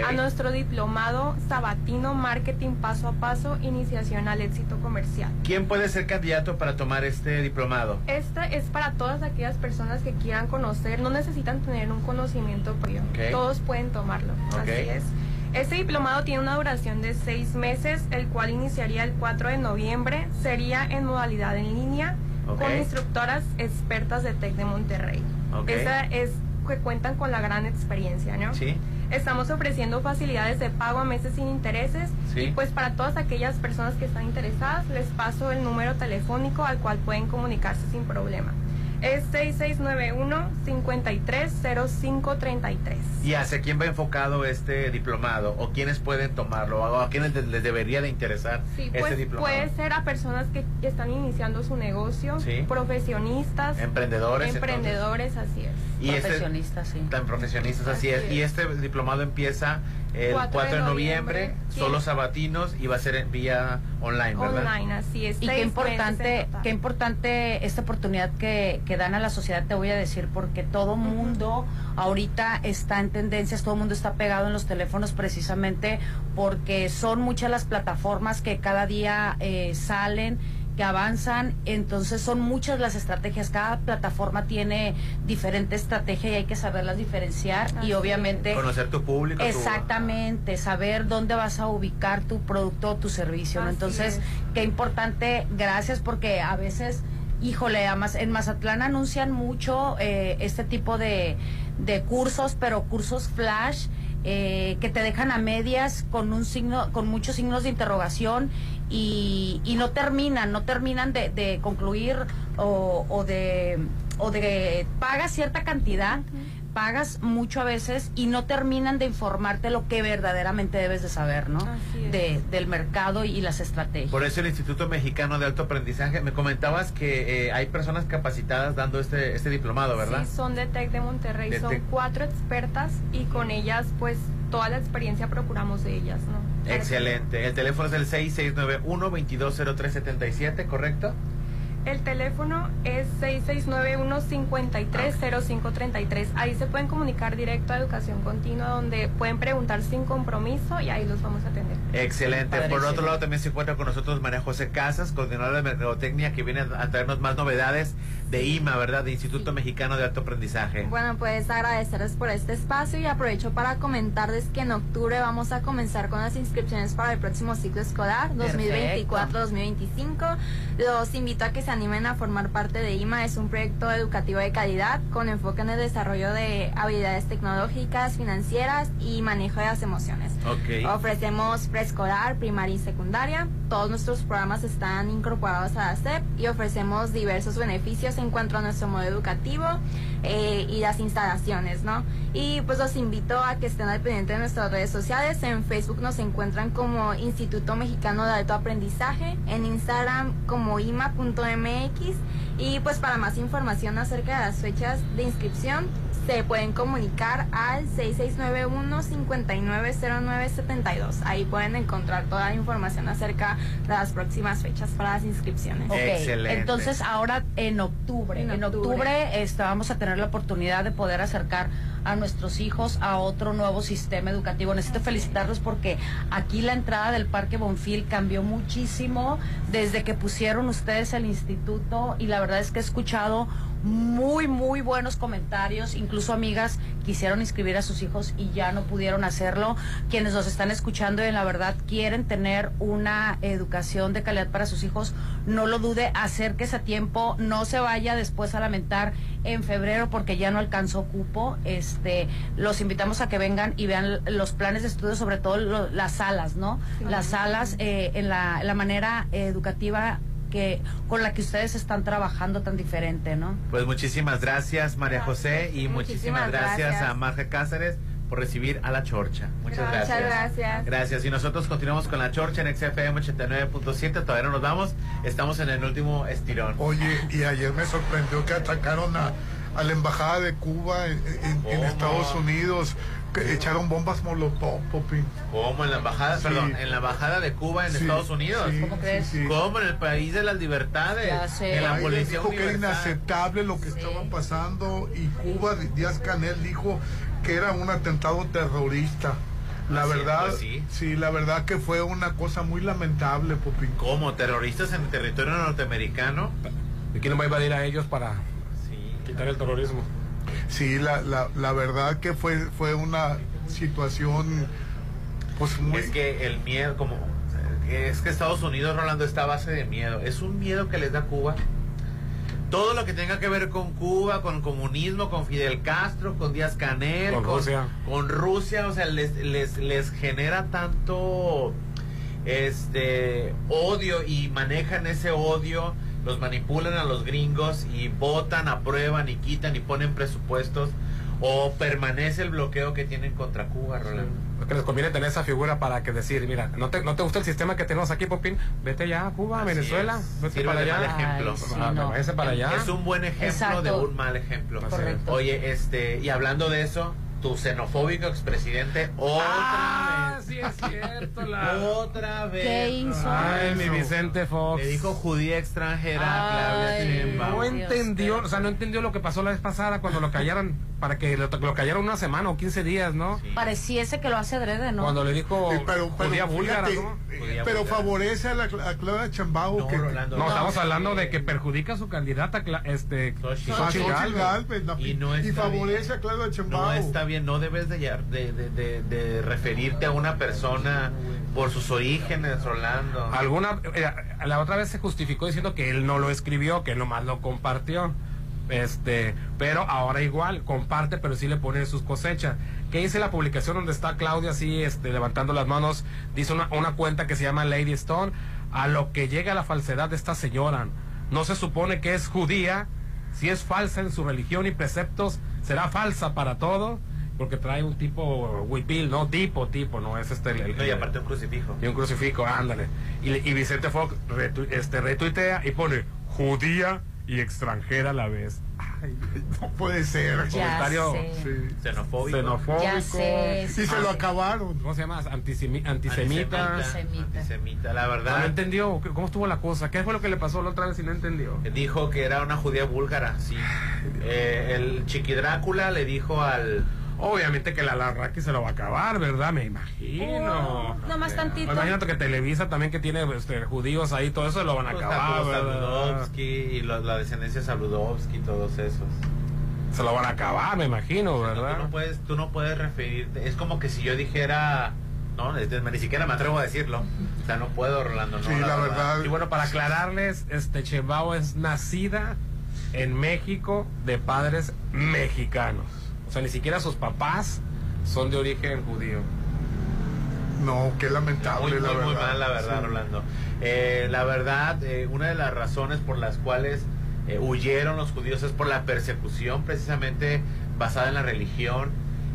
A nuestro diplomado Sabatino Marketing Paso a Paso, Iniciación al Éxito Comercial. ¿Quién puede ser candidato para tomar este diplomado? Este es para todas aquellas personas que quieran conocer, no necesitan tener un conocimiento previo, todos pueden tomarlo, así es. Este diplomado tiene una duración de seis meses, el cual iniciaría el 4 de noviembre, sería en modalidad en línea, con instructoras expertas de TEC de Monterrey. Esa es que cuentan con la gran experiencia, ¿no? Sí. Estamos ofreciendo facilidades de pago a meses sin intereses Sí. y pues para todas aquellas personas que están interesadas les paso el número telefónico al cual pueden comunicarse sin problema. Es 6691-530533. ¿Y hacia quién va enfocado este diplomado? ¿O quiénes pueden tomarlo? ¿O a quiénes les- debería de interesar Sí, este pues diplomado? puede ser a personas que están iniciando su negocio, Sí. profesionistas, Emprendedores, emprendedores, así es. Y este- Profesionistas, sí. Tan profesionistas, así, es. Y es. este diplomado empieza el 4, de noviembre, sí. solo sabatinos y va a ser en vía online, ¿verdad? Online, así es. Y qué importante, qué importante esta oportunidad que, que dan a la sociedad, te voy a decir, porque todo mundo ahorita está en tendencias, todo mundo está pegado en los teléfonos precisamente porque son muchas las plataformas que cada día eh, salen que avanzan, entonces son muchas las estrategias, cada plataforma tiene diferente estrategia y hay que saberlas diferenciar y obviamente Conocer tu público. tu- Exactamente, saber dónde vas a ubicar tu producto o tu servicio. Entonces, es. qué importante, gracias porque a veces, híjole, además en Mazatlán anuncian mucho eh, este tipo de, de cursos, pero cursos flash. eh, que te dejan a medias con un signo, con muchos signos de interrogación y, y no terminan, no terminan de, de concluir o, o de o de pagas cierta cantidad, pagas mucho a veces y no terminan de informarte lo que verdaderamente debes de saber, ¿no? De, del mercado y las estrategias. Por eso el Instituto Mexicano de Alto Aprendizaje, me comentabas que eh, hay personas capacitadas dando este, este diplomado, ¿verdad? Sí, son de TEC de Monterrey, De son Tec. cuatro expertas y con ellas pues toda la experiencia procuramos de ellas, ¿no? Excelente. El teléfono es el 6691-220377, ¿correcto? El teléfono es 6691-530533. Ahí se pueden comunicar directo a Educación Continua, donde pueden preguntar sin compromiso y ahí los vamos a atender. Excelente. Por otro lado, también se encuentra con nosotros María José Casas, coordinadora de Mercadotecnia, que viene a traernos más novedades de IMA, ¿verdad? De Instituto Mexicano de Alto Aprendizaje. Bueno, pues agradecerles por este espacio y aprovecho para comentarles que en octubre vamos a comenzar con las inscripciones para el próximo ciclo escolar 2024-2025. Los invito a que se animen a formar parte de IMA. Es un proyecto educativo de calidad con enfoque en el desarrollo de habilidades tecnológicas, financieras y manejo de las emociones. Ok. Ofrecemos preescolar, primaria y secundaria. Todos nuestros programas están incorporados a la SEP y ofrecemos diversos beneficios en cuanto a nuestro modelo educativo eh, y las instalaciones, ¿no? Y pues los invito a que estén al pendiente de nuestras redes sociales. En Facebook nos encuentran como Instituto Mexicano de Alto Aprendizaje, en Instagram como ima.mx y pues para más información acerca de las fechas de inscripción se pueden comunicar al 6691-590972. Ahí pueden encontrar toda la información acerca de las próximas fechas para las inscripciones. Ok, Entonces ahora en octubre, En en, octubre. octubre, este, vamos a tener la oportunidad de poder acercar a nuestros hijos a otro nuevo sistema educativo. Necesito felicitarlos porque aquí la entrada del Parque Bonfil cambió muchísimo desde que pusieron ustedes el instituto y la verdad es que he escuchado muy, muy buenos comentarios. Incluso amigas quisieron inscribir a sus hijos y ya no pudieron hacerlo. Quienes nos están escuchando y la verdad quieren tener una educación de calidad para sus hijos, no lo dude, acérquese a tiempo, no se vaya después a lamentar en febrero porque ya no alcanzó cupo. Este, los invitamos a que vengan y vean los planes de estudio, sobre todo lo- las salas, ¿no? Las salas eh, en la, la manera eh, educativa que con la que ustedes están trabajando tan diferente, ¿no? Pues muchísimas gracias, María José, y muchísimas, Muchísimas gracias, gracias. a Marge Cáceres por recibir a la Chorcha. Muchas Muchas gracias. gracias. Gracias. Y nosotros continuamos con la Chorcha en XFM 89.7. Todavía no nos vamos. Estamos en el último estirón. Oye, y ayer me sorprendió que atacaron a, a la embajada de Cuba en, en- en ¿Cómo? Estados Unidos, que echaron bombas molotov, Popín. ¿Cómo en la embajada, Sí. perdón, en la embajada de Cuba en Sí, Estados Unidos? sí, ¿Cómo crees? sí, sí. ¿Cómo en el país de las libertades? Ya sé. En la Biden policía dijo que era universal. inaceptable lo que estaba pasando y Cuba, Díaz Canel dijo que era un atentado terrorista. La Así es, verdad, pues sí. sí, la verdad que fue una cosa muy lamentable, Popín. ¿Cómo? ¿Terroristas en el territorio norteamericano? ¿Y quién va a invadir a ellos para. Quitar el terrorismo? Sí, la, la, la verdad que fue, fue una situación pues muy... Es que el miedo, como. Es que Estados Unidos, Rolando, está a base de miedo. Es un miedo que les da Cuba. Todo lo que tenga que ver con Cuba, con comunismo, con Fidel Castro, con Díaz Canel, Con Rusia. con Rusia, o sea, les, les, les genera tanto este odio y manejan ese odio, los manipulan a los gringos y votan, aprueban y quitan y ponen presupuestos o permanece el bloqueo que tienen contra Cuba, Rolando. Porque les conviene tener esa figura para que decir, mira, ¿no te, no te gusta el sistema que tenemos aquí, Popín? Vete ya a Cuba, a Así Venezuela, es. vete Sirve para allá. mal ejemplo. Ay, sí, Ah, no. váyase para allá. Es un buen ejemplo Exacto. de un mal ejemplo. Correcto. Oye, este, y hablando de eso, tu xenofóbico expresidente otra Ah, vez. sí es cierto, la... Otra vez. ¿Qué hizo? Ay, mi Vicente Fox. Le dijo judía extranjera a Claudia Ay. No entendió, o sea, no entendió lo que pasó la vez pasada cuando lo callaron, para que lo, lo callaron una semana o 15 días, ¿no? Sí. Pareciese que lo hace adrede, ¿no? Cuando le dijo Sí, pero, pero, judía búlgara, fíjate, ¿no? eh, Judía pero búlgara. favorece a, la, a Claudia Chambao No, que Rolando, No, No, estamos hablando de que perjudica a su candidata, este... Xochitl. Xochitl Y no y está favorece bien. a Claudia Chambao. No está bien, no debes de, de, de, referirte a una persona por sus orígenes, Rolando. Alguna, la otra vez se justificó diciendo que él no lo escribió, que nomás lo compartió. Este, pero ahora igual, comparte, pero sí le pone sus cosechas. ¿Qué dice la publicación donde está Claudia así, este, levantando las manos? Dice una, una cuenta que se llama Lady Stone. A lo que llega la falsedad de esta señora. No se supone que es judía. Si es falsa en su religión y preceptos, será falsa para todo. Porque trae un tipo huipil, ¿no? Tipo, tipo, no es este. el- el- No, y aparte un crucifijo. y un crucifijo, ándale. Y, y Vicente Fox retu- este, retuitea y pone judía y extranjera a la vez. Ay, No puede ser. Ya comentario sé. Sí. Xenofóbico. xenofóbico. Ya sé, Y se lo acabaron. ¿Cómo se llama? Antisemi- antisemita. Antisemita. Antisemita, la No, verdad. entendió cómo estuvo la cosa. ¿Qué fue lo que le pasó la otra vez si no entendió? Dijo que era una judía búlgara, sí. Eh, el Chiqui Drácula le dijo al. Obviamente que la Larraqui se lo va a acabar, ¿verdad? Me imagino. Oh, nomás tantito. Imagínate que Televisa también que tiene este, judíos ahí, todo eso lo van a Pues, acabar. Saludowski y lo- la descendencia Saludowski y todos esos. Se lo van a acabar, me imagino, No, ¿verdad? tú, no puedes, tú no puedes referirte. Es como que si yo dijera. No, es- ni siquiera me atrevo a decirlo. O sea, no puedo, Rolando. No, Sí, la verdad. Y bueno, para aclararles, este Chembao es nacida en México de padres mexicanos. O sea, ni siquiera sus papás son de origen judío. No, qué lamentable, Muy, la muy, verdad. muy mal, la verdad, Sí. Rolando. Eh, la verdad, eh, una de las razones por las cuales eh, huyeron los judíos es por la persecución, precisamente basada en la religión.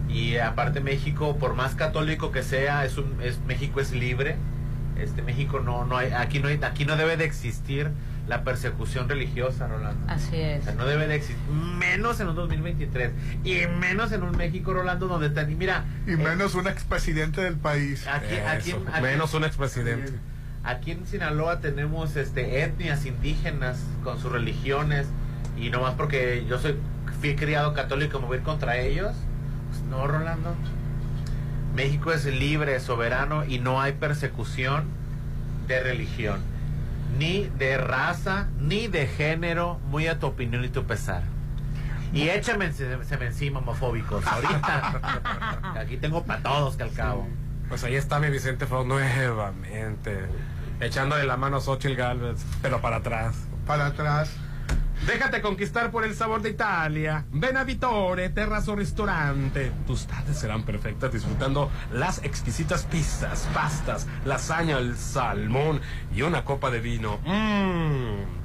Y aparte México, por más católico que sea, es un, es, México es libre. Este México no, no hay, aquí no hay, aquí no debe de existir la persecución religiosa, Rolando. Así O es. sea, no debe de existir, menos en un 2023 y menos en un México, Rolando, donde están, y mira, Y eh, menos un expresidente del país. aquí, aquí, Eso, aquí- menos un expresidente. Aquí en Sinaloa tenemos este etnias indígenas con sus religiones y nomás porque yo soy fui criado católico me voy a ir contra ellos. Pues no, Rolando. México es libre, soberano y no hay persecución de religión, ni de raza, ni de género, muy a tu opinión y tu pesar. Y échame se, se me encima homofóbicos. Ahorita aquí tengo para todos que al cabo. Pues ahí está mi Vicente Fox nuevamente. Echándole la mano a Xochitl Galvez, pero para atrás. Para atrás. Déjate conquistar por el sabor de Italia. Ven a Vitore, Terrazzo Ristorante. Tus tardes serán perfectas disfrutando las exquisitas pizzas, pastas, lasaña, el salmón y una copa de vino. Mmm.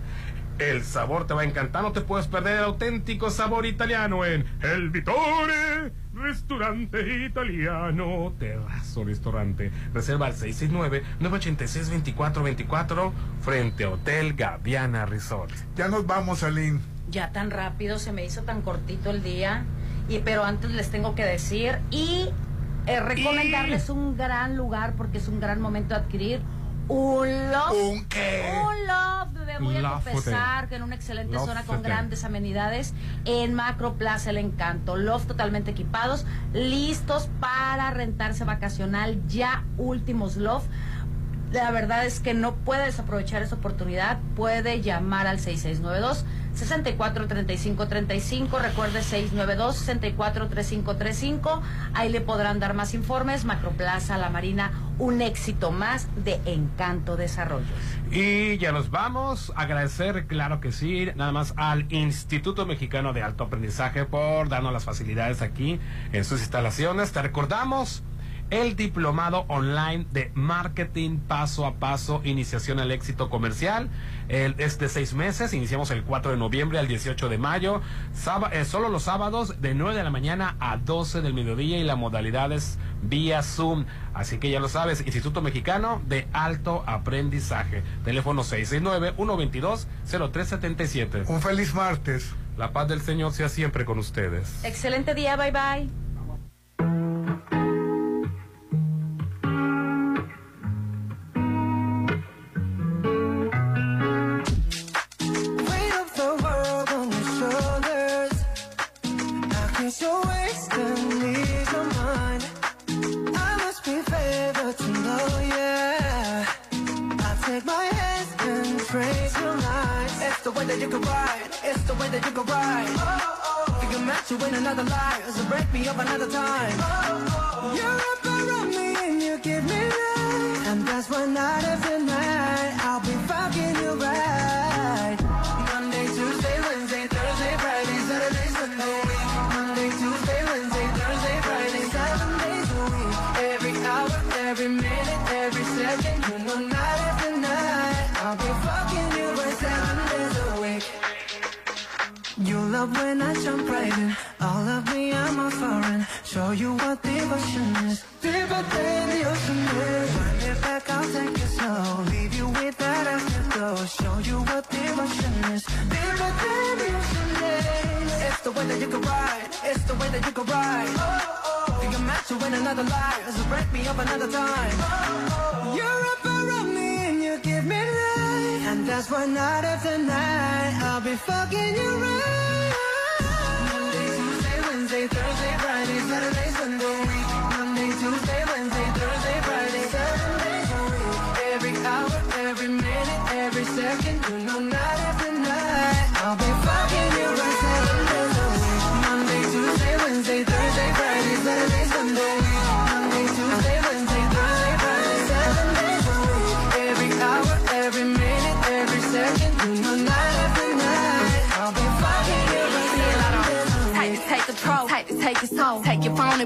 El sabor te va a encantar, no te puedes perder el auténtico sabor italiano en El Vitore Restaurante italiano, terrazo restaurante. Reserva al 669-986-2424 frente a Hotel Gaviana Resort. Ya nos vamos, Aline. Ya tan rápido, se me hizo tan cortito el día. Y, pero antes les tengo que decir y eh, recomendarles un gran lugar porque es un gran momento de adquirir un loft. ¿Un qué? Un loft, bebé. Voy a confesar que en una excelente zona con grandes amenidades en Macro Plaza El Encanto. Loft totalmente equipados, listos para rentarse vacacional. Ya últimos loft. La verdad es que no puede desaprovechar esa oportunidad. Puede llamar al 6692 643535. Recuerde 692 643535. Ahí le podrán dar más informes. Macroplaza La Marina, un éxito más de Encanto Desarrollos. Y ya nos vamos. Agradecer, claro que sí, nada más al Instituto Mexicano de Alto Aprendizaje por darnos las facilidades aquí en sus instalaciones. Te recordamos el diplomado online de marketing paso a paso, iniciación al éxito comercial. El- es de seis meses, iniciamos el 4 de noviembre al 18 de mayo, eh, solo los sábados de 9 de la mañana a 12 del mediodía y la modalidad es vía Zoom. Así que ya lo sabes, Instituto Mexicano de Alto Aprendizaje. Teléfono 669-122-0377. Un feliz martes. La paz del Señor sea siempre con ustedes. Excelente día, bye bye.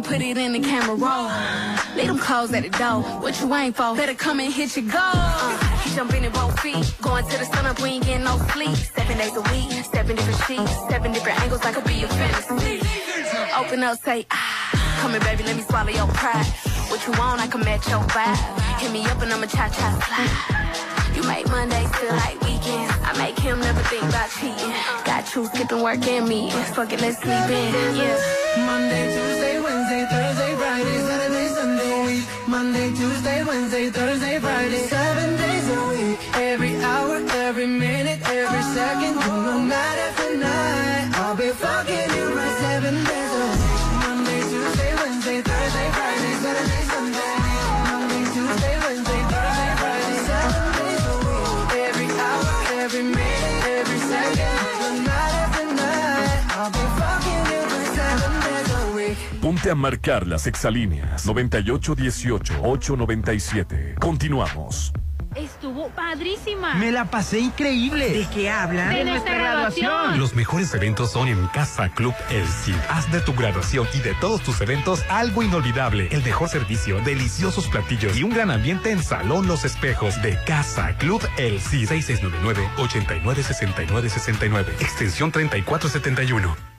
Put it in the camera roll. Leave them clothes at the door. What you ain't for? Better come and hit your goal. Uh, jumping in both feet. Going to the sun up, we ain't getting no sleep. Seven days a week, seven different sheets, seven different angles. I could be your fantasy. Open up, say ah. Come here, baby, let me swallow your pride. What you want, I can match your vibe. Hit me up and I'ma cha cha slide. You make Mondays feel like weekends. I make him never think about cheating. Got you skipping work and me. Fuck it, let's sleep in. Yeah. Monday, Tuesday, Wednesday, Thursday, Friday, Saturday, Sunday. week, Monday, Tuesday, Wednesday, Thursday, Friday, seven Ponte a marcar las exalíneas 9818-897. Continuamos. Estuvo padrísima. Me la pasé increíble. ¿De qué hablan? De nuestra graduación. Los mejores eventos son en Casa Club El Cid. Haz de tu graduación y de todos tus eventos algo inolvidable. El mejor servicio, deliciosos platillos y un gran ambiente en Salón Los Espejos de Casa Club El Cid. 6699-896969. Extensión 3471.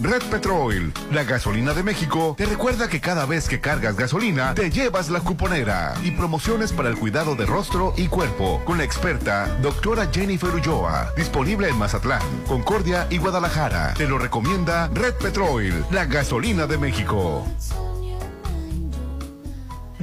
Red Petrol, la gasolina de México, te recuerda que cada vez que cargas gasolina, te llevas la cuponera y promociones para el cuidado de rostro y cuerpo con la experta doctora Jennifer Ulloa, disponible en Mazatlán, Concordia y Guadalajara. Te lo recomienda Red Petrol, la gasolina de México.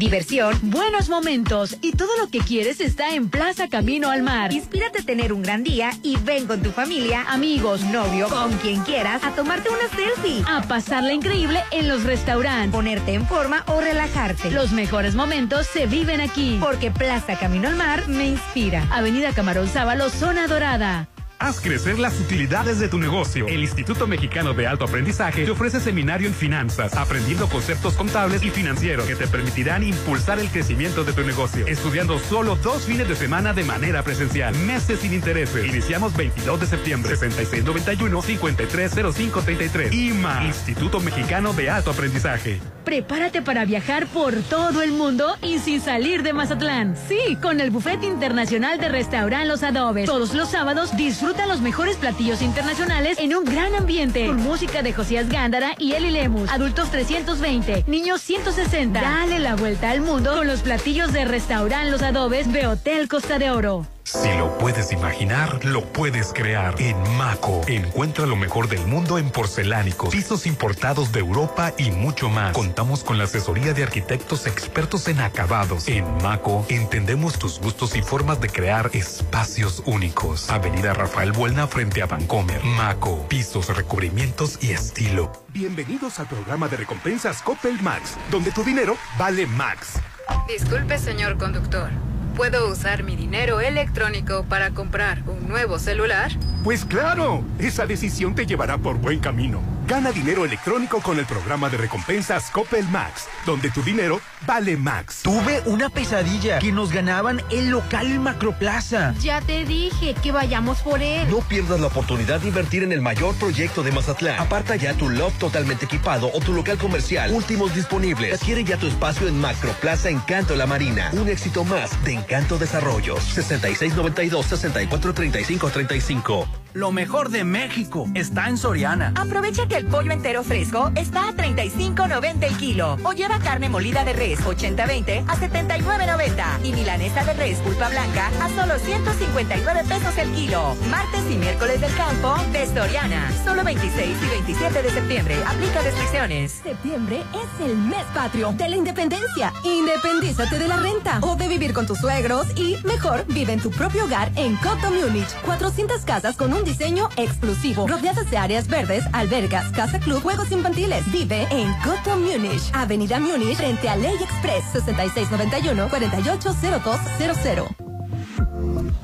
Diversión, buenos momentos y todo lo que quieres está en Plaza Camino al Mar. Inspírate a tener un gran día y ven con tu familia, amigos, novio, con quien quieras, a tomarte una selfie, a pasarla increíble en los restaurantes, ponerte en forma o relajarte. Los mejores momentos se viven aquí. Porque Plaza Camino al Mar me inspira. Avenida Camarón Sábalo, Zona Dorada. Haz crecer las utilidades de tu negocio. El Instituto Mexicano de Alto Aprendizaje te ofrece seminario en finanzas, aprendiendo conceptos contables y financieros que te permitirán impulsar el crecimiento de tu negocio. Estudiando solo dos fines de semana de manera presencial. Meses sin intereses. Iniciamos 22 de septiembre. 6691-530533. IMA. Instituto Mexicano de Alto Aprendizaje. Prepárate para viajar por todo el mundo y sin salir de Mazatlán. Sí, con el Buffet Internacional de Restaurant Los Adobes. Todos los sábados disfruta los mejores platillos internacionales en un gran ambiente. Con música de Josías Gándara y Eli Lemus. Adultos 320, niños 160. Dale la vuelta al mundo con los platillos de Restaurant Los Adobes de Hotel Costa de Oro. Si lo puedes imaginar, lo puedes crear. En Maco, encuentra lo mejor del mundo en porcelánicos, pisos importados de Europa y mucho más. Contamos con la asesoría de arquitectos expertos en acabados. En Maco, entendemos tus gustos y formas de crear espacios únicos. Avenida Rafael Buelna frente a Vancomer. Maco, pisos, recubrimientos y estilo. Bienvenidos al programa de recompensas Coppel Max, donde tu dinero vale Max. Disculpe, señor conductor. ¿Puedo usar mi dinero electrónico para comprar un nuevo celular? Pues claro, esa decisión te llevará por buen camino. Gana dinero electrónico con el programa de recompensas Coppel Max, donde tu dinero vale Max. Tuve una pesadilla que nos ganaban el local Macroplaza. Ya te dije que vayamos por él. No pierdas la oportunidad de invertir en el mayor proyecto de Mazatlán. Aparta ya tu loft totalmente equipado o tu local comercial. Últimos disponibles. Adquiere ya tu espacio en Macroplaza Encanto La Marina. Un éxito más de Encanto Desarrollos. 6692 6435 35. Lo mejor de México está en Soriana. Aprovecha que el pollo entero fresco está a 35.90 el kilo. O lleva carne molida de res 80-20 a 79.90. Y milanesa de res pulpa blanca a solo 159 pesos el kilo. Martes y miércoles del campo de Soriana. Solo 26 y 27 de septiembre. Aplica restricciones. Septiembre es el mes patrio de la independencia. Independízate de la renta o de vivir con tus suegros y mejor vive en tu propio hogar en Coto Múnich. 400 casas con diseño exclusivo, rodeadas de áreas verdes, albergas, casa club, juegos infantiles. Vive en Coto Munich, Avenida Munich, frente a Ley Express, 6691-480200.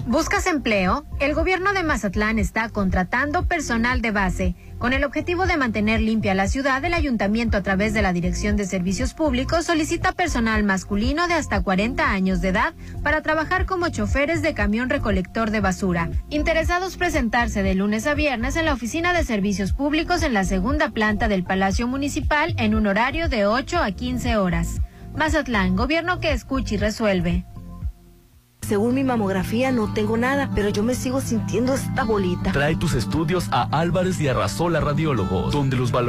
¿Buscas empleo? El gobierno de Mazatlán está contratando personal de base. Con el objetivo de mantener limpia la ciudad, el ayuntamiento a través de la Dirección de Servicios Públicos solicita personal masculino de hasta 40 años de edad para trabajar como choferes de camión recolector de basura. Interesados presentarse de lunes a viernes en la Oficina de Servicios Públicos en la segunda planta del Palacio Municipal en un horario de 8 a 15 horas. Mazatlán, gobierno que escucha y resuelve. Según mi mamografía no tengo nada, pero yo me sigo sintiendo esta bolita. Trae tus estudios a Álvarez y Arrasola Radiólogos, donde los valoramos